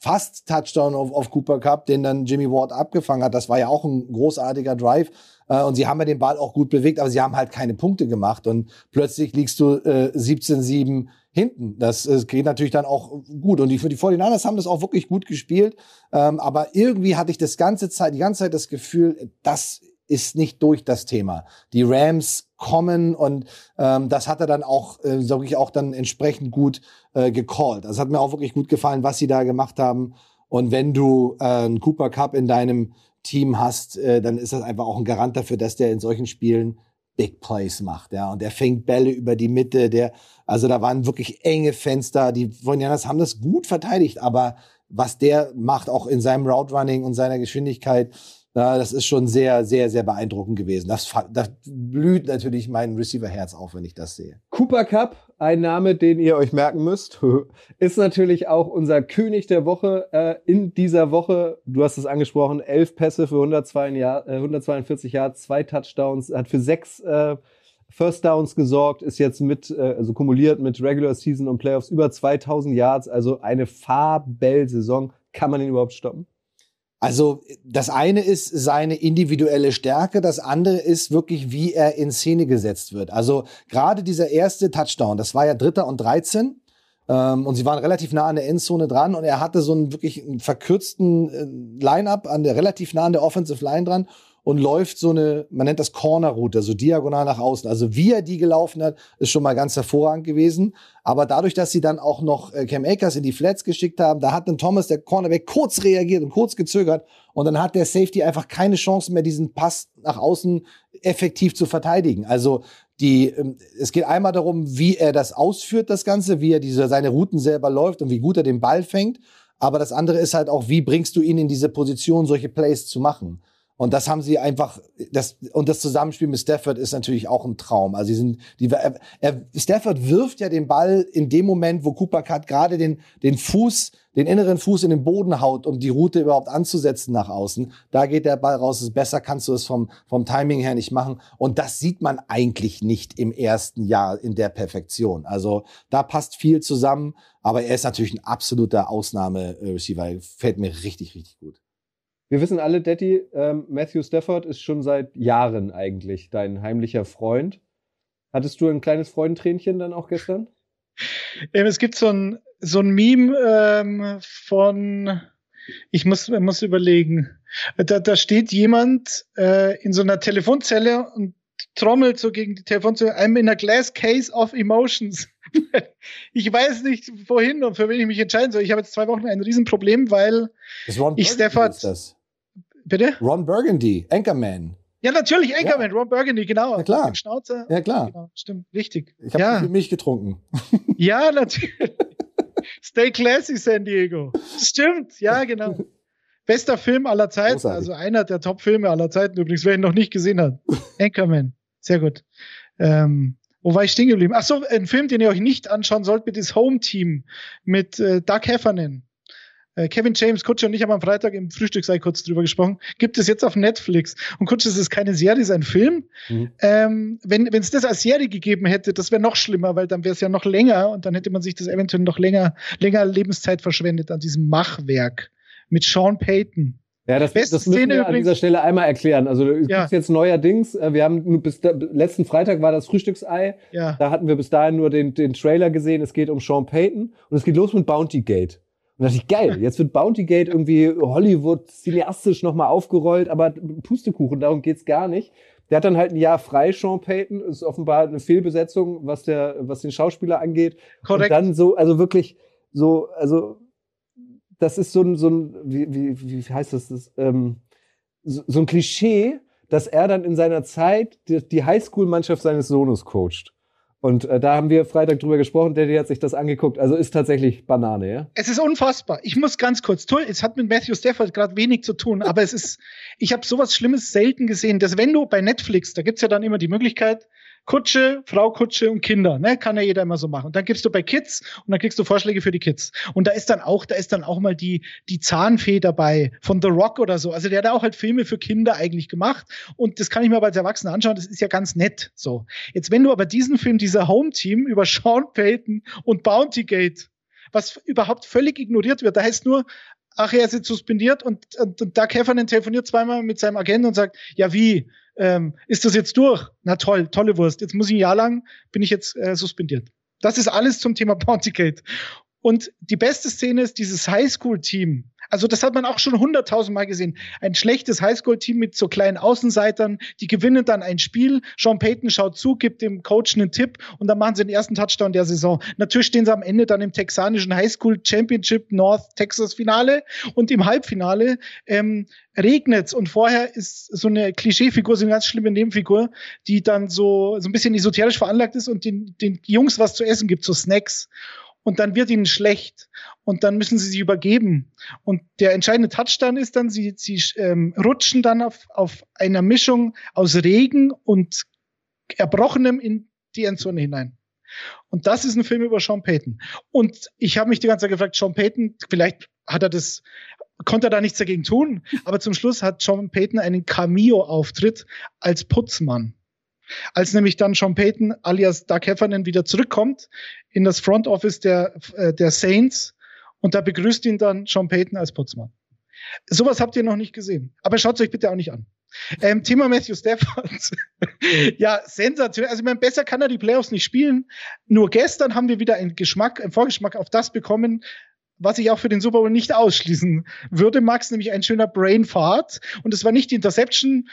fast Touchdown auf, auf Cooper Cup, den dann Jimmy Ward abgefangen hat, das war ja auch ein großartiger Drive. Äh, und sie haben ja den Ball auch gut bewegt, aber sie haben halt keine Punkte gemacht. Und plötzlich liegst du äh, 17-7 hinten. Das, das geht natürlich dann auch gut. Und die, die 49ers haben das auch wirklich gut gespielt. Ähm, aber irgendwie hatte ich das ganze Zeit, die ganze Zeit das Gefühl, das ist nicht durch das Thema. Die Rams kommen und ähm, das hat er dann auch, äh, sag ich auch dann entsprechend gut äh, gecallt. Das hat mir auch wirklich gut gefallen, was sie da gemacht haben. Und wenn du äh, einen Cooper Cup in deinem Team hast, äh, dann ist das einfach auch ein Garant dafür, dass der in solchen Spielen Big Plays macht, ja. Und er fängt Bälle über die Mitte, der, also da waren wirklich enge Fenster. Die Vonianas haben das gut verteidigt, aber was der macht, auch in seinem Route Running und seiner Geschwindigkeit, ja, das ist schon sehr, sehr, sehr beeindruckend gewesen. Das, das blüht natürlich mein Receiver-Herz auf, wenn ich das sehe. Cooper Cup, ein Name, den ihr euch merken müsst, ist natürlich auch unser König der Woche äh, in dieser Woche. Du hast es angesprochen, elf Pässe für 102 Jahr, äh, 142 Yards, zwei Touchdowns, hat für sechs äh, First Downs gesorgt, ist jetzt mit, äh, also kumuliert mit Regular Season und Playoffs über 2000 Yards, also eine Fabel-Saison. Kann man ihn überhaupt stoppen? Also das eine ist seine individuelle Stärke, das andere ist wirklich, wie er in Szene gesetzt wird. Also gerade dieser erste Touchdown, das war ja Dritter und 13 ähm, und sie waren relativ nah an der Endzone dran und er hatte so einen wirklich verkürzten äh, Line-up an der relativ nah an der Offensive Line dran und läuft so eine, man nennt das Corner-Route, so diagonal nach außen. Also wie er die gelaufen hat, ist schon mal ganz hervorragend gewesen. Aber dadurch, dass sie dann auch noch äh, Cam Akers in die Flats geschickt haben, da hat dann Thomas, der Cornerback, kurz reagiert und kurz gezögert. Und dann hat der Safety einfach keine Chance mehr, diesen Pass nach außen effektiv zu verteidigen. Also die, ähm, es geht einmal darum, wie er das ausführt, das Ganze, wie er diese, seine Routen selber läuft und wie gut er den Ball fängt. Aber das andere ist halt auch, wie bringst du ihn in diese Position, solche Plays zu machen? Und das haben sie einfach, das, und das Zusammenspiel mit Stafford ist natürlich auch ein Traum. Also sie sind, die, er, er, Stafford wirft ja den Ball in dem Moment, wo Cooper Cut gerade den, den Fuß, den inneren Fuß in den Boden haut, um die Route überhaupt anzusetzen nach außen. Da geht der Ball raus. Besser kannst du es vom, vom Timing her nicht machen. Und das sieht man eigentlich nicht im ersten Jahr in der Perfektion. Also da passt viel zusammen. Aber er ist natürlich ein absoluter Ausnahme-Receiver. Fällt mir richtig, richtig gut. Wir wissen alle, Daddy, ähm, Matthew Stafford ist schon seit Jahren eigentlich dein heimlicher Freund. Hattest du ein kleines Freudentränchen dann auch gestern? Ähm, es gibt so ein, so ein Meme ähm, von, ich muss, muss überlegen, da, da steht jemand äh, in so einer Telefonzelle und trommelt so gegen die Telefonzelle, I'm in a glass case of emotions. ich weiß nicht, wohin und für wen ich mich entscheiden soll. Ich habe jetzt zwei Wochen ein Riesenproblem, weil ich Stafford. Bitte? Ron Burgundy, Anchorman. Ja, natürlich, Anchorman, ja. Ron Burgundy, genau. Ja, klar. Schnauze. Ja, klar. Genau, stimmt, richtig. Ich habe ja. für mich getrunken. Ja, natürlich. Stay classy, San Diego. Stimmt, ja, genau. Bester Film aller Zeiten, Großartig. also einer der Top-Filme aller Zeiten übrigens, wer ihn noch nicht gesehen hat. Anchorman, sehr gut. Ähm, wo war ich stehen geblieben? Ach so, ein Film, den ihr euch nicht anschauen sollt, mit das Home Team mit äh, Doug Heffernan. Äh, Kevin James, Kutsche und ich haben am Freitag im Frühstücksei kurz drüber gesprochen. Gibt es jetzt auf Netflix. Und Kutsche, es ist keine Serie, es ist ein Film. Mhm. Ähm, wenn es das als Serie gegeben hätte, das wäre noch schlimmer, weil dann wäre es ja noch länger und dann hätte man sich das eventuell noch länger, länger Lebenszeit verschwendet an diesem Machwerk mit Sean Payton. Ja, das, das müssen wir an dieser Stelle einmal erklären. Also es ja. jetzt neuerdings, äh, wir haben nur bis da, letzten Freitag war das Frühstücksei. Ja. Da hatten wir bis dahin nur den, den Trailer gesehen. Es geht um Sean Payton und es geht los mit Bounty Gate. Und da dachte ich, geil, jetzt wird Bountygate irgendwie Hollywood cineastisch nochmal aufgerollt, aber Pustekuchen, darum geht's gar nicht. Der hat dann halt ein Jahr frei, Sean Payton, ist offenbar eine Fehlbesetzung, was der, was den Schauspieler angeht. Korrekt. Und dann so, also wirklich so, also das ist so ein, so ein, wie, wie, wie heißt das, das ähm, so, so ein Klischee, dass er dann in seiner Zeit die, die Highschool-Mannschaft seines Sohnes coacht. Und äh, da haben wir Freitag drüber gesprochen, Daddy hat sich das angeguckt. Also ist tatsächlich Banane, ja? Es ist unfassbar. Ich muss ganz kurz, toll, es hat mit Matthew Stafford gerade wenig zu tun, aber es ist, ich habe sowas Schlimmes selten gesehen, dass wenn du bei Netflix, da gibt's ja dann immer die Möglichkeit, Kutsche, Frau Kutsche und Kinder, ne? Kann ja jeder immer so machen. Und dann gibst du bei Kids und dann kriegst du Vorschläge für die Kids. Und da ist dann auch, da ist dann auch mal die, die Zahnfee dabei von The Rock oder so. Also der hat auch halt Filme für Kinder eigentlich gemacht. Und das kann ich mir aber als Erwachsener anschauen. Das ist ja ganz nett. So. Jetzt, wenn du aber diesen Film, dieser Home Team über Sean Payton und Bounty Gate, was überhaupt völlig ignoriert wird, da heißt nur, ach, er ist jetzt suspendiert und, und, und Doug Heffernan telefoniert zweimal mit seinem Agenten und sagt, ja wie, ähm, ist das jetzt durch? Na toll, tolle Wurst. Jetzt muss ich ein Jahr lang, bin ich jetzt äh, suspendiert. Das ist alles zum Thema Ponticate. Und die beste Szene ist dieses Highschool-Team. Also das hat man auch schon hunderttausendmal gesehen. Ein schlechtes Highschool-Team mit so kleinen Außenseitern, die gewinnen dann ein Spiel. Sean Payton schaut zu, gibt dem Coach einen Tipp und dann machen sie den ersten Touchdown der Saison. Natürlich stehen sie am Ende dann im texanischen Highschool Championship North Texas Finale und im Halbfinale ähm, regnet's und vorher ist so eine Klischeefigur, so eine ganz schlimme Nebenfigur, die dann so, so ein bisschen esoterisch veranlagt ist und den, den Jungs was zu essen gibt, so Snacks und dann wird ihnen schlecht und dann müssen sie sich übergeben. Und der entscheidende Touchdown ist dann, sie, sie ähm, rutschen dann auf, auf einer Mischung aus Regen und Erbrochenem in die Endzone hinein. Und das ist ein Film über Sean Payton. Und ich habe mich die ganze Zeit gefragt, Sean Payton, vielleicht hat er das, konnte er da nichts dagegen tun, aber zum Schluss hat Sean Payton einen Cameo-Auftritt als Putzmann. Als nämlich dann Sean Payton alias Doug Heffernan wieder zurückkommt in das Front Office der, äh, der Saints und da begrüßt ihn dann Sean Payton als Putzmann. Sowas habt ihr noch nicht gesehen. Aber schaut es euch bitte auch nicht an. Ähm, Thema Matthew Stafford. ja, sensationell. Also, ich meine, besser kann er die Playoffs nicht spielen. Nur gestern haben wir wieder einen Geschmack, einen Vorgeschmack auf das bekommen, was ich auch für den Super Bowl nicht ausschließen würde, Max, nämlich ein schöner Brainfart. Und es war nicht die Interception,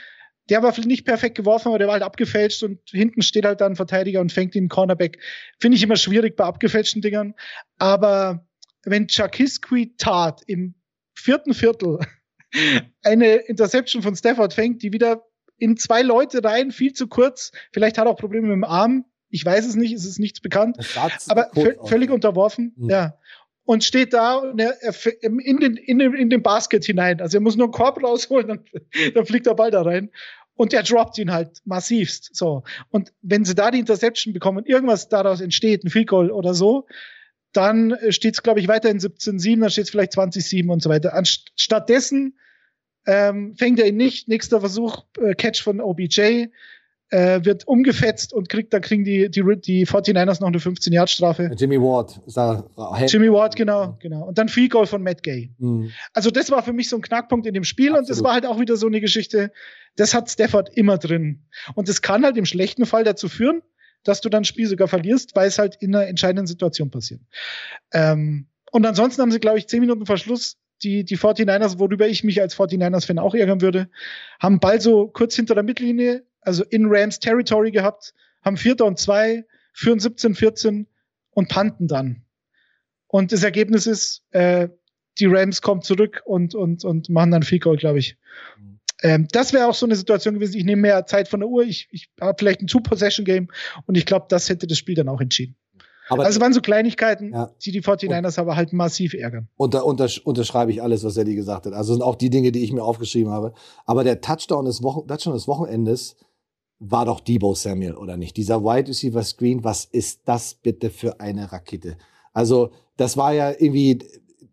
der war vielleicht nicht perfekt geworfen, aber der war halt abgefälscht und hinten steht halt dann ein Verteidiger und fängt den Cornerback. Finde ich immer schwierig bei abgefälschten Dingern. Aber wenn Chakisqui Tat im vierten Viertel eine Interception von Stafford fängt, die wieder in zwei Leute rein, viel zu kurz, vielleicht hat er auch Probleme mit dem Arm, ich weiß es nicht, es ist nichts bekannt, aber völlig unterworfen, mhm. ja. Und steht da und er, er, in, den, in, den, in den Basket hinein. Also er muss nur einen Korb rausholen, dann, dann fliegt der Ball da rein. Und er droppt ihn halt massivst. So. Und wenn sie da die Interception bekommen und irgendwas daraus entsteht, ein Field Goal oder so, dann steht es, glaube ich, weiter in 17-7, dann steht es vielleicht 20-7 und so weiter. Anstattdessen ähm, fängt er ihn nicht. Nächster Versuch, äh, Catch von OBJ, äh, wird umgefetzt und kriegt, dann kriegen die, die, die 49ers noch eine 15-Yard-Strafe. Jimmy Ward. Jimmy Ward, genau, genau. Und dann Free Goal von Matt Gay. Mhm. Also das war für mich so ein Knackpunkt in dem Spiel Absolut. und das war halt auch wieder so eine Geschichte, das hat Stafford immer drin. Und das kann halt im schlechten Fall dazu führen, dass du dann das Spiel sogar verlierst, weil es halt in einer entscheidenden Situation passiert. Ähm, und ansonsten haben sie, glaube ich, zehn Minuten Verschluss die, die 49ers, worüber ich mich als 49ers-Fan auch ärgern würde, haben Ball so kurz hinter der Mittellinie, also in Rams Territory gehabt, haben Vierter und zwei, führen 17-14 und panten dann. Und das Ergebnis ist, äh, die Rams kommen zurück und, und, und machen dann Field Goal, glaube ich. Mhm. Ähm, das wäre auch so eine Situation gewesen. Ich nehme mehr Zeit von der Uhr. Ich, ich habe vielleicht ein Two-Possession-Game und ich glaube, das hätte das Spiel dann auch entschieden. Aber also es waren so Kleinigkeiten, ja. die die 49ers aber halt massiv ärgern. Unter, unter, unterschreibe ich alles, was Eddie gesagt hat. Also sind auch die Dinge, die ich mir aufgeschrieben habe. Aber der Touchdown des, Wochen, Touchdown des Wochenendes war doch Debo Samuel, oder nicht? Dieser Wide Receiver Screen, was ist das bitte für eine Rakete? Also, das war ja irgendwie,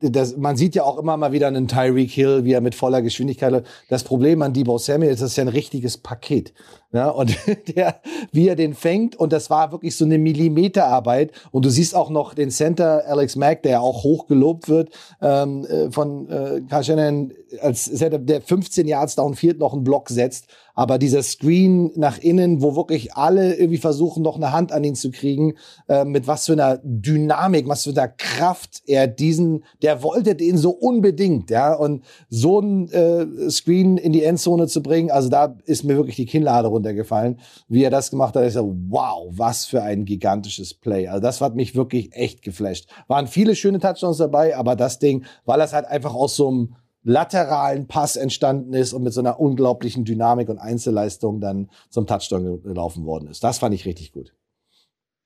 das, man sieht ja auch immer mal wieder einen Tyreek Hill, wie er mit voller Geschwindigkeit. Das Problem an Debo Samuel ist, das ist ja ein richtiges Paket. Ja, und der, wie er den fängt, und das war wirklich so eine Millimeterarbeit. Und du siehst auch noch den Center Alex Mack, der auch hoch gelobt wird ähm, äh, von äh, Carl Shannon, als Center, der 15 Yards downfield noch einen Block setzt. Aber dieser Screen nach innen, wo wirklich alle irgendwie versuchen, noch eine Hand an ihn zu kriegen, äh, mit was für einer Dynamik, was für einer Kraft er diesen, der wollte den so unbedingt, ja. Und so ein äh, Screen in die Endzone zu bringen, also da ist mir wirklich die Kinnlade runter runtergefallen. Wie er das gemacht hat, ich so, wow, was für ein gigantisches Play. Also das hat mich wirklich echt geflasht. Waren viele schöne Touchdowns dabei, aber das Ding, weil das halt einfach aus so einem lateralen Pass entstanden ist und mit so einer unglaublichen Dynamik und Einzelleistung dann zum Touchdown gelaufen worden ist. Das fand ich richtig gut.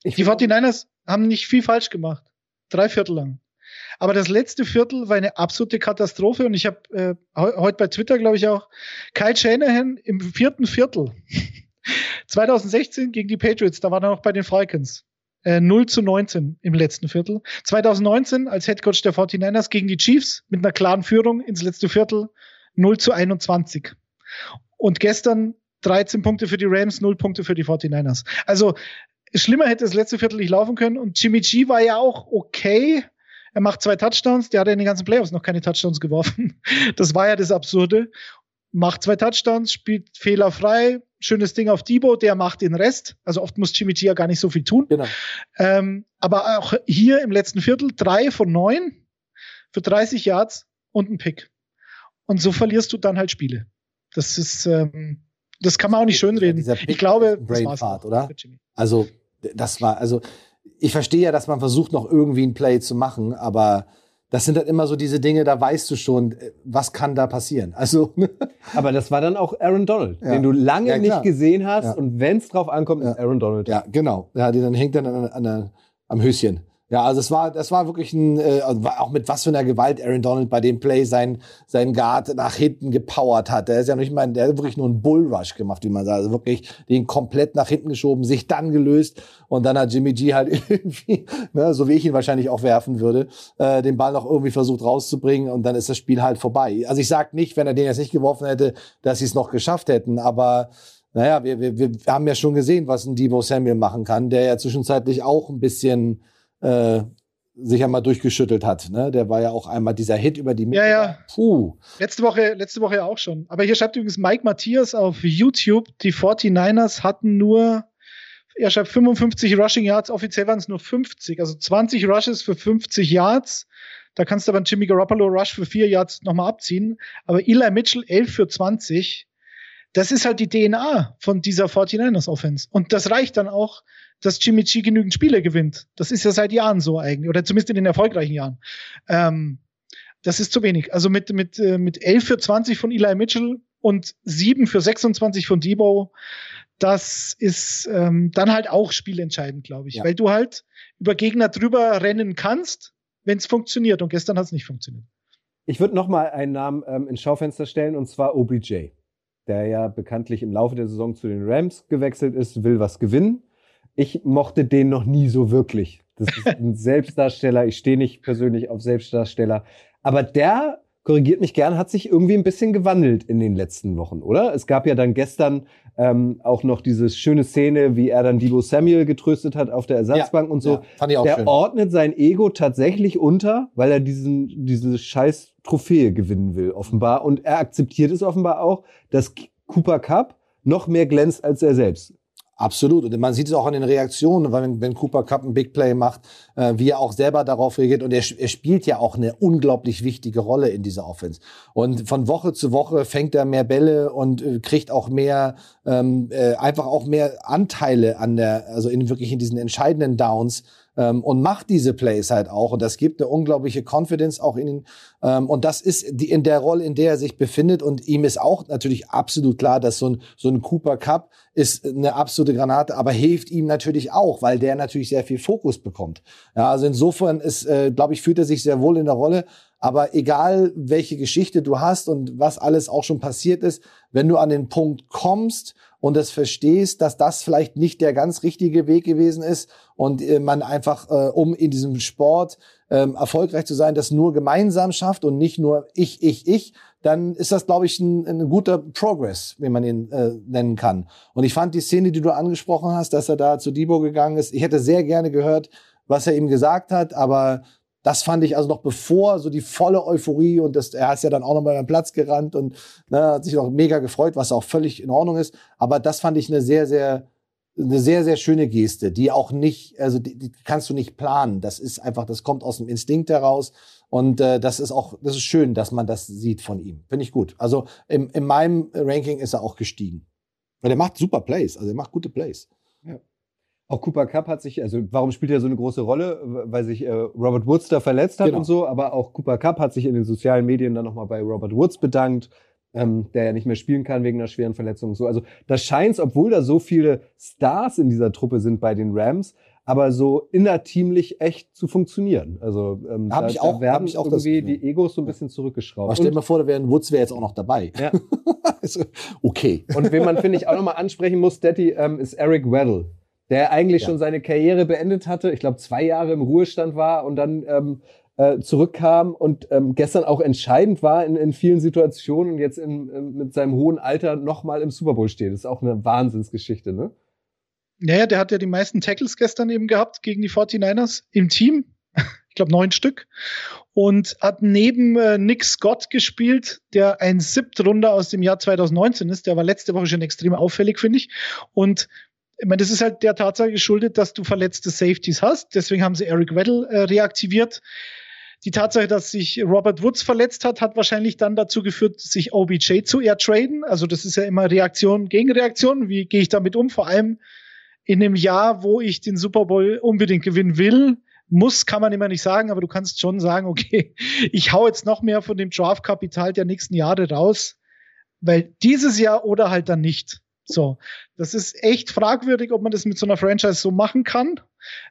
Ich die 49ers haben nicht viel falsch gemacht. Drei Viertel lang. Aber das letzte Viertel war eine absolute Katastrophe und ich habe äh, heute bei Twitter, glaube ich, auch Kyle Shanahan im vierten Viertel 2016 gegen die Patriots, da war er noch bei den Falcons. Äh, 0 zu 19 im letzten Viertel. 2019 als Headcoach der 49ers gegen die Chiefs mit einer klaren Führung ins letzte Viertel 0 zu 21. Und gestern 13 Punkte für die Rams, 0 Punkte für die 49ers. Also schlimmer hätte das letzte Viertel nicht laufen können. Und Jimmy G war ja auch okay, er macht zwei Touchdowns, der hat in den ganzen Playoffs noch keine Touchdowns geworfen. Das war ja das Absurde. Macht zwei Touchdowns, spielt fehlerfrei, schönes Ding auf Debo, der macht den Rest. Also oft muss Jimmy G ja gar nicht so viel tun. Genau. Ähm, aber auch hier im letzten Viertel drei von neun für 30 Yards und ein Pick. Und so verlierst du dann halt Spiele. Das ist, ähm, das kann man auch nicht schönreden. Ich glaube, das war's Part, oder? Also, das war, also, ich verstehe ja, dass man versucht, noch irgendwie ein Play zu machen, aber das sind dann immer so diese Dinge, da weißt du schon, äh, was kann da passieren. Also, aber das war dann auch Aaron Donald, ja. den du lange ja, nicht gesehen hast. Und wenn es drauf ankommt, ist Aaron Donald. Ja, genau. Ja, die dann hängt dann an, an, an, am Höschen. Ja, also es war, das war wirklich ein, äh, also auch mit was für einer Gewalt Aaron Donald bei dem Play sein, sein Guard nach hinten gepowert hat. Der ist ja nicht mal, der hat wirklich nur einen Bullrush gemacht, wie man sagt. Also wirklich den komplett nach hinten geschoben, sich dann gelöst und dann hat Jimmy G halt irgendwie, ne, so wie ich ihn wahrscheinlich auch werfen würde, äh, den Ball noch irgendwie versucht rauszubringen und dann ist das Spiel halt vorbei. Also ich sag nicht, wenn er den jetzt nicht geworfen hätte, dass sie es noch geschafft hätten, aber naja, wir, wir, wir haben ja schon gesehen, was ein Debo Samuel machen kann, der ja zwischenzeitlich auch ein bisschen äh, sich einmal durchgeschüttelt hat. Ne? Der war ja auch einmal dieser Hit über die Mitte. Ja, ja. Puh. Letzte Woche, letzte Woche auch schon. Aber hier schreibt übrigens Mike Matthias auf YouTube, die 49ers hatten nur, er schreibt 55 Rushing Yards, offiziell waren es nur 50, also 20 Rushes für 50 Yards. Da kannst du aber einen Jimmy Garoppolo Rush für 4 Yards nochmal abziehen. Aber Eli Mitchell 11 für 20. Das ist halt die DNA von dieser 49ers Offense. Und das reicht dann auch, dass Jimmy G genügend Spiele gewinnt. Das ist ja seit Jahren so eigentlich, oder zumindest in den erfolgreichen Jahren. Ähm, das ist zu wenig. Also mit, mit, äh, mit 11 für 20 von Eli Mitchell und 7 für 26 von Debo, das ist ähm, dann halt auch spielentscheidend, glaube ich. Ja. Weil du halt über Gegner drüber rennen kannst, wenn es funktioniert. Und gestern hat es nicht funktioniert. Ich würde noch mal einen Namen ähm, ins Schaufenster stellen, und zwar OBJ, der ja bekanntlich im Laufe der Saison zu den Rams gewechselt ist, will was gewinnen ich mochte den noch nie so wirklich. Das ist ein Selbstdarsteller. Ich stehe nicht persönlich auf Selbstdarsteller. Aber der, korrigiert mich gern, hat sich irgendwie ein bisschen gewandelt in den letzten Wochen, oder? Es gab ja dann gestern ähm, auch noch diese schöne Szene, wie er dann Debo Samuel getröstet hat auf der Ersatzbank ja, und so. Ja, fand ich auch der schön. ordnet sein Ego tatsächlich unter, weil er diesen, diese scheiß Trophäe gewinnen will, offenbar. Und er akzeptiert es offenbar auch, dass Cooper Cup noch mehr glänzt als er selbst. Absolut. Und man sieht es auch an den Reaktionen, wenn, wenn Cooper Cup ein Big Play macht, äh, wie er auch selber darauf reagiert. Und er, er spielt ja auch eine unglaublich wichtige Rolle in dieser Offense. Und von Woche zu Woche fängt er mehr Bälle und äh, kriegt auch mehr, ähm, äh, einfach auch mehr Anteile an der, also in wirklich in diesen entscheidenden Downs ähm, und macht diese Plays halt auch. Und das gibt eine unglaubliche Confidence auch in ihn. Ähm, und das ist die, in der Rolle, in der er sich befindet. Und ihm ist auch natürlich absolut klar, dass so ein, so ein Cooper Cup ist eine absolute Granate, aber hilft ihm natürlich auch, weil der natürlich sehr viel Fokus bekommt. Ja, also insofern ist, äh, glaube ich, fühlt er sich sehr wohl in der Rolle. Aber egal, welche Geschichte du hast und was alles auch schon passiert ist, wenn du an den Punkt kommst und es verstehst, dass das vielleicht nicht der ganz richtige Weg gewesen ist und äh, man einfach, äh, um in diesem Sport ähm, erfolgreich zu sein, das nur gemeinsam schafft und nicht nur ich, ich, ich, dann ist das, glaube ich, ein, ein guter Progress, wie man ihn äh, nennen kann. Und ich fand die Szene, die du angesprochen hast, dass er da zu Debo gegangen ist, ich hätte sehr gerne gehört, was er ihm gesagt hat, aber das fand ich also noch bevor so die volle Euphorie und das, er ist ja dann auch noch mal beim Platz gerannt und ne, hat sich auch mega gefreut, was auch völlig in Ordnung ist. Aber das fand ich eine sehr, sehr, eine sehr, sehr schöne Geste, die auch nicht, also die, die kannst du nicht planen. Das ist einfach, das kommt aus dem Instinkt heraus. Und äh, das ist auch, das ist schön, dass man das sieht von ihm. Finde ich gut. Also im, in meinem Ranking ist er auch gestiegen. Weil er macht super Plays, also er macht gute Plays. Auch Cooper Cup hat sich, also warum spielt er so eine große Rolle? Weil sich äh, Robert Woods da verletzt hat genau. und so, aber auch Cooper Cup hat sich in den sozialen Medien dann nochmal bei Robert Woods bedankt, ähm, der ja nicht mehr spielen kann wegen einer schweren Verletzung und so. Also da scheint obwohl da so viele Stars in dieser Truppe sind bei den Rams, aber so innerteamlich echt zu funktionieren. Also ähm, hab da, ich auch, da werden hab ich auch irgendwie das, die Egos so ein bisschen zurückgeschraubt. Aber stell dir mal vor, da wäre Woods wäre jetzt auch noch dabei. Ja. Also, okay. Und wen man, finde ich, auch nochmal ansprechen muss, Daddy, ähm, ist Eric Weddle der eigentlich ja. schon seine Karriere beendet hatte, ich glaube zwei Jahre im Ruhestand war und dann ähm, äh, zurückkam und ähm, gestern auch entscheidend war in, in vielen Situationen und jetzt in, in, mit seinem hohen Alter nochmal im Super Bowl steht. Das ist auch eine Wahnsinnsgeschichte, ne? Naja, der hat ja die meisten Tackles gestern eben gehabt gegen die 49ers im Team. Ich glaube neun Stück. Und hat neben äh, Nick Scott gespielt, der ein Siebtrunder aus dem Jahr 2019 ist. Der war letzte Woche schon extrem auffällig, finde ich. Und ich meine, das ist halt der Tatsache geschuldet, dass du verletzte Safeties hast. Deswegen haben sie Eric Weddle äh, reaktiviert. Die Tatsache, dass sich Robert Woods verletzt hat, hat wahrscheinlich dann dazu geführt, sich OBJ zu ertraden. Also das ist ja immer Reaktion gegen Reaktion. Wie gehe ich damit um? Vor allem in einem Jahr, wo ich den Super Bowl unbedingt gewinnen will. Muss, kann man immer nicht sagen, aber du kannst schon sagen, okay, ich hau jetzt noch mehr von dem Draft-Kapital der nächsten Jahre raus, weil dieses Jahr oder halt dann nicht. So, das ist echt fragwürdig, ob man das mit so einer Franchise so machen kann.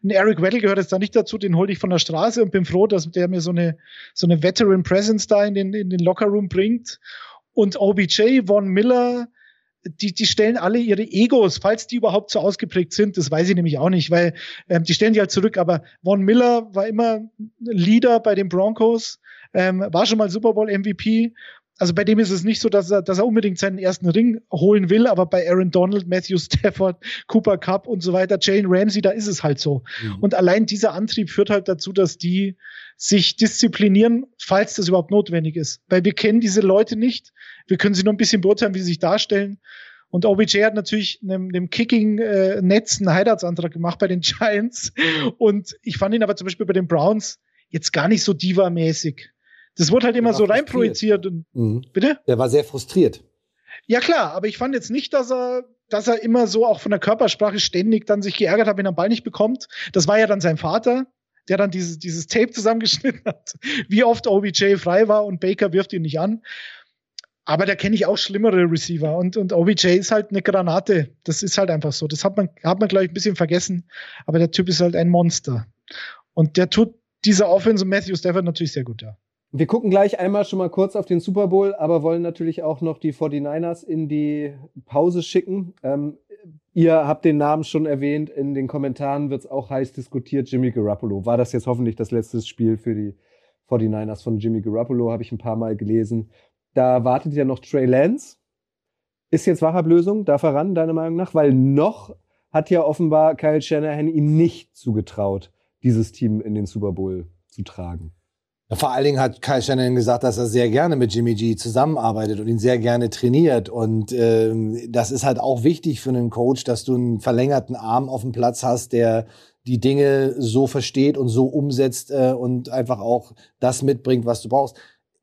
Ein Eric Weddle gehört jetzt da nicht dazu, den hole ich von der Straße und bin froh, dass der mir so eine, so eine Veteran Presence da in den, in den Lockerroom bringt. Und OBJ, Von Miller, die, die stellen alle ihre Egos, falls die überhaupt so ausgeprägt sind, das weiß ich nämlich auch nicht, weil ähm, die stellen die halt zurück. Aber Von Miller war immer Leader bei den Broncos, ähm, war schon mal Super Bowl MVP also bei dem ist es nicht so, dass er, dass er unbedingt seinen ersten Ring holen will, aber bei Aaron Donald, Matthew Stafford, Cooper Cup und so weiter, Jane Ramsey, da ist es halt so. Mhm. Und allein dieser Antrieb führt halt dazu, dass die sich disziplinieren, falls das überhaupt notwendig ist. Weil wir kennen diese Leute nicht. Wir können sie nur ein bisschen beurteilen, wie sie sich darstellen. Und OBJ hat natürlich einem, einem Kicking-Netz einen Heiratsantrag gemacht bei den Giants. Und ich fand ihn aber zum Beispiel bei den Browns jetzt gar nicht so diva-mäßig. Das wurde halt immer so reinprojiziert. Mhm. Bitte? Der war sehr frustriert. Ja klar, aber ich fand jetzt nicht, dass er, dass er immer so auch von der Körpersprache ständig dann sich geärgert hat, wenn er den Ball nicht bekommt. Das war ja dann sein Vater, der dann dieses, dieses Tape zusammengeschnitten hat, wie oft OBJ frei war und Baker wirft ihn nicht an. Aber da kenne ich auch schlimmere Receiver und, und OBJ ist halt eine Granate. Das ist halt einfach so. Das hat man, hat man, glaube ich, ein bisschen vergessen. Aber der Typ ist halt ein Monster. Und der tut dieser Offense und Matthew Stafford natürlich sehr gut, ja. Wir gucken gleich einmal schon mal kurz auf den Super Bowl, aber wollen natürlich auch noch die 49ers in die Pause schicken. Ähm, ihr habt den Namen schon erwähnt, in den Kommentaren wird es auch heiß diskutiert, Jimmy Garoppolo. War das jetzt hoffentlich das letzte Spiel für die 49ers von Jimmy Garoppolo, habe ich ein paar Mal gelesen. Da wartet ja noch Trey Lance. Ist jetzt Wachablösung, darf er ran, deiner Meinung nach? Weil noch hat ja offenbar Kyle Shanahan ihm nicht zugetraut, dieses Team in den Super Bowl zu tragen. Vor allen Dingen hat Kai Shannon gesagt, dass er sehr gerne mit Jimmy G zusammenarbeitet und ihn sehr gerne trainiert. Und ähm, das ist halt auch wichtig für einen Coach, dass du einen verlängerten Arm auf dem Platz hast, der die Dinge so versteht und so umsetzt äh, und einfach auch das mitbringt, was du brauchst.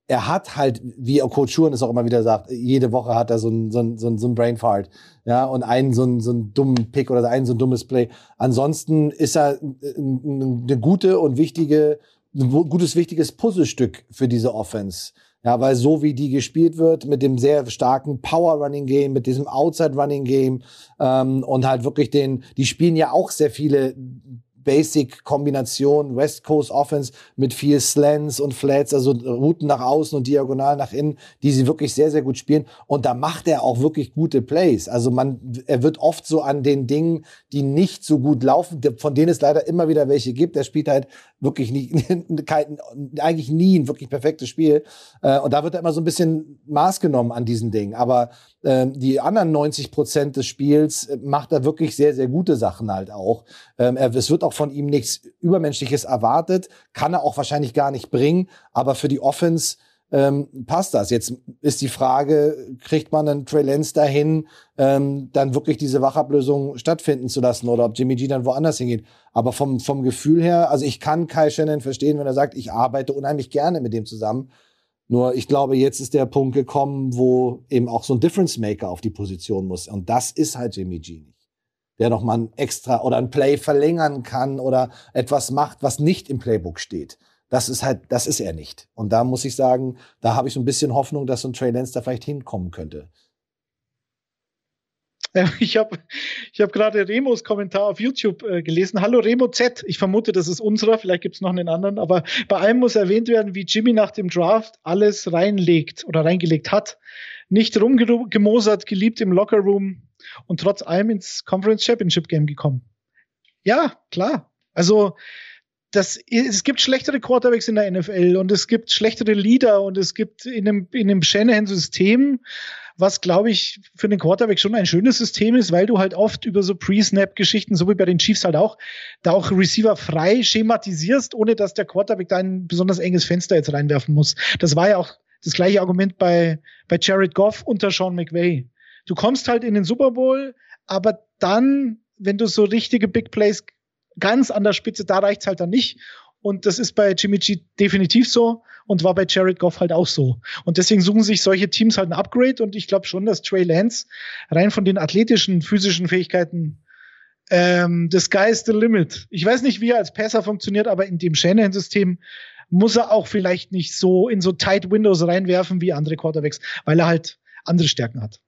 Er hat halt, wie Coach Schuren es auch immer wieder sagt, jede Woche hat er so ein, so ein, so ein, so ein Brainfart, ja, und einen so ein, so ein dummen Pick oder einen so ein dummes Play. Ansonsten ist er eine gute und wichtige ein gutes, wichtiges Puzzlestück für diese Offense. Ja, weil so wie die gespielt wird, mit dem sehr starken Power-Running-Game, mit diesem Outside-Running-Game ähm, und halt wirklich den, die spielen ja auch sehr viele Basic-Kombination, West Coast Offense mit viel Slants und Flats, also Routen nach außen und diagonal nach innen, die sie wirklich sehr, sehr gut spielen. Und da macht er auch wirklich gute Plays. Also man, er wird oft so an den Dingen, die nicht so gut laufen, von denen es leider immer wieder welche gibt. Er spielt halt wirklich nie, kein, eigentlich nie ein wirklich perfektes Spiel. Äh, und da wird er immer so ein bisschen Maß genommen an diesen Dingen. Aber ähm, die anderen 90 Prozent des Spiels äh, macht er wirklich sehr, sehr gute Sachen halt auch. Ähm, es wird auch von ihm nichts Übermenschliches erwartet, kann er auch wahrscheinlich gar nicht bringen, aber für die Offense ähm, passt das. Jetzt ist die Frage, kriegt man einen Trey Lance dahin, ähm, dann wirklich diese Wachablösung stattfinden zu lassen oder ob Jimmy G dann woanders hingeht. Aber vom, vom Gefühl her, also ich kann Kai Shannon verstehen, wenn er sagt, ich arbeite unheimlich gerne mit dem zusammen. Nur ich glaube, jetzt ist der Punkt gekommen, wo eben auch so ein Difference Maker auf die Position muss. Und das ist halt Jimmy G nicht. Der nochmal ein extra oder ein Play verlängern kann oder etwas macht, was nicht im Playbook steht. Das ist halt, das ist er nicht. Und da muss ich sagen, da habe ich so ein bisschen Hoffnung, dass so ein Trey Lance da vielleicht hinkommen könnte. Ich habe ich hab gerade Remos Kommentar auf YouTube äh, gelesen. Hallo Remo Z. Ich vermute, das ist unserer, vielleicht gibt es noch einen anderen, aber bei allem muss erwähnt werden, wie Jimmy nach dem Draft alles reinlegt oder reingelegt hat. Nicht rumgemosert, geliebt im Lockerroom und trotz allem ins Conference Championship Game gekommen. Ja, klar. Also das, es gibt schlechtere Quarterbacks in der NFL und es gibt schlechtere Leader und es gibt in einem, in einem Shanahan-System was glaube ich für den Quarterback schon ein schönes System ist, weil du halt oft über so Pre-Snap-Geschichten, so wie bei den Chiefs halt auch, da auch Receiver frei schematisierst, ohne dass der Quarterback da ein besonders enges Fenster jetzt reinwerfen muss. Das war ja auch das gleiche Argument bei, bei Jared Goff unter Sean McVay. Du kommst halt in den Super Bowl, aber dann, wenn du so richtige Big Plays ganz an der Spitze, da reicht's halt dann nicht. Und das ist bei Jimmy G definitiv so und war bei Jared Goff halt auch so. Und deswegen suchen sich solche Teams halt ein Upgrade und ich glaube schon, dass Trey Lance rein von den athletischen, physischen Fähigkeiten ähm, the sky is the limit. Ich weiß nicht, wie er als Passer funktioniert, aber in dem Shanahan-System muss er auch vielleicht nicht so in so tight Windows reinwerfen wie andere Quarterbacks, weil er halt andere Stärken hat.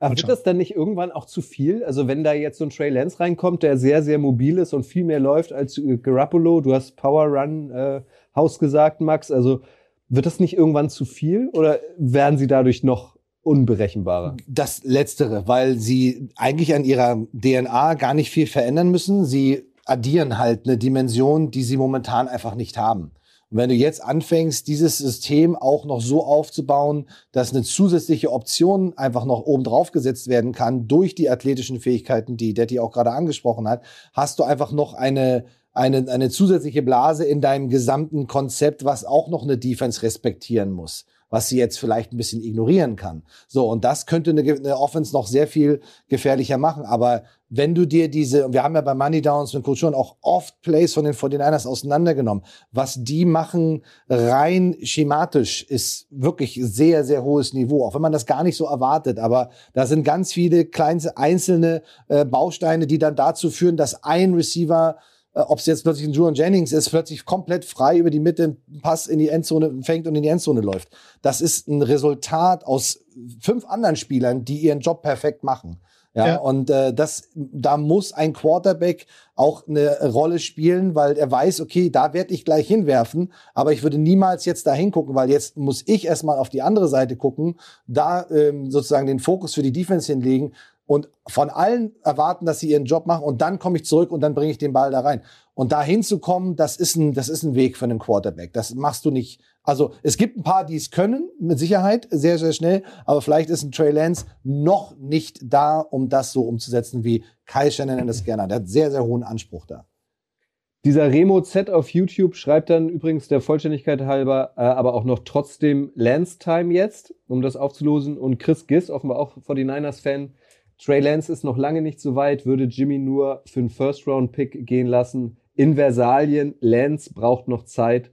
Aber wird das dann nicht irgendwann auch zu viel? Also wenn da jetzt so ein Trey Lance reinkommt, der sehr, sehr mobil ist und viel mehr läuft als Garoppolo, du hast Power Run äh, Haus gesagt, Max, also wird das nicht irgendwann zu viel oder werden sie dadurch noch unberechenbarer? Das Letztere, weil sie eigentlich an ihrer DNA gar nicht viel verändern müssen. Sie addieren halt eine Dimension, die sie momentan einfach nicht haben. Und wenn du jetzt anfängst, dieses System auch noch so aufzubauen, dass eine zusätzliche Option einfach noch oben drauf gesetzt werden kann durch die athletischen Fähigkeiten, die Detti auch gerade angesprochen hat, hast du einfach noch eine, eine, eine zusätzliche Blase in deinem gesamten Konzept, was auch noch eine Defense respektieren muss was sie jetzt vielleicht ein bisschen ignorieren kann. So, und das könnte eine, eine Offense noch sehr viel gefährlicher machen. Aber wenn du dir diese, wir haben ja bei Money Downs mit Coach auch oft Plays von den 49ers auseinandergenommen, was die machen rein schematisch ist wirklich sehr, sehr hohes Niveau, auch wenn man das gar nicht so erwartet. Aber da sind ganz viele kleine einzelne äh, Bausteine, die dann dazu führen, dass ein Receiver ob es jetzt plötzlich ein Julian Jennings ist, plötzlich komplett frei über die Mitte einen Pass in die Endzone fängt und in die Endzone läuft. Das ist ein Resultat aus fünf anderen Spielern, die ihren Job perfekt machen. Ja, ja. und äh, das, da muss ein Quarterback auch eine Rolle spielen, weil er weiß, okay, da werde ich gleich hinwerfen, aber ich würde niemals jetzt da hingucken, weil jetzt muss ich erstmal auf die andere Seite gucken, da ähm, sozusagen den Fokus für die Defense hinlegen und von allen erwarten, dass sie ihren Job machen und dann komme ich zurück und dann bringe ich den Ball da rein. Und da hinzukommen, das ist ein, das ist ein Weg für einen Quarterback. Das machst du nicht. Also es gibt ein paar, die es können, mit Sicherheit, sehr, sehr schnell, aber vielleicht ist ein Trey Lance noch nicht da, um das so umzusetzen, wie Kai Shannon es gerne hat. Der hat sehr, sehr hohen Anspruch da. Dieser Remo Z auf YouTube schreibt dann übrigens der Vollständigkeit halber, äh, aber auch noch trotzdem Lance Time jetzt, um das aufzulosen. Und Chris Giss, offenbar auch 49ers-Fan, Trey Lance ist noch lange nicht so weit, würde Jimmy nur für einen First-Round-Pick gehen lassen. In Versalien, Lance braucht noch Zeit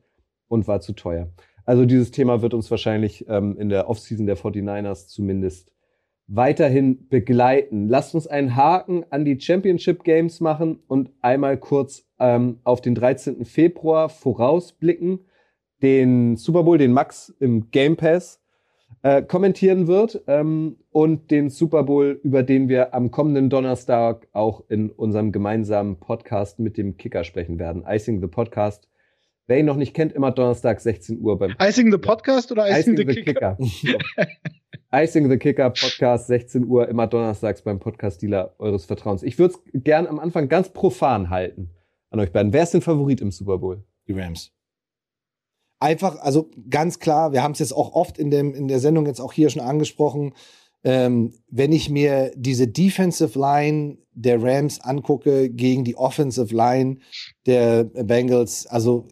und war zu teuer. Also dieses Thema wird uns wahrscheinlich ähm, in der Offseason der 49ers zumindest weiterhin begleiten. Lasst uns einen Haken an die Championship Games machen und einmal kurz ähm, auf den 13. Februar vorausblicken. Den Super Bowl, den Max im Game Pass äh, kommentieren wird ähm, und den Super Bowl, über den wir am kommenden Donnerstag auch in unserem gemeinsamen Podcast mit dem Kicker sprechen werden. Icing the Podcast. Wer ihn noch nicht kennt, immer Donnerstag 16 Uhr beim Icing the Podcast oder Icing, Icing the, the, Kicker? Kicker. Icing the Kicker Podcast 16 Uhr immer donnerstags beim Podcast Dealer eures Vertrauens. Ich würde es gern am Anfang ganz profan halten an euch beiden. Wer ist denn Favorit im Super Bowl? Die Rams einfach, also ganz klar, wir haben es jetzt auch oft in, dem, in der Sendung jetzt auch hier schon angesprochen, ähm, wenn ich mir diese Defensive Line der Rams angucke gegen die Offensive Line der Bengals, also,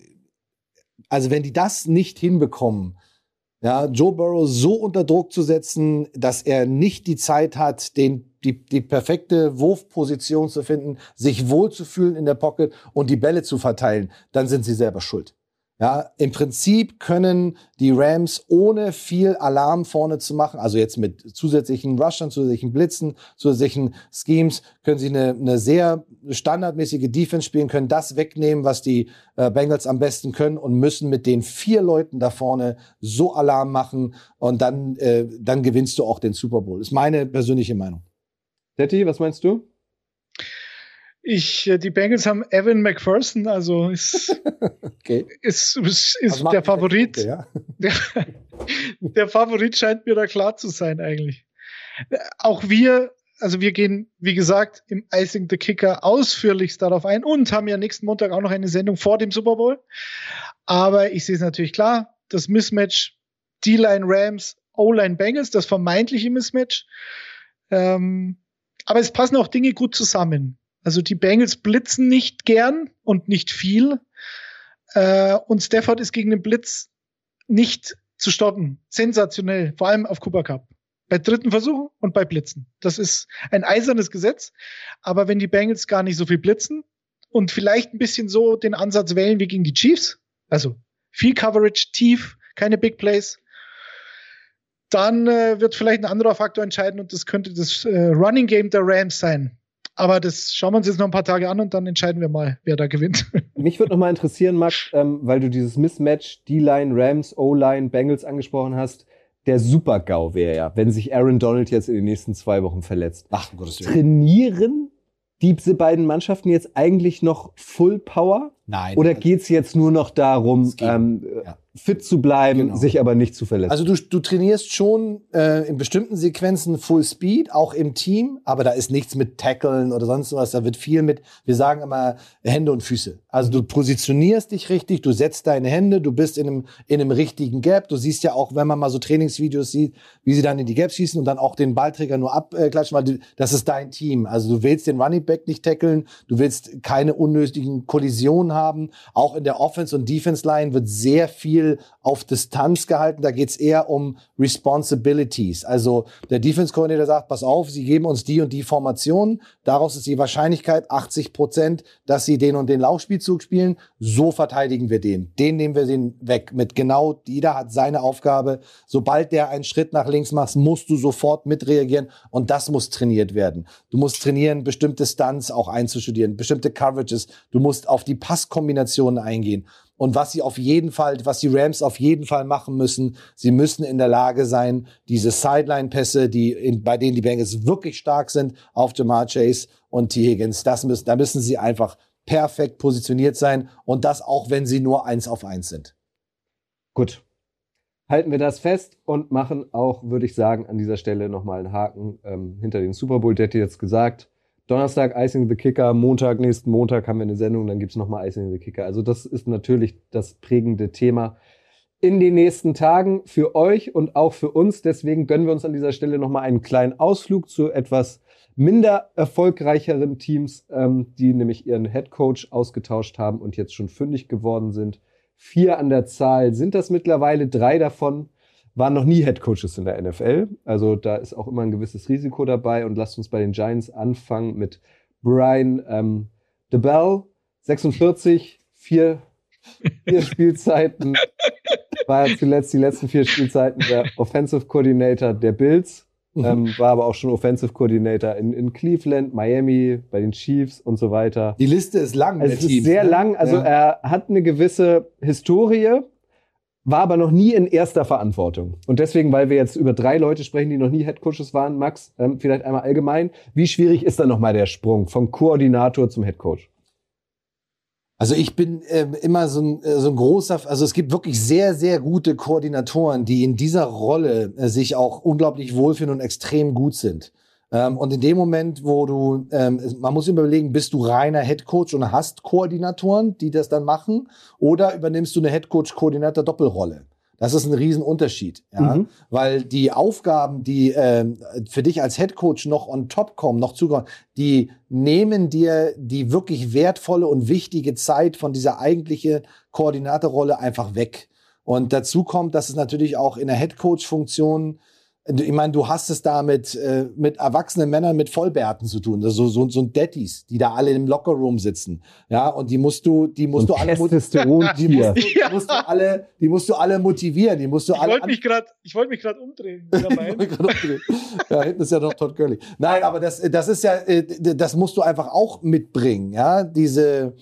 also wenn die das nicht hinbekommen, ja, Joe Burrow so unter Druck zu setzen, dass er nicht die Zeit hat, den, die, die perfekte Wurfposition zu finden, sich wohlzufühlen in der Pocket und die Bälle zu verteilen, dann sind sie selber schuld. Ja, im Prinzip können die Rams ohne viel Alarm vorne zu machen, also jetzt mit zusätzlichen Rushern, zusätzlichen Blitzen, zusätzlichen Schemes, können sie eine, eine sehr standardmäßige Defense spielen, können das wegnehmen, was die äh, Bengals am besten können und müssen mit den vier Leuten da vorne so Alarm machen und dann, äh, dann gewinnst du auch den Super Bowl. Ist meine persönliche Meinung. Detti, was meinst du? Ich, äh, die Bengals haben Evan McPherson, also ist, okay. ist, ist, ist der Favorit. Punkte, ja? der, der Favorit scheint mir da klar zu sein eigentlich. Auch wir, also wir gehen, wie gesagt, im Icing the Kicker ausführlichst darauf ein und haben ja nächsten Montag auch noch eine Sendung vor dem Super Bowl. Aber ich sehe es natürlich klar, das Mismatch D-Line Rams, O-Line Bengals, das vermeintliche Mismatch. Ähm, aber es passen auch Dinge gut zusammen. Also die Bengals blitzen nicht gern und nicht viel. Äh, und Stafford ist gegen den Blitz nicht zu stoppen. Sensationell. Vor allem auf Cooper Cup. Bei dritten Versuchen und bei Blitzen. Das ist ein eisernes Gesetz. Aber wenn die Bengals gar nicht so viel blitzen und vielleicht ein bisschen so den Ansatz wählen wie gegen die Chiefs, also viel Coverage, tief, keine Big Plays, dann äh, wird vielleicht ein anderer Faktor entscheiden und das könnte das äh, Running Game der Rams sein. Aber das schauen wir uns jetzt noch ein paar Tage an und dann entscheiden wir mal, wer da gewinnt. Mich würde noch mal interessieren, Max, ähm, weil du dieses Mismatch D-Line, Rams, O-Line, Bengals angesprochen hast. Der Super-GAU wäre ja, wenn sich Aaron Donald jetzt in den nächsten zwei Wochen verletzt. Ach, um Gottes Willen. Trainieren diese beiden Mannschaften jetzt eigentlich noch Full Power? Nein. Oder geht's jetzt nur noch darum, ähm, ja. fit zu bleiben, Genau. sich aber nicht zu verletzen? Also du, du trainierst schon äh, in bestimmten Sequenzen Full Speed, auch im Team, aber da ist nichts mit Tackeln oder sonst was. Da wird viel mit, wir sagen immer Hände und Füße. Also du positionierst dich richtig, du setzt deine Hände, du bist in einem, in einem richtigen Gap. Du siehst ja auch, wenn man mal so Trainingsvideos sieht, wie sie dann in die Gap schießen und dann auch den Ballträger nur abklatschen, weil du, das ist dein Team. Also du willst den Running Back nicht tackeln, du willst keine unnötigen Kollisionen haben. Auch in der Offense- und Defense-Line wird sehr viel auf Distanz gehalten. Da geht's eher um Responsibilities. Also der Defense-Coordinator sagt, pass auf, Sie geben uns die und die Formation. Daraus ist die Wahrscheinlichkeit 80 Prozent, dass Sie den und den Laufspielzug spielen. So verteidigen wir den. Den nehmen wir den weg. Mit genau, jeder hat seine Aufgabe. Sobald der einen Schritt nach links macht, musst du sofort mitreagieren. Und das muss trainiert werden. Du musst trainieren, bestimmte Stunts auch einzustudieren, bestimmte Coverages. Du musst auf die Passkombinationen eingehen. Und was sie auf jeden Fall, was die Rams auf jeden Fall machen müssen, sie müssen in der Lage sein, diese Sideline-Pässe, die in, bei denen die Bengals wirklich stark sind, auf Jamar Chase und T. Higgins, das müssen, da müssen sie einfach perfekt positioniert sein und das auch, wenn sie nur eins auf eins sind. Gut. Halten wir das fest und machen auch, würde ich sagen, an dieser Stelle nochmal einen Haken ähm, hinter den Super Bowl. Der hat jetzt gesagt, Donnerstag Icing the Kicker, Montag, nächsten Montag haben wir eine Sendung, dann gibt's nochmal Icing the Kicker. Also das ist natürlich das prägende Thema in den nächsten Tagen für euch und auch für uns. Deswegen gönnen wir uns an dieser Stelle nochmal einen kleinen Ausflug zu etwas minder erfolgreicheren Teams, ähm, die nämlich ihren Head Coach ausgetauscht haben und jetzt schon fündig geworden sind. Vier an der Zahl sind das mittlerweile, drei davon waren noch nie Head Coaches in der NFL. Also da ist auch immer ein gewisses Risiko dabei. Und lasst uns bei den Giants anfangen mit Brian ähm, DeBell, 46, vier, vier Spielzeiten. War zuletzt die letzten vier Spielzeiten der Offensive Coordinator der Bills. Ähm, war aber auch schon Offensive Coordinator in, in Cleveland, Miami, bei den Chiefs und so weiter. Die Liste ist lang. Also es ist Teams, sehr ne? lang. Also Ja. er hat eine gewisse Historie, war aber noch nie in erster Verantwortung. Und deswegen, weil wir jetzt über drei Leute sprechen, die noch nie Headcoaches waren, Max, ähm, vielleicht einmal allgemein, wie schwierig ist dann nochmal der Sprung vom Koordinator zum Headcoach? Also ich bin ähm, immer so ein, äh, so ein großer, also es gibt wirklich sehr, sehr gute Koordinatoren, die in dieser Rolle äh, sich auch unglaublich wohlfühlen und extrem gut sind. Ähm, und in dem Moment, wo du, ähm, man muss überlegen, bist du reiner Headcoach und hast Koordinatoren, die das dann machen, oder übernimmst du eine Headcoach-Koordinator-Doppelrolle? Das ist ein Riesenunterschied, ja, Mhm. weil die Aufgaben, die ähm, für dich als Headcoach noch on top kommen, noch zukommen, die nehmen dir die wirklich wertvolle und wichtige Zeit von dieser eigentlichen Koordinatorrolle einfach weg. Und dazu kommt, dass es natürlich auch in der Headcoach-Funktion ich meine, du hast es da mit, äh, mit erwachsenen Männern mit Vollbärten zu tun. Also so, so ein Daddies, die da alle im Lockerroom sitzen. Ja, und die musst du, die musst So du alle, die musst, du, die musst du alle, die musst du alle motivieren, die musst du Ich alle. wollte mich gerade, ich wollte mich gerade umdrehen. Wieder mal. ja, hinten ist ja noch Todd Gurley. Nein, aber das, das ist ja, äh, das musst du einfach auch mitbringen, ja, diese,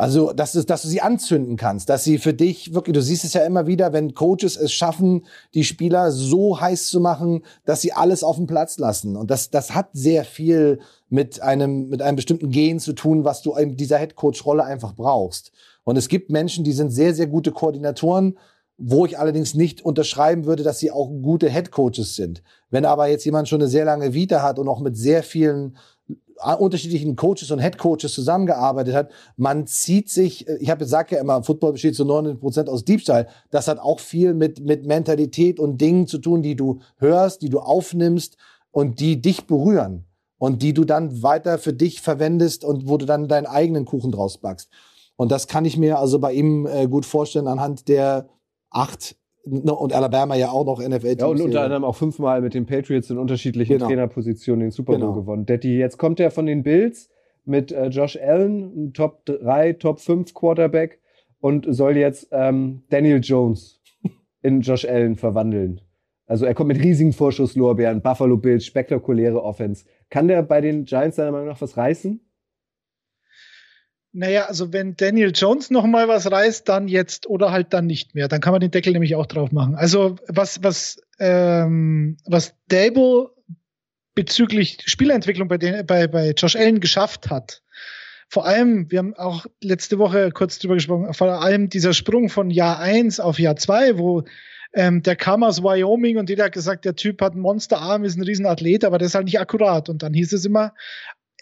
also, dass du, dass du sie anzünden kannst, dass sie für dich wirklich, du siehst es ja immer wieder, wenn Coaches es schaffen, die Spieler so heiß zu machen, dass sie alles auf den Platz lassen. Und das, das hat sehr viel mit einem, mit einem bestimmten Gen zu tun, was du in dieser Headcoach-Rolle einfach brauchst. Und es gibt Menschen, die sind sehr, sehr gute Koordinatoren, wo ich allerdings nicht unterschreiben würde, dass sie auch gute Headcoaches sind. Wenn aber jetzt jemand schon eine sehr lange Vita hat und auch mit sehr vielen unterschiedlichen Coaches und Head Coaches zusammengearbeitet hat. Man zieht sich, äh, ich habe gesagt ja immer, Football besteht zu 99 Prozent aus Diebstahl. Das hat auch viel mit, mit Mentalität und Dingen zu tun, die du hörst, die du aufnimmst und die dich berühren und die du dann weiter für dich verwendest und wo du dann deinen eigenen Kuchen draus backst. Und das kann ich mir also bei ihm äh, gut vorstellen anhand der acht und Alabama ja auch noch NFL. Ja, und unter anderem auch fünfmal mit den Patriots in unterschiedlichen genau. Trainerpositionen den Super Bowl genau. gewonnen. Detti, jetzt kommt er von den Bills mit äh, Josh Allen, Top 3, Top 5 Quarterback und soll jetzt ähm, Daniel Jones in Josh Allen verwandeln. Also er kommt mit riesigen Vorschusslorbeeren, Buffalo Bills, spektakuläre Offense. Kann der bei den Giants seiner Meinung nach was reißen? Naja, also wenn Daniel Jones noch mal was reißt, dann jetzt oder halt dann nicht mehr. Dann kann man den Deckel nämlich auch drauf machen. Also was, was, ähm, was Dable bezüglich Spielentwicklung bei, den, bei, bei Josh Allen geschafft hat, vor allem, wir haben auch letzte Woche kurz drüber gesprochen, vor allem dieser Sprung von Jahr eins auf Jahr zwei, wo ähm, der kam aus Wyoming und jeder hat gesagt, der Typ hat einen Monsterarm, ist ein Riesenathlet, aber der ist halt nicht akkurat. Und dann hieß es immer,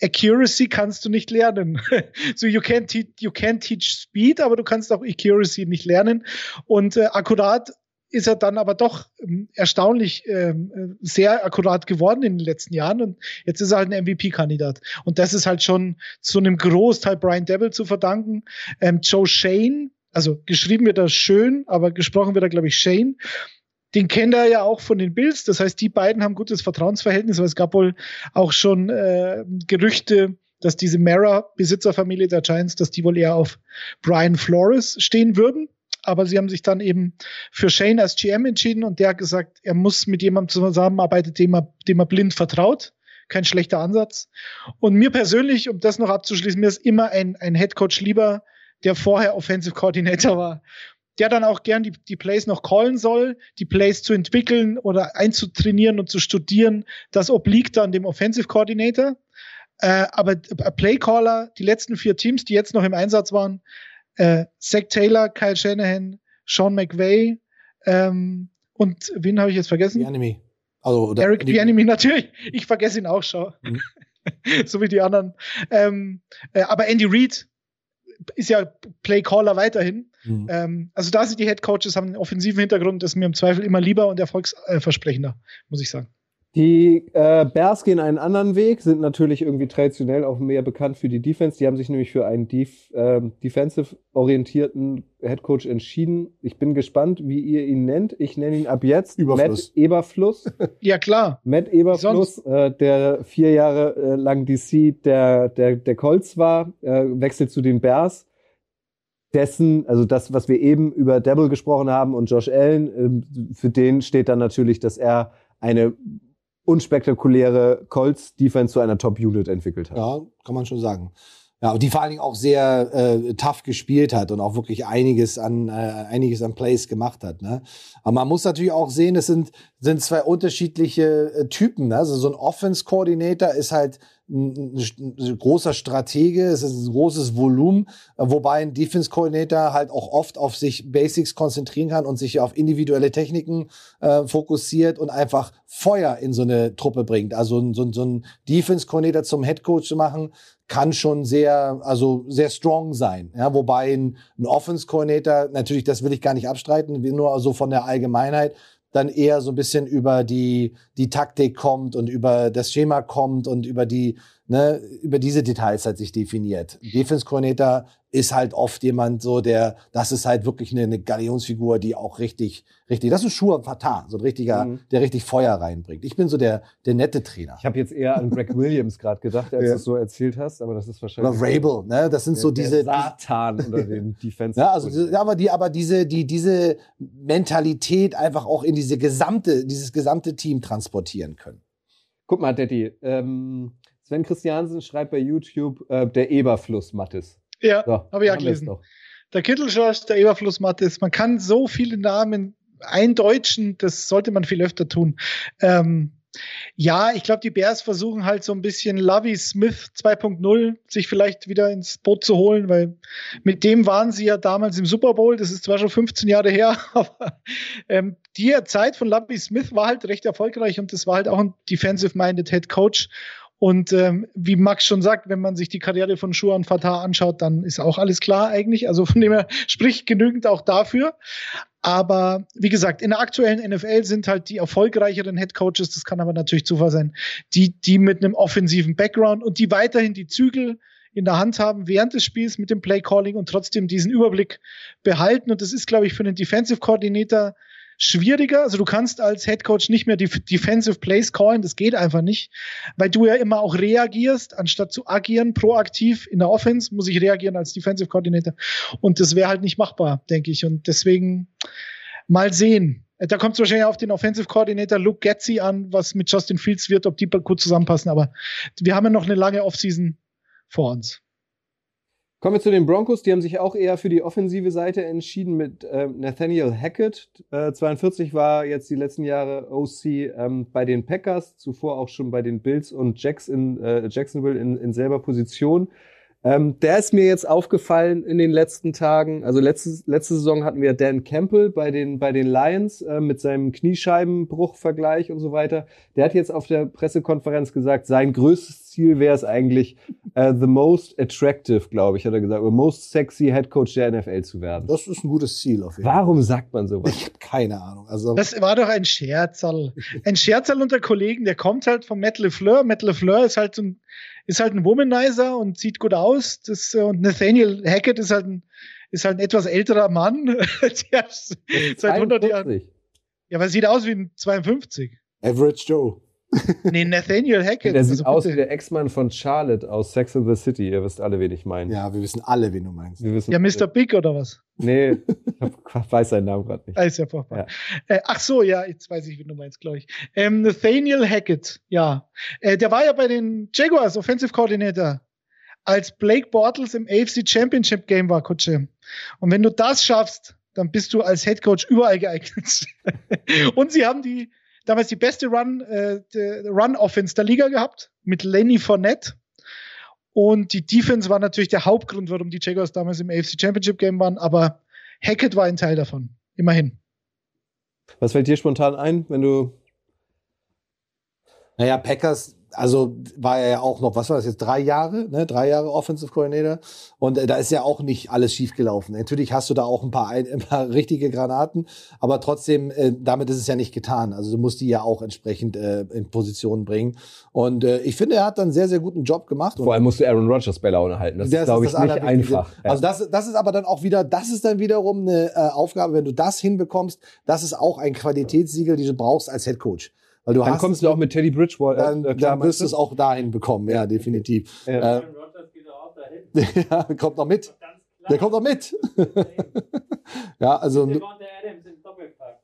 Accuracy kannst du nicht lernen. so you can teach, you can teach Speed, aber du kannst auch Accuracy nicht lernen. Und äh, akkurat ist er dann aber doch ähm, erstaunlich ähm, sehr akkurat geworden in den letzten Jahren und jetzt ist er halt ein MVP-Kandidat. Und das ist halt schon zu einem Großteil Brian Devil zu verdanken. Ähm, Joe Shane, also geschrieben wird er schön, aber gesprochen wird er, glaube ich, Shane den kennt er ja auch von den Bills. Das heißt, die beiden haben gutes Vertrauensverhältnis, weil es gab wohl auch schon äh, Gerüchte, dass diese Mara-Besitzerfamilie der Giants, dass die wohl eher auf Brian Flores stehen würden. Aber sie haben sich dann eben für Shane als GM entschieden und der hat gesagt, er muss mit jemandem zusammenarbeiten, dem er, dem er blind vertraut. Kein schlechter Ansatz. Und mir persönlich, um das noch abzuschließen, mir ist immer ein, ein Head Coach lieber, der vorher Offensive Coordinator war der dann auch gern die, die Plays noch callen soll, die Plays zu entwickeln oder einzutrainieren und zu studieren, das obliegt dann dem Offensive Coordinator. Äh, aber Playcaller, die letzten vier Teams, die jetzt noch im Einsatz waren, äh, Zach Taylor, Kyle Shanahan, Sean McVay ähm, und wen habe ich jetzt vergessen? The Enemy. Also, Eric The Enemy, natürlich. Ich vergesse ihn auch schon. Mhm. so wie die anderen. Ähm, äh, aber Andy Reid ist ja Playcaller weiterhin. Mhm. Ähm, also da sind die Head Coaches, haben einen offensiven Hintergrund, das ist mir im Zweifel immer lieber und erfolgsversprechender, muss ich sagen. Die äh, Bears gehen einen anderen Weg, sind natürlich irgendwie traditionell auch mehr bekannt für die Defense. Die haben sich nämlich für einen Def äh, defensive-orientierten Headcoach entschieden. Ich bin gespannt, wie ihr ihn nennt. Ich nenne ihn ab jetzt Überfluss. Matt Eberfluss. ja, klar. Matt Eberfluss, äh, der vier Jahre äh, lang DC der, der, der Colts war, äh, wechselt zu den Bears dessen, also das, was wir eben über Devil gesprochen haben und Josh Allen, ähm, für den steht dann natürlich, dass er eine unspektakuläre Colts-Defense zu einer Top-Unit entwickelt hat. Ja, kann man schon sagen. Ja, und die vor allen Dingen auch sehr äh, tough gespielt hat und auch wirklich einiges an äh, einiges an Plays gemacht hat. Ne? Aber man muss natürlich auch sehen, es sind sind zwei unterschiedliche äh, Typen. Ne? Also so ein Offense-Coordinator ist halt ein, ein, großer Stratege, es ist ein großes Volumen, wobei ein Defense-Coordinator halt auch oft auf sich Basics konzentrieren kann und sich auf individuelle Techniken äh, fokussiert und einfach Feuer in so eine Truppe bringt. Also so, so ein Defense-Coordinator zum Headcoach zu machen, kann schon sehr, also sehr strong sein. Ja, wobei ein, ein Offense-Coordinator, natürlich, das will ich gar nicht abstreiten, nur so von der Allgemeinheit, dann eher so ein bisschen über die, die Taktik kommt und über das Schema kommt und über die, ne, über diese Details halt sich definiert. Defense Coordinator ist halt oft jemand so, der, das ist halt wirklich eine, eine Galionsfigur, die auch richtig, richtig, das ist Schuhe Fatah, so ein richtiger, mhm. der richtig Feuer reinbringt. Ich bin so der, der nette Trainer. Ich habe jetzt eher an Greg Williams gerade gedacht, als ja. du es so erzählt hast, aber das ist wahrscheinlich. Oder Rabel, ne, das sind der, so diese. Satan unter den Defense. ja, also, ja, aber die, aber diese, die, diese Mentalität einfach auch in diese gesamte, dieses gesamte Team transportieren können. Guck mal, Daddy, ähm, Sven Christiansen schreibt bei YouTube äh, der Eberfluss Mattes. Ja, so, habe ich ja gelesen. Der Kittelschorsch, der Eberfluss Mattes. Man kann so viele Namen eindeutschen, das sollte man viel öfter tun. Ähm, ja, ich glaube, die Bears versuchen halt so ein bisschen Lovey Smith 2.0 sich vielleicht wieder ins Boot zu holen, weil mit dem waren sie ja damals im Super Bowl. Das ist zwar schon 15 Jahre her, aber ähm, die Zeit von Lovey Smith war halt recht erfolgreich und das war halt auch ein defensive-minded Head Coach. Und ähm, wie Max schon sagt, wenn man sich die Karriere von Schuan Fatah anschaut, dann ist auch alles klar eigentlich. Also von dem her spricht genügend auch dafür. Aber wie gesagt, in der aktuellen NFL sind halt die erfolgreicheren Head Coaches, das kann aber natürlich Zufall sein, die, die mit einem offensiven Background und die weiterhin die Zügel in der Hand haben während des Spiels mit dem Play Calling und trotzdem diesen Überblick behalten. Und das ist, glaube ich, für einen Defensive Coordinator schwieriger. Also du kannst als Head Coach nicht mehr die Defensive Plays callen, das geht einfach nicht, weil du ja immer auch reagierst, anstatt zu agieren, proaktiv in der Offense muss ich reagieren als Defensive Coordinator und das wäre halt nicht machbar, denke ich. Und deswegen mal sehen. Da kommt es wahrscheinlich auf den Offensive Coordinator Luke Getzi an, was mit Justin Fields wird, ob die gut zusammenpassen. Aber wir haben ja noch eine lange Offseason vor uns. Kommen wir zu den Broncos. Die haben sich auch eher für die offensive Seite entschieden mit äh, Nathaniel Hackett. Äh, 42 war jetzt die letzten Jahre OC ähm, bei den Packers, zuvor auch schon bei den Bills und Jacks in, äh, Jacksonville in, in selber Position. Ähm, der ist mir jetzt aufgefallen in den letzten Tagen. Also letzte, letzte Saison hatten wir Dan Campbell bei den, bei den Lions äh, mit seinem Kniescheibenbruchvergleich und so weiter. Der hat jetzt auf der Pressekonferenz gesagt, sein größtes Ziel wäre es eigentlich, uh, the most attractive, glaube ich, hat er gesagt, oder most sexy Head Coach der NFL zu werden. Das ist ein gutes Ziel auf jeden Fall. Warum sagt man sowas? Ich habe keine Ahnung. Also das war doch ein Scherzerl. Ein Scherzerl unter Kollegen, der kommt halt von Matt LeFleur. Matt LeFleur ist halt ein, ist halt ein Womanizer und sieht gut aus. Das, äh, und Nathaniel Hackett ist halt ein, ist halt ein etwas älterer Mann, der seit 100 Jahren. Ja, aber sieht aus wie ein 52. Average Joe. Nee, Nathaniel Hackett. Der sieht also aus wie der Ex-Mann von Charlotte aus Sex and the City. Ihr wisst alle, wen ich meine. Ja, wir wissen alle, wen du meinst. ja, Mr. Big oder was? Nee, ich weiß seinen Namen gerade nicht. Ah, ist ja furchtbar. Ja. Äh, ach so, ja, jetzt weiß ich, wen du meinst, glaube ich. Ähm, Nathaniel Hackett, ja. Äh, der war ja bei den Jaguars Offensive Coordinator, als Blake Bortles im AFC Championship Game war, Kutsche. Und wenn du das schaffst, dann bist du als Head Coach überall geeignet. Und sie haben die damals die beste Run, äh, Run Offense der Liga gehabt mit Lenny Fournette. Und die Defense war natürlich der Hauptgrund, warum die Jaguars damals im AFC Championship Game waren. Aber Hackett war ein Teil davon. Immerhin. Was fällt dir spontan ein, wenn du. Naja, Packers also war er ja auch noch, was war das jetzt, drei Jahre, ne? drei Jahre Offensive Coordinator. Und äh, da ist ja auch nicht alles schiefgelaufen. Natürlich hast du da auch ein paar, ein, ein paar richtige Granaten, aber trotzdem, äh, damit ist es ja nicht getan. Also du musst die ja auch entsprechend äh, in Position bringen. Und äh, ich finde, er hat dann einen sehr, sehr guten Job gemacht. Vor allem musst du Aaron Rodgers bei Laune halten. Das, das ist, glaube ich, nicht einfach. Ja. Also das, das ist aber dann auch wieder, das ist dann wiederum eine äh, Aufgabe, wenn du das hinbekommst, das ist auch ein Qualitätssiegel, die du brauchst als Head Coach. Weil du dann hast kommst du auch mit Teddy Bridgewater. Dann, äh, klar, dann wirst du es auch dahin bekommen, ja, definitiv. Ja. Äh, ja, kommt noch mit. Der kommt noch mit. ja, also.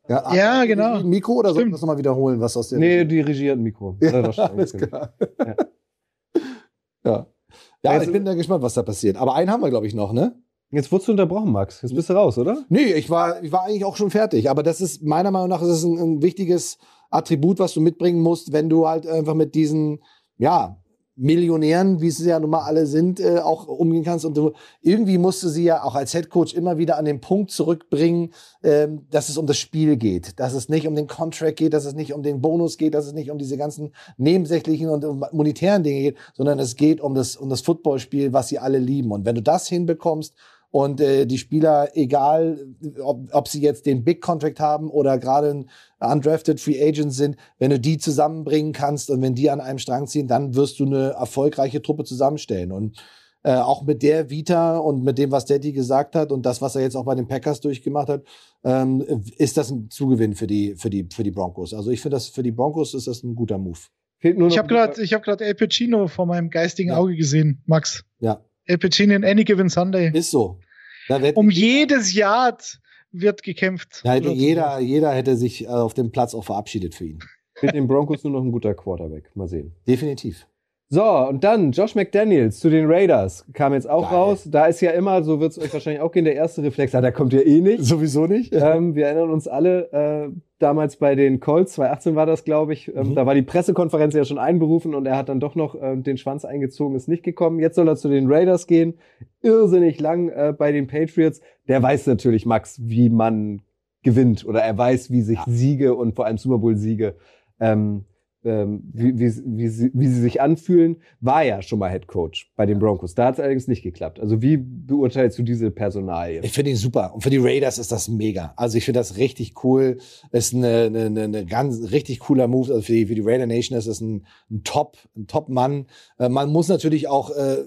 Ja, ja genau. Mikro oder soll ich das nochmal wiederholen, was aus der. Nee, die Regie hat ein Mikro. Ja, alles klar. Ja. ja. ja ich bin da gespannt, was da passiert. Aber einen haben wir, glaube ich, noch, ne? Jetzt wurdest du unterbrochen, Max. Jetzt bist du raus, oder? Nee, ich war, ich war eigentlich auch schon fertig. Aber das ist, meiner Meinung nach, ist es ein, ein wichtiges Attribut, was du mitbringen musst, wenn du halt einfach mit diesen, ja, Millionären, wie sie ja nun mal alle sind, äh, auch umgehen kannst. Und du irgendwie musst du sie ja auch als Headcoach immer wieder an den Punkt zurückbringen, ähm, dass es um das Spiel geht, dass es nicht um den Contract geht, dass es nicht um den Bonus geht, dass es nicht um diese ganzen nebensächlichen und monetären Dinge geht, sondern es geht um das um das Footballspiel, was sie alle lieben. Und wenn du das hinbekommst und äh, die Spieler, egal ob, ob sie jetzt den Big Contract haben oder gerade ein undrafted Free Agent sind, wenn du die zusammenbringen kannst und wenn die an einem Strang ziehen, dann wirst du eine erfolgreiche Truppe zusammenstellen. Und äh, auch mit der Vita und mit dem, was Daddy gesagt hat und das, was er jetzt auch bei den Packers durchgemacht hat, ähm, ist das ein Zugewinn für die, für die, für die Broncos. Also ich finde, das für die Broncos ist das ein guter Move. ich habe gerade, ich habe gerade El Pacino vor meinem geistigen ja. Auge gesehen, Max. Ja. El Pacino in Any Given Sunday. Ist so. Um jedes Yard wird gekämpft. Da hätte jeder, jeder hätte sich äh, auf dem Platz auch verabschiedet für ihn. Mit den Broncos nur noch ein guter Quarterback. Mal sehen. Definitiv. So, und dann Josh McDaniels zu den Raiders. Kam jetzt auch Geil. raus. Da ist ja immer, so wird es euch wahrscheinlich auch gehen, der erste Reflex, ja, ah, da kommt ja eh nicht. Sowieso nicht. Ähm, wir erinnern uns alle, äh, damals bei den Colts, 2018 war das, glaube ich, ähm, mhm. da war die Pressekonferenz ja schon einberufen und er hat dann doch noch äh, den Schwanz eingezogen, ist nicht gekommen. Jetzt soll er zu den Raiders gehen. Irrsinnig lang äh, bei den Patriots. Der weiß natürlich, Max, wie man gewinnt oder er weiß, wie sich ja. Siege und vor allem Super Bowl-Siege ähm, ähm, wie, wie, wie, sie, wie sie sich anfühlen, war ja schon mal Head Coach bei den Broncos. Da hat es allerdings nicht geklappt. Also wie beurteilst du diese Personalie? Ich finde ihn super. Und für die Raiders ist das mega. Also ich finde das richtig cool. Ist eine, eine, eine ganz richtig cooler Move. Also für die, für die Raider Nation ist es ein, ein Top, ein Top-Mann. Äh, man muss natürlich auch äh,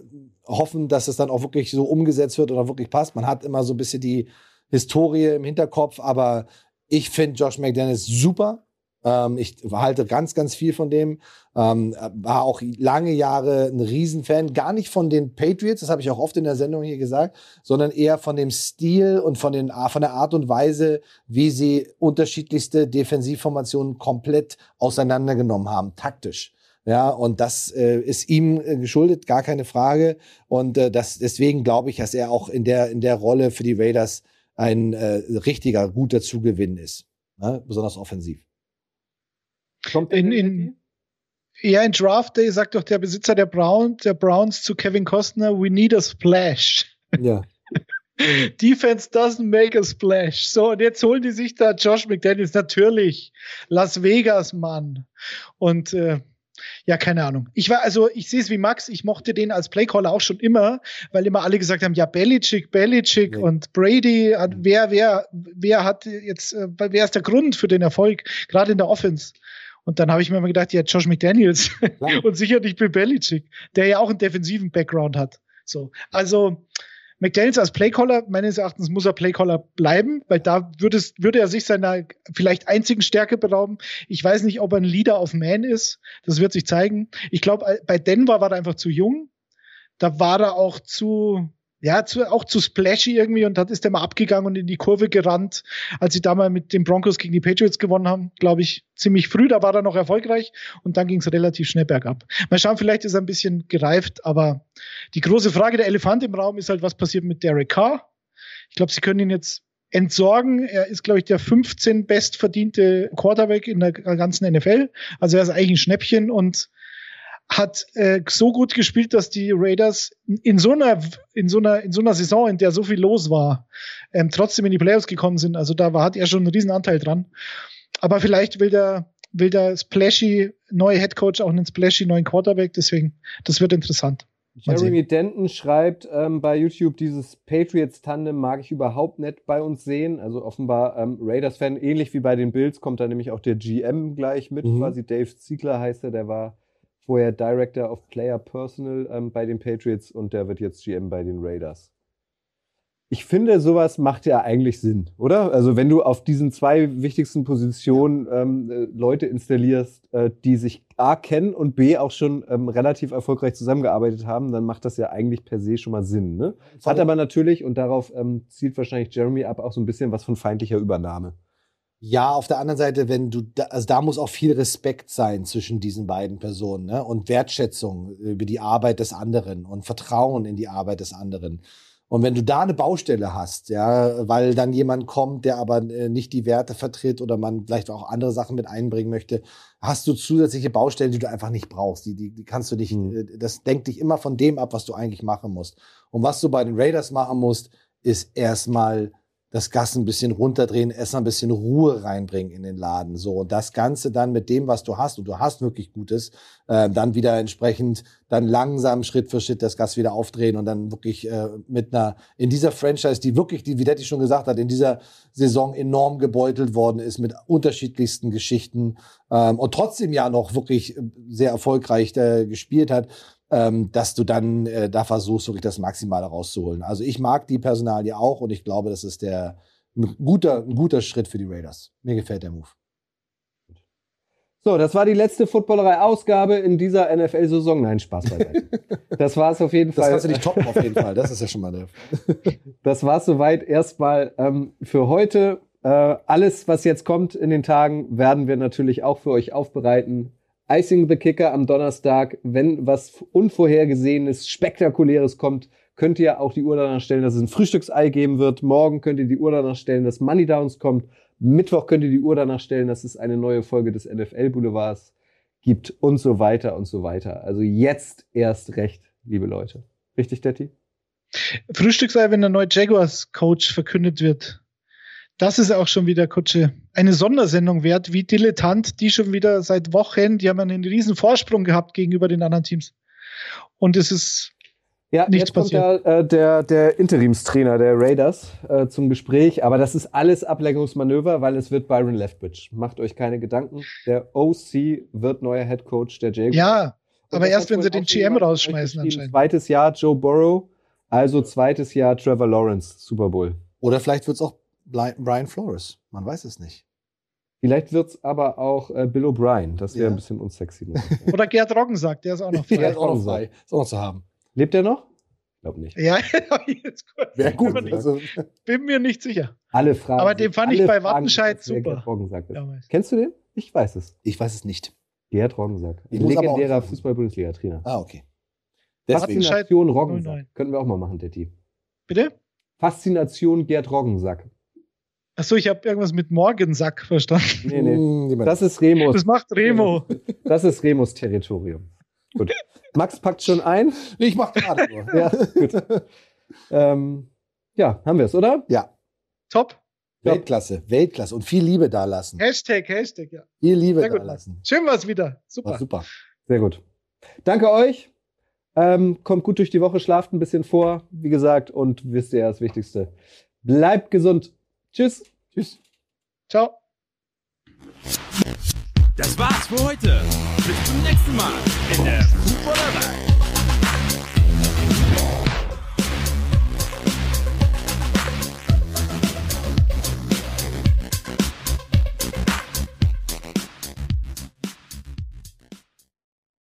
hoffen, dass es dann auch wirklich so umgesetzt wird oder wirklich passt. Man hat immer so ein bisschen die Historie im Hinterkopf, aber ich finde Josh McDaniels super. Ähm, ich halte ganz, ganz viel von dem. Ähm, war auch lange Jahre ein Riesenfan, gar nicht von den Patriots, das habe ich auch oft in der Sendung hier gesagt, sondern eher von dem Stil und von, den, von der Art und Weise, wie sie unterschiedlichste Defensivformationen komplett auseinandergenommen haben, taktisch. Ja, und das äh, ist ihm äh, geschuldet, gar keine Frage. Und äh, das, deswegen glaube ich, dass er auch in der, in der Rolle für die Raiders ein äh, richtiger, guter Zugewinn ist. Ne? Besonders offensiv. Kommt in, in, ja, in Draft Day sagt doch der Besitzer der Browns, der Browns zu Kevin Costner, we need a splash. Ja. Defense doesn't make a splash. So, und jetzt holen die sich da Josh McDaniels, natürlich. Las Vegas, Mann. Und äh, ja, keine Ahnung. Ich war, also ich sehe es wie Max, ich mochte den als Playcaller auch schon immer, weil immer alle gesagt haben, ja, Belichick, Belichick nee. und Brady, wer, wer, wer hat jetzt, äh, wer ist der Grund für den Erfolg, gerade in der Offense? Und dann habe ich mir immer gedacht, ja, Josh McDaniels und sicher nicht Bill Belichick, der ja auch einen defensiven Background hat. So, also McDaniels als Playcaller, meines Erachtens muss er Playcaller bleiben, weil da würde, es, würde er sich seiner vielleicht einzigen Stärke berauben. Ich weiß nicht, ob er ein Leader of Man ist. Das wird sich zeigen. Ich glaube, bei Denver war er einfach zu jung. Da war er auch zu, ja, zu, auch zu splashy irgendwie und hat ist er mal abgegangen und in die Kurve gerannt, als sie damals mit den Broncos gegen die Patriots gewonnen haben, glaube ich, ziemlich früh, da war er noch erfolgreich und dann ging es relativ schnell bergab. Mal schauen, vielleicht ist er ein bisschen gereift, aber die große Frage, der Elefant im Raum ist halt, was passiert mit Derek Carr? Ich glaube, sie können ihn jetzt entsorgen. Er ist, glaube ich, der 15 bestverdiente Quarterback in der ganzen NFL. Also er ist eigentlich ein Schnäppchen und hat äh, so gut gespielt, dass die Raiders in so einer in so einer in so einer Saison, in der so viel los war, ähm, trotzdem in die Playoffs gekommen sind. Also da war, hat er schon einen riesen Anteil dran. Aber vielleicht will der will der Splashy neue Head Coach auch einen Splashy neuen Quarterback. Deswegen, das wird interessant. Jeremy Denton schreibt ähm, bei YouTube, dieses Patriots-Tandem mag ich überhaupt nicht bei uns sehen. Also offenbar ähm, Raiders-Fan, ähnlich wie bei den Bills, kommt da nämlich auch der GM gleich mit, mhm. quasi Dave Ziegler heißt er, der war vorher Director of Player Personal ähm, bei den Patriots und der wird jetzt GM bei den Raiders. Ich finde, sowas macht ja eigentlich Sinn, oder? Also wenn du auf diesen zwei wichtigsten Positionen ähm, äh, Leute installierst, äh, die sich A kennen und B auch schon ähm, relativ erfolgreich zusammengearbeitet haben, dann macht das ja eigentlich per se schon mal Sinn. Ne? Hat aber natürlich, und darauf ähm, zielt wahrscheinlich Jeremy ab, auch so ein bisschen was von feindlicher Übernahme. Ja, auf der anderen Seite, wenn du, da, also da muss auch viel Respekt sein zwischen diesen beiden Personen ne? und Wertschätzung über die Arbeit des anderen und Vertrauen in die Arbeit des anderen. Und wenn du da eine Baustelle hast, ja, weil dann jemand kommt, der aber äh, nicht die Werte vertritt oder man vielleicht auch andere Sachen mit einbringen möchte, hast du zusätzliche Baustellen, die du einfach nicht brauchst. Die, die, die kannst du nicht, mhm. das denkt dich immer von dem ab, was du eigentlich machen musst. Und was du bei den Raiders machen musst, ist erstmal das Gas ein bisschen runterdrehen, erstmal ein bisschen Ruhe reinbringen in den Laden. So und das Ganze dann mit dem, was du hast, und du hast wirklich Gutes, äh, dann wieder entsprechend dann langsam Schritt für Schritt das Gas wieder aufdrehen und dann wirklich äh, mit einer in dieser Franchise, die wirklich, die wie Detti schon gesagt hat, in dieser Saison enorm gebeutelt worden ist mit unterschiedlichsten Geschichten ähm, und trotzdem ja noch wirklich sehr erfolgreich äh, gespielt hat ähm, dass du dann äh, da versuchst, wirklich das Maximale rauszuholen. Also ich mag die Personalie auch und ich glaube, das ist der ein guter, ein guter Schritt für die Raiders. Mir gefällt der Move. So, das war die letzte Footballerei-Ausgabe in dieser NFL-Saison. Nein, Spaß beiseite. Das war es auf jeden Fall. Das kannst du nicht toppen, auf jeden Fall. Das ist ja schon mal der. Das war es soweit erstmal ähm, für heute. Äh, alles, was jetzt kommt in den Tagen, werden wir natürlich auch für euch aufbereiten. Icing the Kicker am Donnerstag. Wenn was Unvorhergesehenes, Spektakuläres kommt, könnt ihr auch die Uhr danach stellen, dass es ein Frühstücksei geben wird. Morgen könnt ihr die Uhr danach stellen, dass Money Downs kommt. Mittwoch könnt ihr die Uhr danach stellen, dass es eine neue Folge des NFL Boulevards gibt und so weiter und so weiter. Also jetzt erst recht, liebe Leute. Richtig, Detti? Frühstücksei, wenn der neue Jaguars Coach verkündet wird Das ist auch schon wieder, Kutsche, eine Sondersendung wert, wie dilettant die schon wieder seit Wochen, die haben einen riesen Vorsprung gehabt gegenüber den anderen Teams. Und es ist Ja, Nichts jetzt kommt da, äh, der, der Interimstrainer der Raiders äh, zum Gespräch, aber das ist alles Ablenkungsmanöver, weil es wird Byron Leftwich. Macht euch keine Gedanken. Der OC wird neuer Head Coach der Jaguars. ja, Und aber erst wenn sie den GM rausschmeißen anscheinend. Zweites Jahr Joe Burrow, also zweites Jahr Trevor Lawrence, Super Bowl. Oder vielleicht wird es auch Brian Flores. Man weiß es nicht. Vielleicht wird's aber auch äh, Bill O'Brien. Das wäre Ja. ein bisschen unsexy. Oder Gerd Roggensack, der ist auch noch frei. ist auch noch frei. Ist auch noch zu haben. Lebt er noch? Ich glaube nicht. Ja, jetzt kurz. Wäre Bin gut. mir nicht- Also, Bin mir nicht sicher. Alle Fragen. Aber den fand ich bei fragen Wattenscheid super. Gerd Roggensack ist. Damals. Kennst du den? Ich weiß es. ich weiß es nicht. Gerd Roggensack. Auch Legendärer. Fußball-Bundesliga-Trainer. Ah, okay. Deswegen. Wattenscheid- Faszination Roggensack. 09. Können wir auch mal machen, Detti. Bitte? Faszination Gerd Roggensack. Achso, ich habe irgendwas mit Morgensack verstanden. Nee, nee. Hm, Das ist Remus. Das macht Remo. Das ist Remus Territorium. Gut. Max packt schon ein. Nee, ich mach gerade nur. Ja, gut. ähm, ja, haben wir es, oder? ja, Top. Weltklasse, Weltklasse. Und viel Liebe da lassen. Hashtag, Hashtag, ja. Viel Liebe Sehr da gut. lassen. Schön war's wieder. War Super. super. Sehr gut. Danke euch. Ähm, kommt gut durch die Woche, schlaft ein bisschen vor, wie gesagt, und wisst ihr ja das Wichtigste. Bleibt gesund. Tschüss. Tschüss. Ciao. Das war's für heute. Bis zum nächsten Mal in der Footballerei.